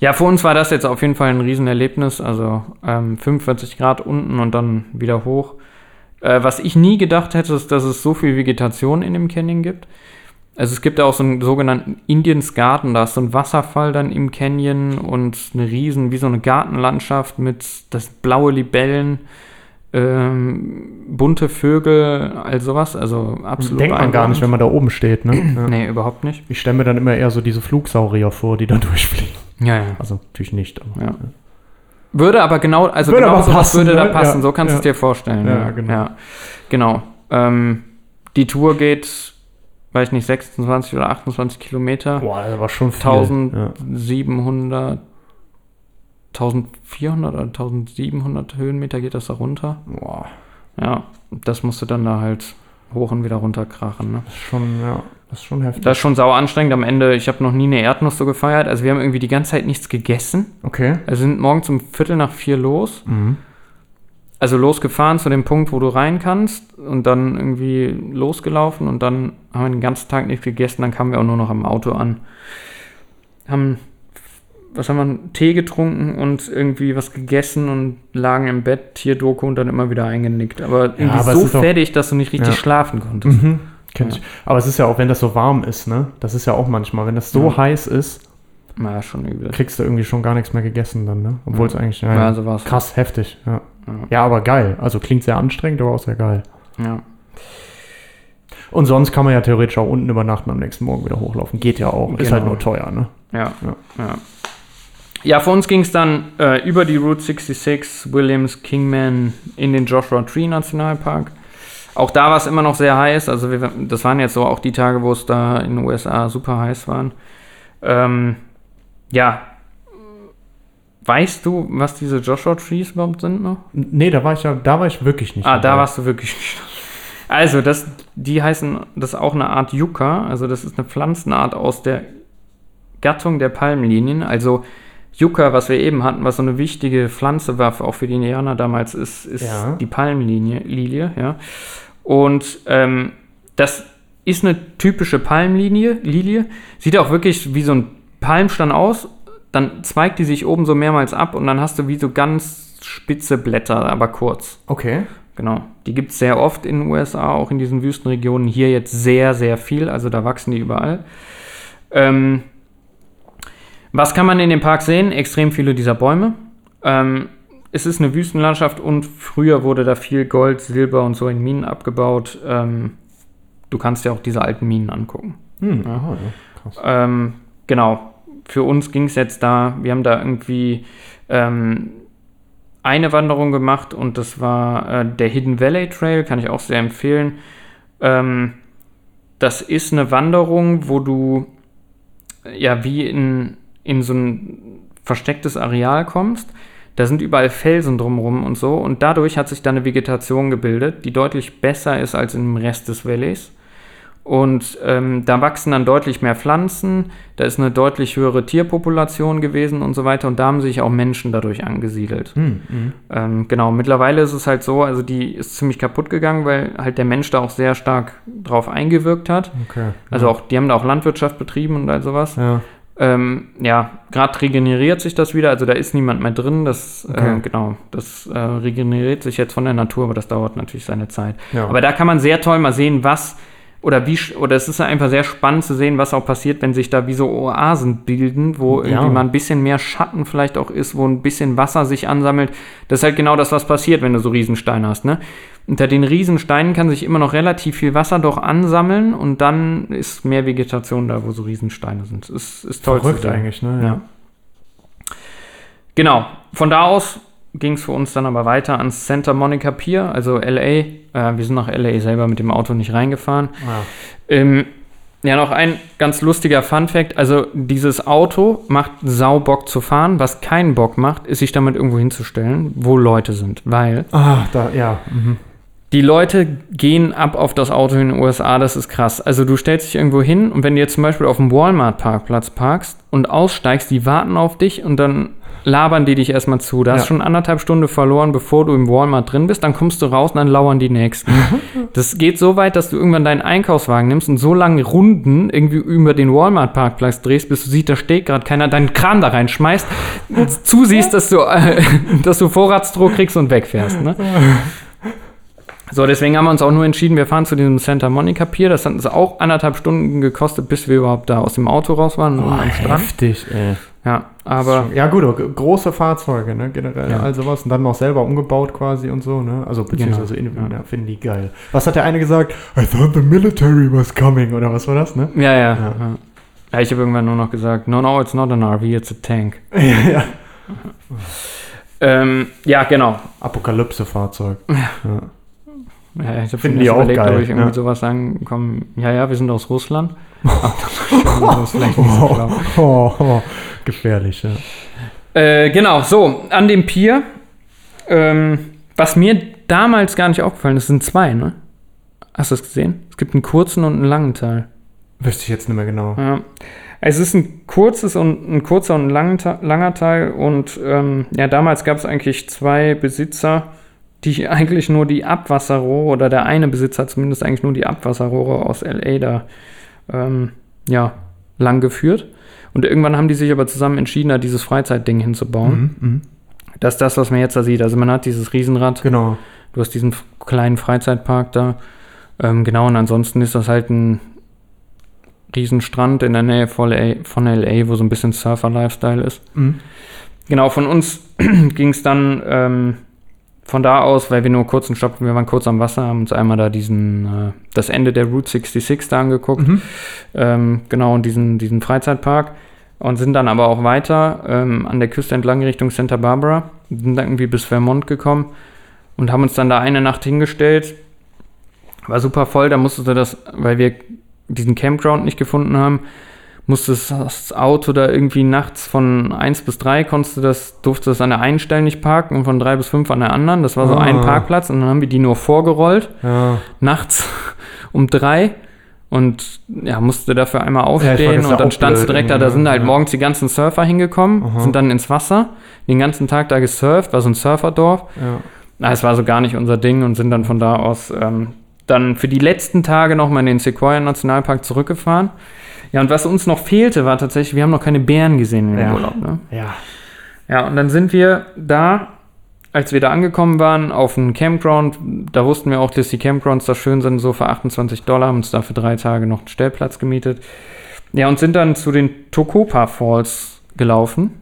Ja, für uns war das jetzt auf jeden Fall ein Riesenerlebnis. Also ähm, 45 Grad unten und dann wieder hoch. Äh, was ich nie gedacht hätte, ist, dass es so viel Vegetation in dem Canyon gibt. Also es gibt da auch so einen sogenannten Indians Garden, da ist so ein Wasserfall dann im Canyon und eine riesen, wie so eine Gartenlandschaft mit das blaue Libellen, ähm, bunte Vögel, all sowas. Also absolut Denkt man gar nicht, wenn man da oben steht, ne? [clears throat] Ja. Nee, überhaupt nicht. Ich stelle mir dann immer eher so diese Flugsaurier vor, die da [laughs] durchfliegen. Ja, ja. Also natürlich nicht, aber. Ja. Würde aber genau, also Würde genau sowas passen, würde da ne? passen, Ja, so kannst du ja. es dir vorstellen. Ja, genau. Ja, genau. Ähm, die Tour geht, weiß nicht, 26 oder 28 Kilometer. Boah, das war schon viel. 1700, 1400 oder 1700 Höhenmeter geht das da runter. Ja. Boah, Ja, das musst du dann da halt hoch und wieder runter krachen. Ne? das ist schon, ja, das ist schon heftig. Das ist schon sau anstrengend. Am Ende, ich habe noch nie eine Erdnuss so gefeiert. Also wir haben irgendwie die ganze Zeit nichts gegessen. okay. Also sind morgens um Viertel nach vier los. Mhm. Also losgefahren zu dem Punkt, wo du rein kannst und dann irgendwie losgelaufen und dann haben wir den ganzen Tag nichts gegessen, dann kamen wir auch nur noch am Auto an. Haben, was haben wir, Tee getrunken und irgendwie was gegessen und lagen im Bett, Tierdoku und dann immer wieder eingenickt. Aber irgendwie aber es so ist auch- fertig, dass du nicht richtig Ja. schlafen konntest. Mhm. Ja. ich. Aber es ist ja auch, wenn das so warm ist, ne? Das ist ja auch manchmal, wenn das so Ja. heiß ist, Na, schon übel. kriegst du irgendwie schon gar nichts mehr gegessen dann, ne? Obwohl es eigentlich, ja, Ja, ja, so krass heftig, ja. Ja. Ja, aber geil. Also klingt sehr anstrengend, aber auch sehr geil. Ja. Und sonst kann man ja theoretisch auch unten übernachten und am nächsten Morgen wieder hochlaufen. Geht ja auch. Ist Genau. halt nur teuer, ne? Ja, Ja. ja. Ja, für uns ging es dann äh, über die Route 66, Williams, Kingman in den Joshua Tree Nationalpark. Auch da war es immer noch sehr heiß. Also wir, das waren jetzt so auch die Tage, wo es da in den USA super heiß waren. Ähm, ja. Weißt du, was diese Joshua Trees überhaupt sind noch? Nee, da war ich ja, da war ich wirklich nicht. Ah, da dabei. warst du wirklich nicht. Also, das, die heißen, das ist auch eine Art Yucca. Also, das ist eine Pflanzenart aus der Gattung der Palmlinien. Also, Yucca, was wir eben hatten, was so eine wichtige Pflanze war, auch für die Indianer damals, ist, ist Ja. die Palmlinie, Lilie, ja. Und ähm, das ist eine typische Palmlinie, Lilie. Sieht auch wirklich wie so ein Palmstand aus. Dann zweigt die sich oben so mehrmals ab und dann hast du wie so ganz spitze Blätter, aber kurz. Okay. Genau. Die gibt es sehr oft in den USA, auch in diesen Wüstenregionen. Hier jetzt sehr, sehr viel. Also da wachsen die überall. Ähm, was kann man in dem Park sehen? Extrem viele dieser Bäume. Ähm, es ist eine Wüstenlandschaft und früher wurde da viel Gold, Silber und so in Minen abgebaut. Ähm, du kannst dir auch diese alten Minen angucken. Hm, aha, ja. Krass. Ähm, genau. Für uns ging es jetzt da, wir haben da irgendwie ähm, eine Wanderung gemacht und das war äh, der Hidden Valley Trail, kann ich auch sehr empfehlen. Ähm, das ist eine Wanderung, wo du ja wie in, in so ein verstecktes Areal kommst. Da sind überall Felsen drumherum und so. Und dadurch hat sich da eine Vegetation gebildet, die deutlich besser ist als im Rest des Valleys. Und ähm, da wachsen dann deutlich mehr Pflanzen, da ist eine deutlich höhere Tierpopulation gewesen und so weiter. Und da haben sich auch Menschen dadurch angesiedelt. Hm, hm. Ähm, genau, mittlerweile ist es halt so, also die ist ziemlich kaputt gegangen, weil halt der Mensch da auch sehr stark drauf eingewirkt hat. Okay. Also auch, die haben da auch Landwirtschaft betrieben und all sowas. Ja. Ähm, ja, gerade regeneriert sich das wieder, also da ist niemand mehr drin. Das, Okay. äh, genau, das äh, regeneriert sich jetzt von der Natur, aber das dauert natürlich seine Zeit. Ja. Aber da kann man sehr toll mal sehen, was oder wie, oder es ist einfach sehr spannend zu sehen, was auch passiert, wenn sich da wie so Oasen bilden, wo irgendwie Ja. mal ein bisschen mehr Schatten vielleicht auch ist, wo ein bisschen Wasser sich ansammelt. Das ist halt genau das, was passiert, wenn du so Riesensteine hast, ne? Unter den Riesensteinen kann sich immer noch relativ viel Wasser doch ansammeln und dann ist mehr Vegetation da, wo so Riesensteine sind. Ist, ist toll Verrückt zu sehen. eigentlich, ne? Ja. Genau. Von da aus ging es für uns dann aber weiter ans Santa Monica Pier, also LA. Äh, wir sind nach LA selber mit dem Auto nicht reingefahren. Ja. Ähm, ja, noch ein ganz lustiger Fun-Fact. Also, dieses Auto macht sau Bock zu fahren. Was keinen Bock macht, ist sich damit irgendwo hinzustellen, wo Leute sind. Weil Ah, da, ja. Mhm. die Leute gehen ab auf das Auto in den USA, das ist krass. Also du stellst dich irgendwo hin und wenn du jetzt zum Beispiel auf dem Walmart-Parkplatz parkst und aussteigst, die warten auf dich und dann labern die dich erstmal zu. Da hast Ja. schon anderthalb Stunden verloren, bevor du im Walmart drin bist. Dann kommst du raus und dann lauern die Nächsten. das geht so weit, dass du irgendwann deinen Einkaufswagen nimmst und so lange Runden irgendwie über den Walmart-Parkplatz drehst, bis du siehst, da steht gerade keiner, deinen Kran da reinschmeißt, [laughs] zusiehst, dass du, äh, [laughs] dass du Vorratsdruck kriegst und wegfährst. Ne? [laughs] So, deswegen haben wir uns auch nur entschieden, wir fahren zu diesem Santa Monica Pier. Das hat uns auch anderthalb Stunden gekostet, bis wir überhaupt da aus dem Auto raus waren und Oh, heftig, ey. Ja, aber ja, gut, große Fahrzeuge, ne, generell. Ja. Also was. Und dann noch selber umgebaut quasi und so, ne? Also, beziehungsweise in, Genau. ja. finden die geil. Was hat der eine gesagt? I thought the military was coming, oder was war das, ne? ja, ja. Ja. ja. ja ich habe irgendwann nur noch gesagt, no, no, it's not an RV, it's a tank. [laughs] ja, ja. Ähm, ja, genau. Apokalypse-Fahrzeug. Ja. Ja, ich habe Finden die auch überlegt, geil, ob ich irgendwie ja. sowas sagen komm, ja, ja, wir sind aus Russland. [laughs] Schlau. [laughs] Oh, oh, gefährlich, ja. Äh, genau, so, an dem Pier, ähm, was mir damals gar nicht aufgefallen ist, sind zwei, ne? Hast du das gesehen? Es gibt einen kurzen und einen langen Teil. Wüsste ich jetzt nicht mehr genau. Ja. Es ist ein kurzes und ein kurzer und ein langer Teil und ähm, ja, damals gab es eigentlich zwei Besitzer, die eigentlich nur die Abwasserrohre oder der eine Besitzer hat zumindest eigentlich nur die Abwasserrohre aus LA da ähm, ja, lang geführt. Und irgendwann haben die sich aber zusammen entschieden, da dieses Freizeitding hinzubauen. Mhm, mhm. Das ist das, was man jetzt da sieht. Also man hat dieses Riesenrad, Genau. du hast diesen kleinen Freizeitpark da. Ähm, genau, und ansonsten ist das halt ein Riesenstrand in der Nähe von LA, von LA wo so ein bisschen Surfer-Lifestyle ist. Mhm. Genau, von uns [clears throat] ging es dann ähm, von da aus, weil wir nur kurz einen Stopp, wir waren kurz am Wasser, haben uns einmal da diesen, äh, das Ende der Route 66 da angeguckt. Mhm. Ähm, genau, und diesen, diesen Freizeitpark. Und sind dann aber auch weiter ähm, an der Küste entlang Richtung Santa Barbara. Sind dann irgendwie bis Vermont gekommen und haben uns dann da eine Nacht hingestellt. War super voll, da musstest du das, weil wir diesen Campground nicht gefunden haben, musstest das Auto da irgendwie nachts von 1 bis 3 konntest du das, durfte das an der einen Stelle nicht parken und von 3 bis 5 an der anderen. Das war so Ah. ein Parkplatz und dann haben wir die nur vorgerollt Ja. nachts [laughs] um drei und ja, musste dafür einmal aufstehen ja und dann standst du direkt da, da irgendwie, sind halt ja. morgens die ganzen Surfer hingekommen, Aha. sind dann ins Wasser, den ganzen Tag da gesurft, war so ein Surferdorf. Ja. Na, es war so gar nicht unser Ding und sind dann von da aus ähm, dann für die letzten Tage nochmal in den Sequoia Nationalpark zurückgefahren. Ja, und was uns noch fehlte, war tatsächlich, wir haben noch keine Bären gesehen Ja. Urlaub. Ne? Ja. Ja, und dann sind wir da, als wir da angekommen waren, auf einem Campground. Da wussten wir auch, dass die Campgrounds da schön sind, so für 28 Dollar, haben uns da für drei Tage noch einen Stellplatz gemietet. Ja, und sind dann zu den Tokopa Falls gelaufen.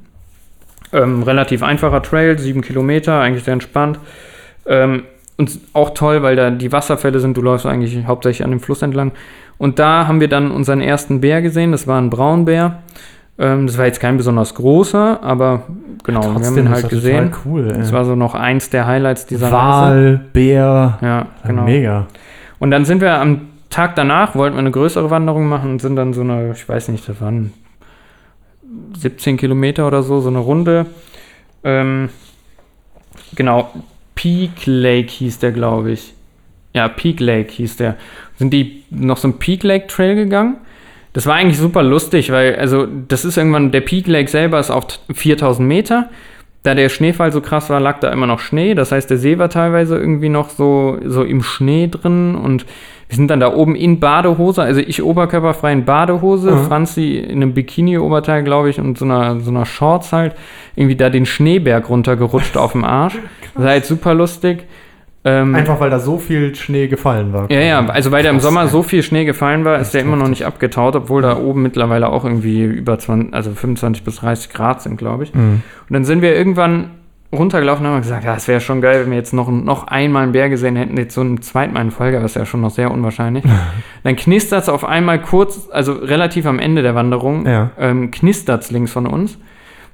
Ähm, relativ einfacher Trail, sieben Kilometer, eigentlich sehr entspannt. Ähm, und auch toll, weil da die Wasserfälle sind, du läufst eigentlich hauptsächlich an dem Fluss entlang. Und da haben wir dann unseren ersten Bär gesehen, das war ein Braunbär. Ähm, das war jetzt kein besonders großer, aber genau, wir haben Trotzdem ihn halt gesehen. Cool, ey. Das war so noch eins der Highlights dieser Reise. Wal, Bär. Ja, genau. Mega. Und dann sind wir am Tag danach, wollten wir eine größere Wanderung machen und sind dann so eine, ich weiß nicht, das waren 17 Kilometer oder so, so eine Runde. Ähm, genau, Peak Lake hieß der, glaube ich. Ja, Peak Lake hieß der. Sind die noch so einen Peak Lake Trail gegangen? Das war eigentlich super lustig, weil, also, das ist irgendwann, der Peak Lake selber ist auf 4000 Meter. Da der Schneefall so krass war, lag da immer noch Schnee. Das heißt, der See war teilweise irgendwie noch so, so im Schnee drin und wir sind dann da oben in Badehose, also ich oberkörperfrei in Badehose, Mhm. Franzi in einem Bikini-Oberteil, glaube ich, und so einer, so einer Shorts halt, irgendwie da den Schneeberg runtergerutscht [laughs] auf dem Arsch. Das war halt super lustig. Ähm, Einfach weil da so viel Schnee gefallen war. ja, ja, also weil da im Sommer so viel Schnee gefallen war, ist der immer noch nicht abgetaut, obwohl da oben mittlerweile auch irgendwie über 20, also 25 bis 30 Grad sind, glaube ich. Mhm. Und dann sind wir irgendwann runtergelaufen und haben gesagt, ja, es wäre schon geil, wenn wir jetzt noch, noch einmal einen Bär gesehen hätten, jetzt so einen zweiten Mal in Folge, aber ist ja schon noch sehr unwahrscheinlich. [laughs] dann knistert es auf einmal kurz, also relativ am Ende der Wanderung, Ja. ähm, knistert es links von uns.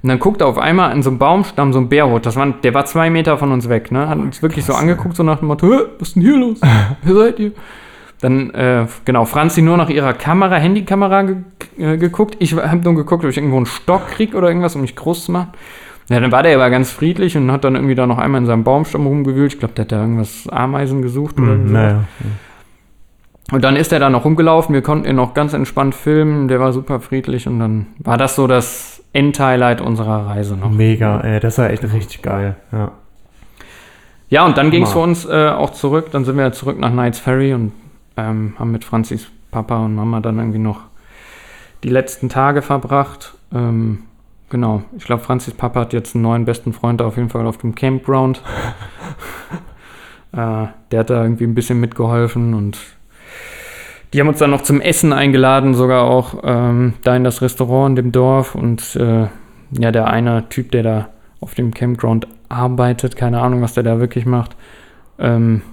Und dann guckt er auf einmal an so einem Baumstamm so ein Bärhut. Das war, der war zwei Meter von uns weg, ne? Hat uns wirklich so angeguckt, so nach dem Motto, "Hä, was ist denn hier los? [laughs] Wer seid ihr? Dann, äh, genau, Franzi nur nach ihrer Kamera, Handykamera ge äh, geguckt. Ich habe nur geguckt, ob ich irgendwo einen Stock krieg oder irgendwas, um mich groß zu machen. Ja, dann war der aber ganz friedlich und hat dann irgendwie da noch einmal in seinem Baumstamm rumgewühlt. Ich glaube, der hat da irgendwas Ameisen gesucht oder Mhm, so. naja. Und dann ist er da noch rumgelaufen, wir konnten ihn noch ganz entspannt filmen, der war super friedlich und dann war das so das Endhighlight unserer Reise noch. Mega, ey, das war echt richtig geil. Ja. Ja, und dann ging es für uns äh, auch zurück, dann sind wir zurück nach Knights Ferry und ähm, haben mit Franzis Papa und Mama dann irgendwie noch die letzten Tage verbracht. Ähm, genau, ich glaube, Franzis Papa hat jetzt einen neuen besten Freund auf jeden Fall auf dem Campground. [laughs] äh, der hat da irgendwie ein bisschen mitgeholfen und die haben uns dann noch zum Essen eingeladen, sogar auch ähm, da in das Restaurant in dem Dorf. Und äh, ja, der eine Typ, der da auf dem Campground arbeitet, keine Ahnung, was der da wirklich macht, ähm,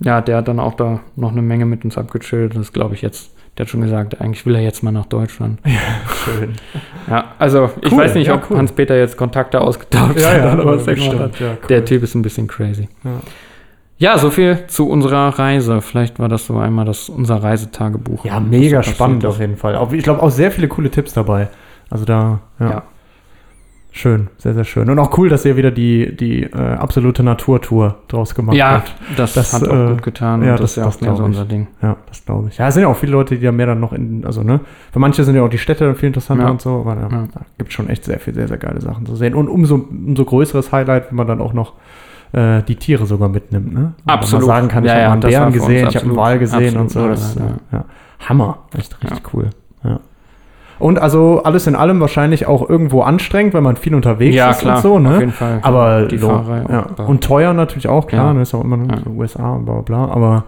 ja, der hat dann auch da noch eine Menge mit uns abgechillt. Das glaube ich jetzt, der hat schon gesagt, eigentlich will er jetzt mal nach Deutschland. Schön. [laughs] Ja, also ich Cool, weiß nicht, ja, ob cool. Hans-Peter jetzt Kontakte ausgetauscht hat oder was hat. ja, cool. Der Typ ist ein bisschen crazy. Ja. Ja, so viel zu unserer Reise. Vielleicht war das so einmal das unser Reisetagebuch. Ja, mega spannend ist. auf jeden Fall. Ich glaube auch sehr viele coole Tipps dabei. Also da, ja. Ja. Schön, sehr, sehr schön. Und auch cool, dass ihr wieder die, die äh, absolute Naturtour draus gemacht Ja, habt. das, Das, hat auch äh, gut getan. ja, und das, ist das- ja das auch mehr so unser Ding. Ja, das glaube ich. Ja, es sind ja auch viele Leute, die da mehr dann noch in, also ne, für manche sind ja auch die Städte dann viel interessanter Ja. und so, aber ja, Ja. da gibt es schon echt sehr viel, sehr, sehr geile Sachen zu sehen. Und umso, umso größeres Highlight, wenn man dann auch noch äh, die Tiere sogar mitnimmt, ne? Und Absolut. mal sagen kann, ich Ja, habe ja, einen das Bären gesehen, ich habe einen absolut- Wal gesehen und so. absolut Das, ja. Ja. Hammer, echt richtig cool. Und also alles in allem wahrscheinlich auch irgendwo anstrengend, wenn man viel unterwegs Ja, ist klar, und so, ne? auf jeden Fall. Aber die lo- Fahrerei ja. auch. Und teuer natürlich auch, klar, Ja. ne? Ist auch immer Ja. so USA und bla bla bla, aber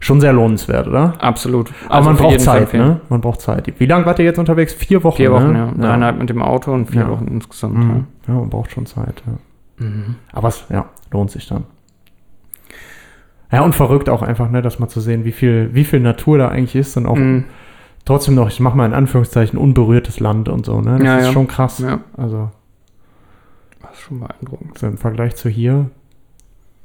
schon sehr lohnenswert, oder? Absolut. Aber Also man braucht Zeit, ne? Man braucht Zeit. Wie lange wart ihr jetzt unterwegs? Vier Wochen, Vier Wochen, ne? ja. Dreieinhalb mit dem Auto und vier. Wochen insgesamt. Mhm. Ja, man braucht schon Zeit, ja. Mhm. Aber es, ja, lohnt sich dann. Ja, und verrückt auch einfach, ne, das mal zu sehen, wie viel, wie viel Natur da eigentlich ist und auch Mhm. Trotzdem noch, ich mach mal in Anführungszeichen, unberührtes Land und so, ne? Das Ja, ist ja. schon krass. Ja. Also, Das ist schon beeindruckend. so im Vergleich zu hier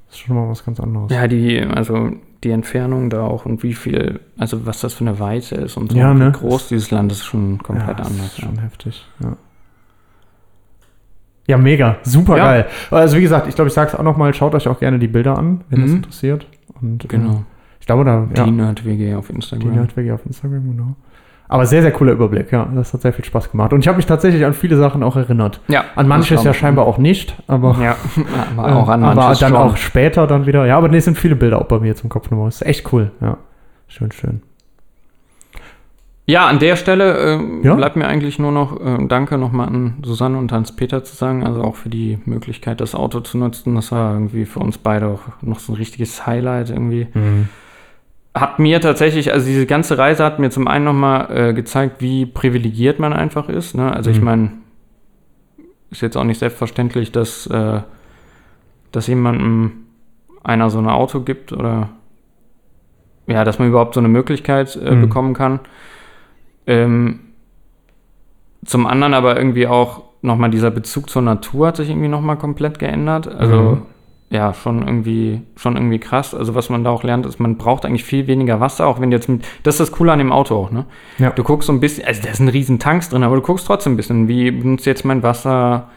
ist schon mal was ganz anderes. Ja, die, also die Entfernung da auch und wie viel, also was das für eine Weite ist und so, Ja, ne? wie groß dieses Land ist schon komplett das anders. Ist schon heftig, ja. Ja, mega, super Ja. geil. Also wie gesagt, ich glaube, ich sage es auch nochmal, schaut euch auch gerne die Bilder an, wenn das Mhm. interessiert. Und, Genau. Ich glaube, da, ja, Die Nerd-WG auf die Instagram. Nerdwege auf Instagram, genau. Aber sehr, sehr cooler Überblick, ja. Das hat sehr viel Spaß gemacht. Und ich habe mich tatsächlich an viele Sachen auch erinnert. ja. An manches ja scheinbar auch nicht, aber, Ja, [laughs] aber auch an äh, aber manches dann schon. auch später dann wieder. Ja, aber nee, es sind viele Bilder auch bei mir jetzt im Kopf nochmal. Das ist echt cool, ja. Schön, schön. Ja, an der Stelle ähm, Ja. bleibt mir eigentlich nur noch äh, Danke nochmal an Susanne und Hans-Peter zu sagen, also auch für die Möglichkeit, das Auto zu nutzen. Das war irgendwie für uns beide auch noch so ein richtiges Highlight irgendwie. Hat mir tatsächlich, also diese ganze Reise hat mir zum einen nochmal äh, gezeigt, wie privilegiert man einfach ist. Ne? Also ich Mhm. meine, ist jetzt auch nicht selbstverständlich, dass, äh, dass jemandem einer so ein Auto gibt oder ja, dass man überhaupt so eine Möglichkeit äh, Mhm. bekommen kann. Ähm, zum anderen aber irgendwie auch nochmal dieser Bezug zur Natur hat sich irgendwie nochmal komplett geändert. Also Mhm. Ja, schon irgendwie, schon irgendwie krass. Also was man da auch lernt, ist, man braucht eigentlich viel weniger Wasser, auch wenn jetzt mit, das ist das Coole an dem Auto auch, ne? Ja. Du guckst so ein bisschen, also da sind riesen Tanks drin, aber du guckst trotzdem ein bisschen, wie benutzt jetzt mein Wasser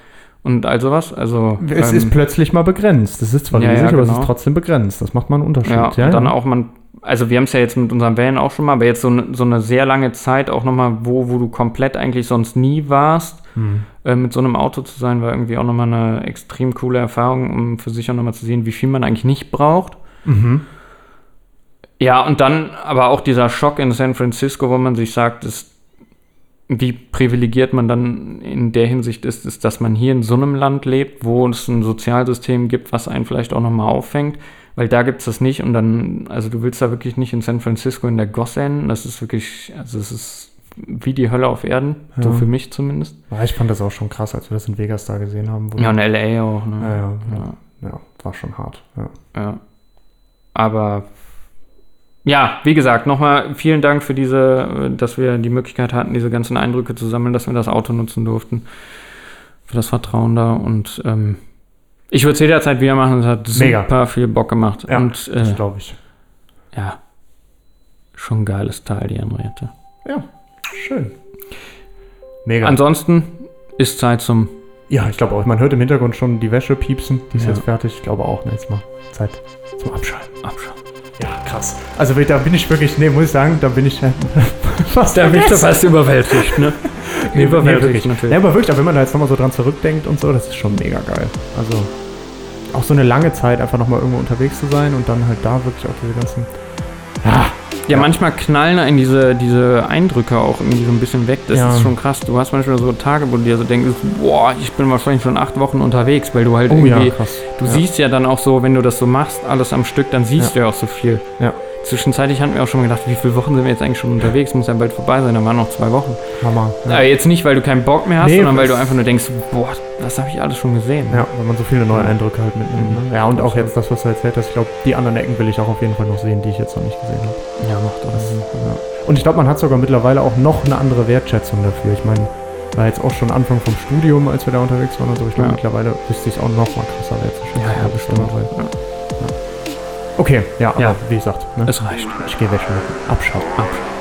und all sowas. Also, Es ähm, ist plötzlich mal begrenzt. Es ist zwar Ja, ja, riesig, aber es genau. ist trotzdem begrenzt. Das macht mal einen Unterschied. Ja, und dann auch man, also wir haben es ja jetzt mit unseren Van auch schon mal, aber jetzt so, ne- so eine sehr lange Zeit auch nochmal, wo, wo du komplett eigentlich sonst nie warst, Hm. äh, mit so einem Auto zu sein, war irgendwie auch nochmal eine extrem coole Erfahrung, um für sich auch nochmal zu sehen, wie viel man eigentlich nicht braucht. Mhm. Ja, und dann aber auch dieser Schock in San Francisco, wo man sich sagt, ist, wie privilegiert man dann in der Hinsicht ist, ist, dass man hier in so einem Land lebt, wo es ein Sozialsystem gibt, was einen vielleicht auch nochmal auffängt, weil da gibt es das nicht und dann, also du willst da wirklich nicht in San Francisco in der Gosse enden, das ist wirklich, also es ist wie die Hölle auf Erden, so Ja. für mich zumindest. Ja, ich fand das auch schon krass, als wir das in Vegas da gesehen haben. Ja, und L.A. auch, ne? ja, ja, ja. Ja. war schon hart. Ja. Ja. Aber ja, wie gesagt, nochmal vielen Dank für diese, dass wir die Möglichkeit hatten, diese ganzen Eindrücke zu sammeln, dass wir das Auto nutzen durften. Für das Vertrauen da. Und ähm, ich würde es jederzeit wieder machen. Es hat Mega. super viel Bock gemacht. Ja, Und äh, Das glaube ich. ja, schon ein geiles Teil, die Henriette. Ja, schön. Mega. Ansonsten ist Zeit zum. ja, ich glaube auch. Man hört im Hintergrund schon die Wäsche piepsen. Die ist Ja. jetzt fertig. Ich glaube auch. Ne, jetzt mal Zeit zum Abschalten. Abschauen. Ja, krass. Also da bin ich wirklich, nee, muss ich sagen, da bin ich [laughs] fast Da du vergessen. fast überwältigt, ne? [laughs] Nee, überwältigt wirklich. natürlich. Ja, aber wirklich, aber wenn man da jetzt nochmal so dran zurückdenkt und so, das ist schon mega geil. Also auch so eine lange Zeit einfach nochmal irgendwo unterwegs zu sein und dann halt da wirklich auch diese ganzen. Ja, Ja, manchmal knallen einen diese, diese Eindrücke auch irgendwie so ein bisschen weg. Das Ja. ist schon krass. Du hast manchmal so Tage, wo du dir so denkst, boah, ich bin wahrscheinlich schon acht Wochen unterwegs, weil du halt oh irgendwie, ja, du ja. siehst ja dann auch so, wenn du das so machst, alles am Stück, dann siehst du ja auch so viel. Ja. Zwischenzeitlich hatten wir auch schon mal gedacht, wie viele Wochen sind wir jetzt eigentlich schon unterwegs? Muss ja bald vorbei sein, da waren noch zwei Wochen. Hammer. Ja. Aber jetzt nicht, weil du keinen Bock mehr hast, Nee, sondern weil du einfach nur denkst, boah, was habe ich alles schon gesehen? Ja, wenn man so viele neue Eindrücke halt mitnimmt. Ne? Ja, und auch jetzt das, was du erzählt hast, ich glaube, die anderen Ecken will ich auch auf jeden Fall noch sehen, die ich jetzt noch nicht gesehen habe. Ja, macht das. Ja. Und ich glaube, man hat sogar mittlerweile auch noch eine andere Wertschätzung dafür. Ich meine, war jetzt auch schon Anfang vom Studium, als wir da unterwegs waren und so. Ich glaube, Ja. mittlerweile wüsste ich es auch noch mal krasser wertzuschätzen. Ja, ja, bestimmt. Weil, Ja. Okay, ja, aber Ja. wie gesagt, ne? Es reicht. ich gehe Wäsche machen. Abschauen. Abschauen.